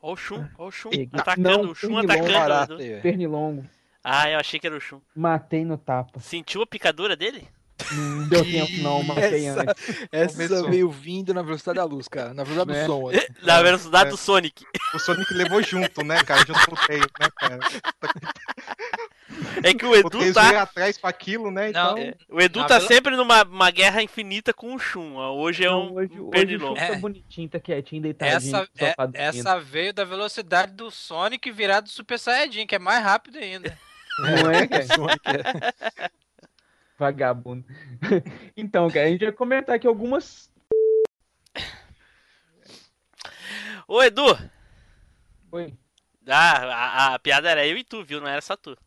Ó o Shun, ó o Shun.
Peguei.
Atacando,
Não,
o Shun
pernilongo.
atacando.
Barato velho.
Pernilongo.
Ah, eu achei que era o Shun.
Matei no tapa.
Sentiu a picadura dele?
Não deu tempo, não. Matei
Essa-
antes.
Essa
Começou.
veio vindo na velocidade da luz, cara. Na velocidade
Né?
do som. <laughs> assim.
Na velocidade
é.
do Sonic.
O Sonic levou junto, né, cara? Junto com o Tails, né, cara? <laughs>
É que o Edu tá.
atrás com aquilo, né?
Não,
Então,
é, O Edu
Na
tá sempre numa uma guerra infinita com o Shun. ó. Hoje é
Não,
um,
hoje,
um
hoje o
pernilongo.
Shun tá
É.
bonitinho, tá quietinho, deitadinho.
Essa, é- essa veio da velocidade do Sonic virado Super Saiyajin, que é mais rápido ainda. <laughs>
Não é, cara? <laughs>
É-
Vagabundo. <laughs> então, cara, a gente vai comentar aqui algumas.
Ô, Edu!
Oi.
Ah, a, a piada era eu e tu, viu? Não era só tu.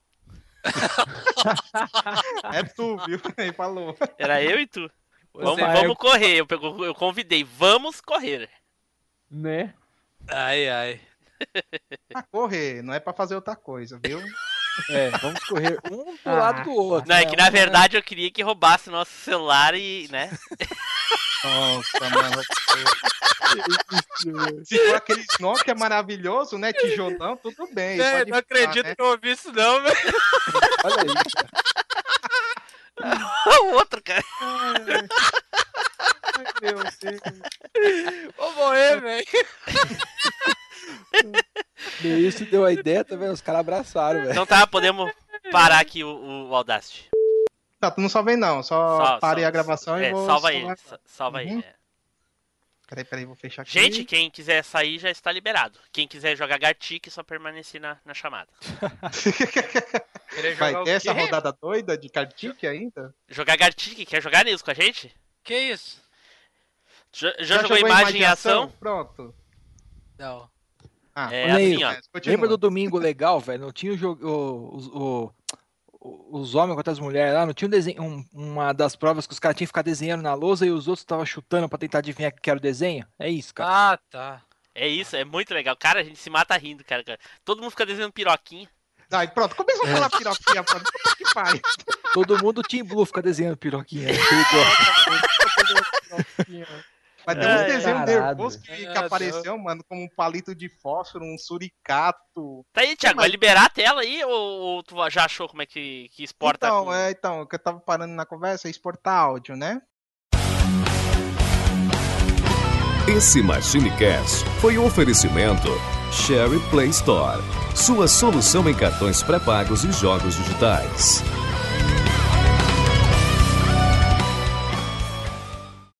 <laughs>
é tu, viu? <laughs> Ele falou.
Era eu e tu. Vamos,
Você-
vamos correr. Eu, pego- eu convidei. Vamos correr.
Né?
Ai, ai.
Pra correr, não é pra fazer outra coisa, viu?
É, vamos correr um do
Ah.
lado do outro.
Não, é
né?
que na verdade eu queria que roubasse nosso celular e, né?
Nossa, mano. Se for aquele Nokia maravilhoso, né? Tijolão, tudo bem.
É, não
ficar,
acredito
né?
que eu ouvi isso não, velho.
Olha aí, cara.
o <laughs> outro, cara.
Ai, meu Deus.
Vou morrer, velho. <laughs> <laughs>
E isso deu a ideia, tá vendo? Os caras abraçaram, velho.
Então tá, podemos parar aqui o, o Audacity.
Tá, tu não salvei não, só,
Só-
parei
só-
a gravação
É,
e vou...
salva sa- Salva
Uhum.
ele. é.
Peraí, peraí, vou fechar aqui.
Gente, quem quiser sair já está liberado. Quem quiser jogar Gartic, só permanecer na, na chamada. <laughs>
Querer
Vai ter essa rodada doida de Kartik ainda?
Jogar Gartic, quer jogar nisso com a gente?
Que isso?
Já, já jogou imagem em ação?
Pronto.
Não.
Ah,
É
Olha aí,
assim, ó.
continua.
Lembra do domingo legal, velho? Não tinha o jogo. o- Os, o- os homens contra as mulheres lá, não tinha um desenho, um- uma das provas que os caras tinham que ficar desenhando na lousa e os outros estavam chutando pra tentar adivinhar que era o desenho? É isso, cara.
Ah, tá.
É isso, é muito legal. Cara, a gente se mata rindo, cara. cara. Todo mundo fica desenhando piroquinha.
Aí, pronto, começou a falar piroquinha, pô. Puta que pariu.
Todo mundo Team Blue fica desenhando piroquinha. <laughs> né?
Mas tem
É,
uns desenhos
tarado.
nervosos que, que
É,
apareceu, mano, como um palito de fósforo, um suricato.
Tá aí, Thiago, vai liberar a tela aí ou, ou tu já achou como é que, que exporta?
então,
com-
é, então, o que eu tava parando na conversa é exportar áudio, né?
Esse MachineCast foi um oferecimento Sherry Play Store, sua solução em cartões pré-pagos e jogos digitais.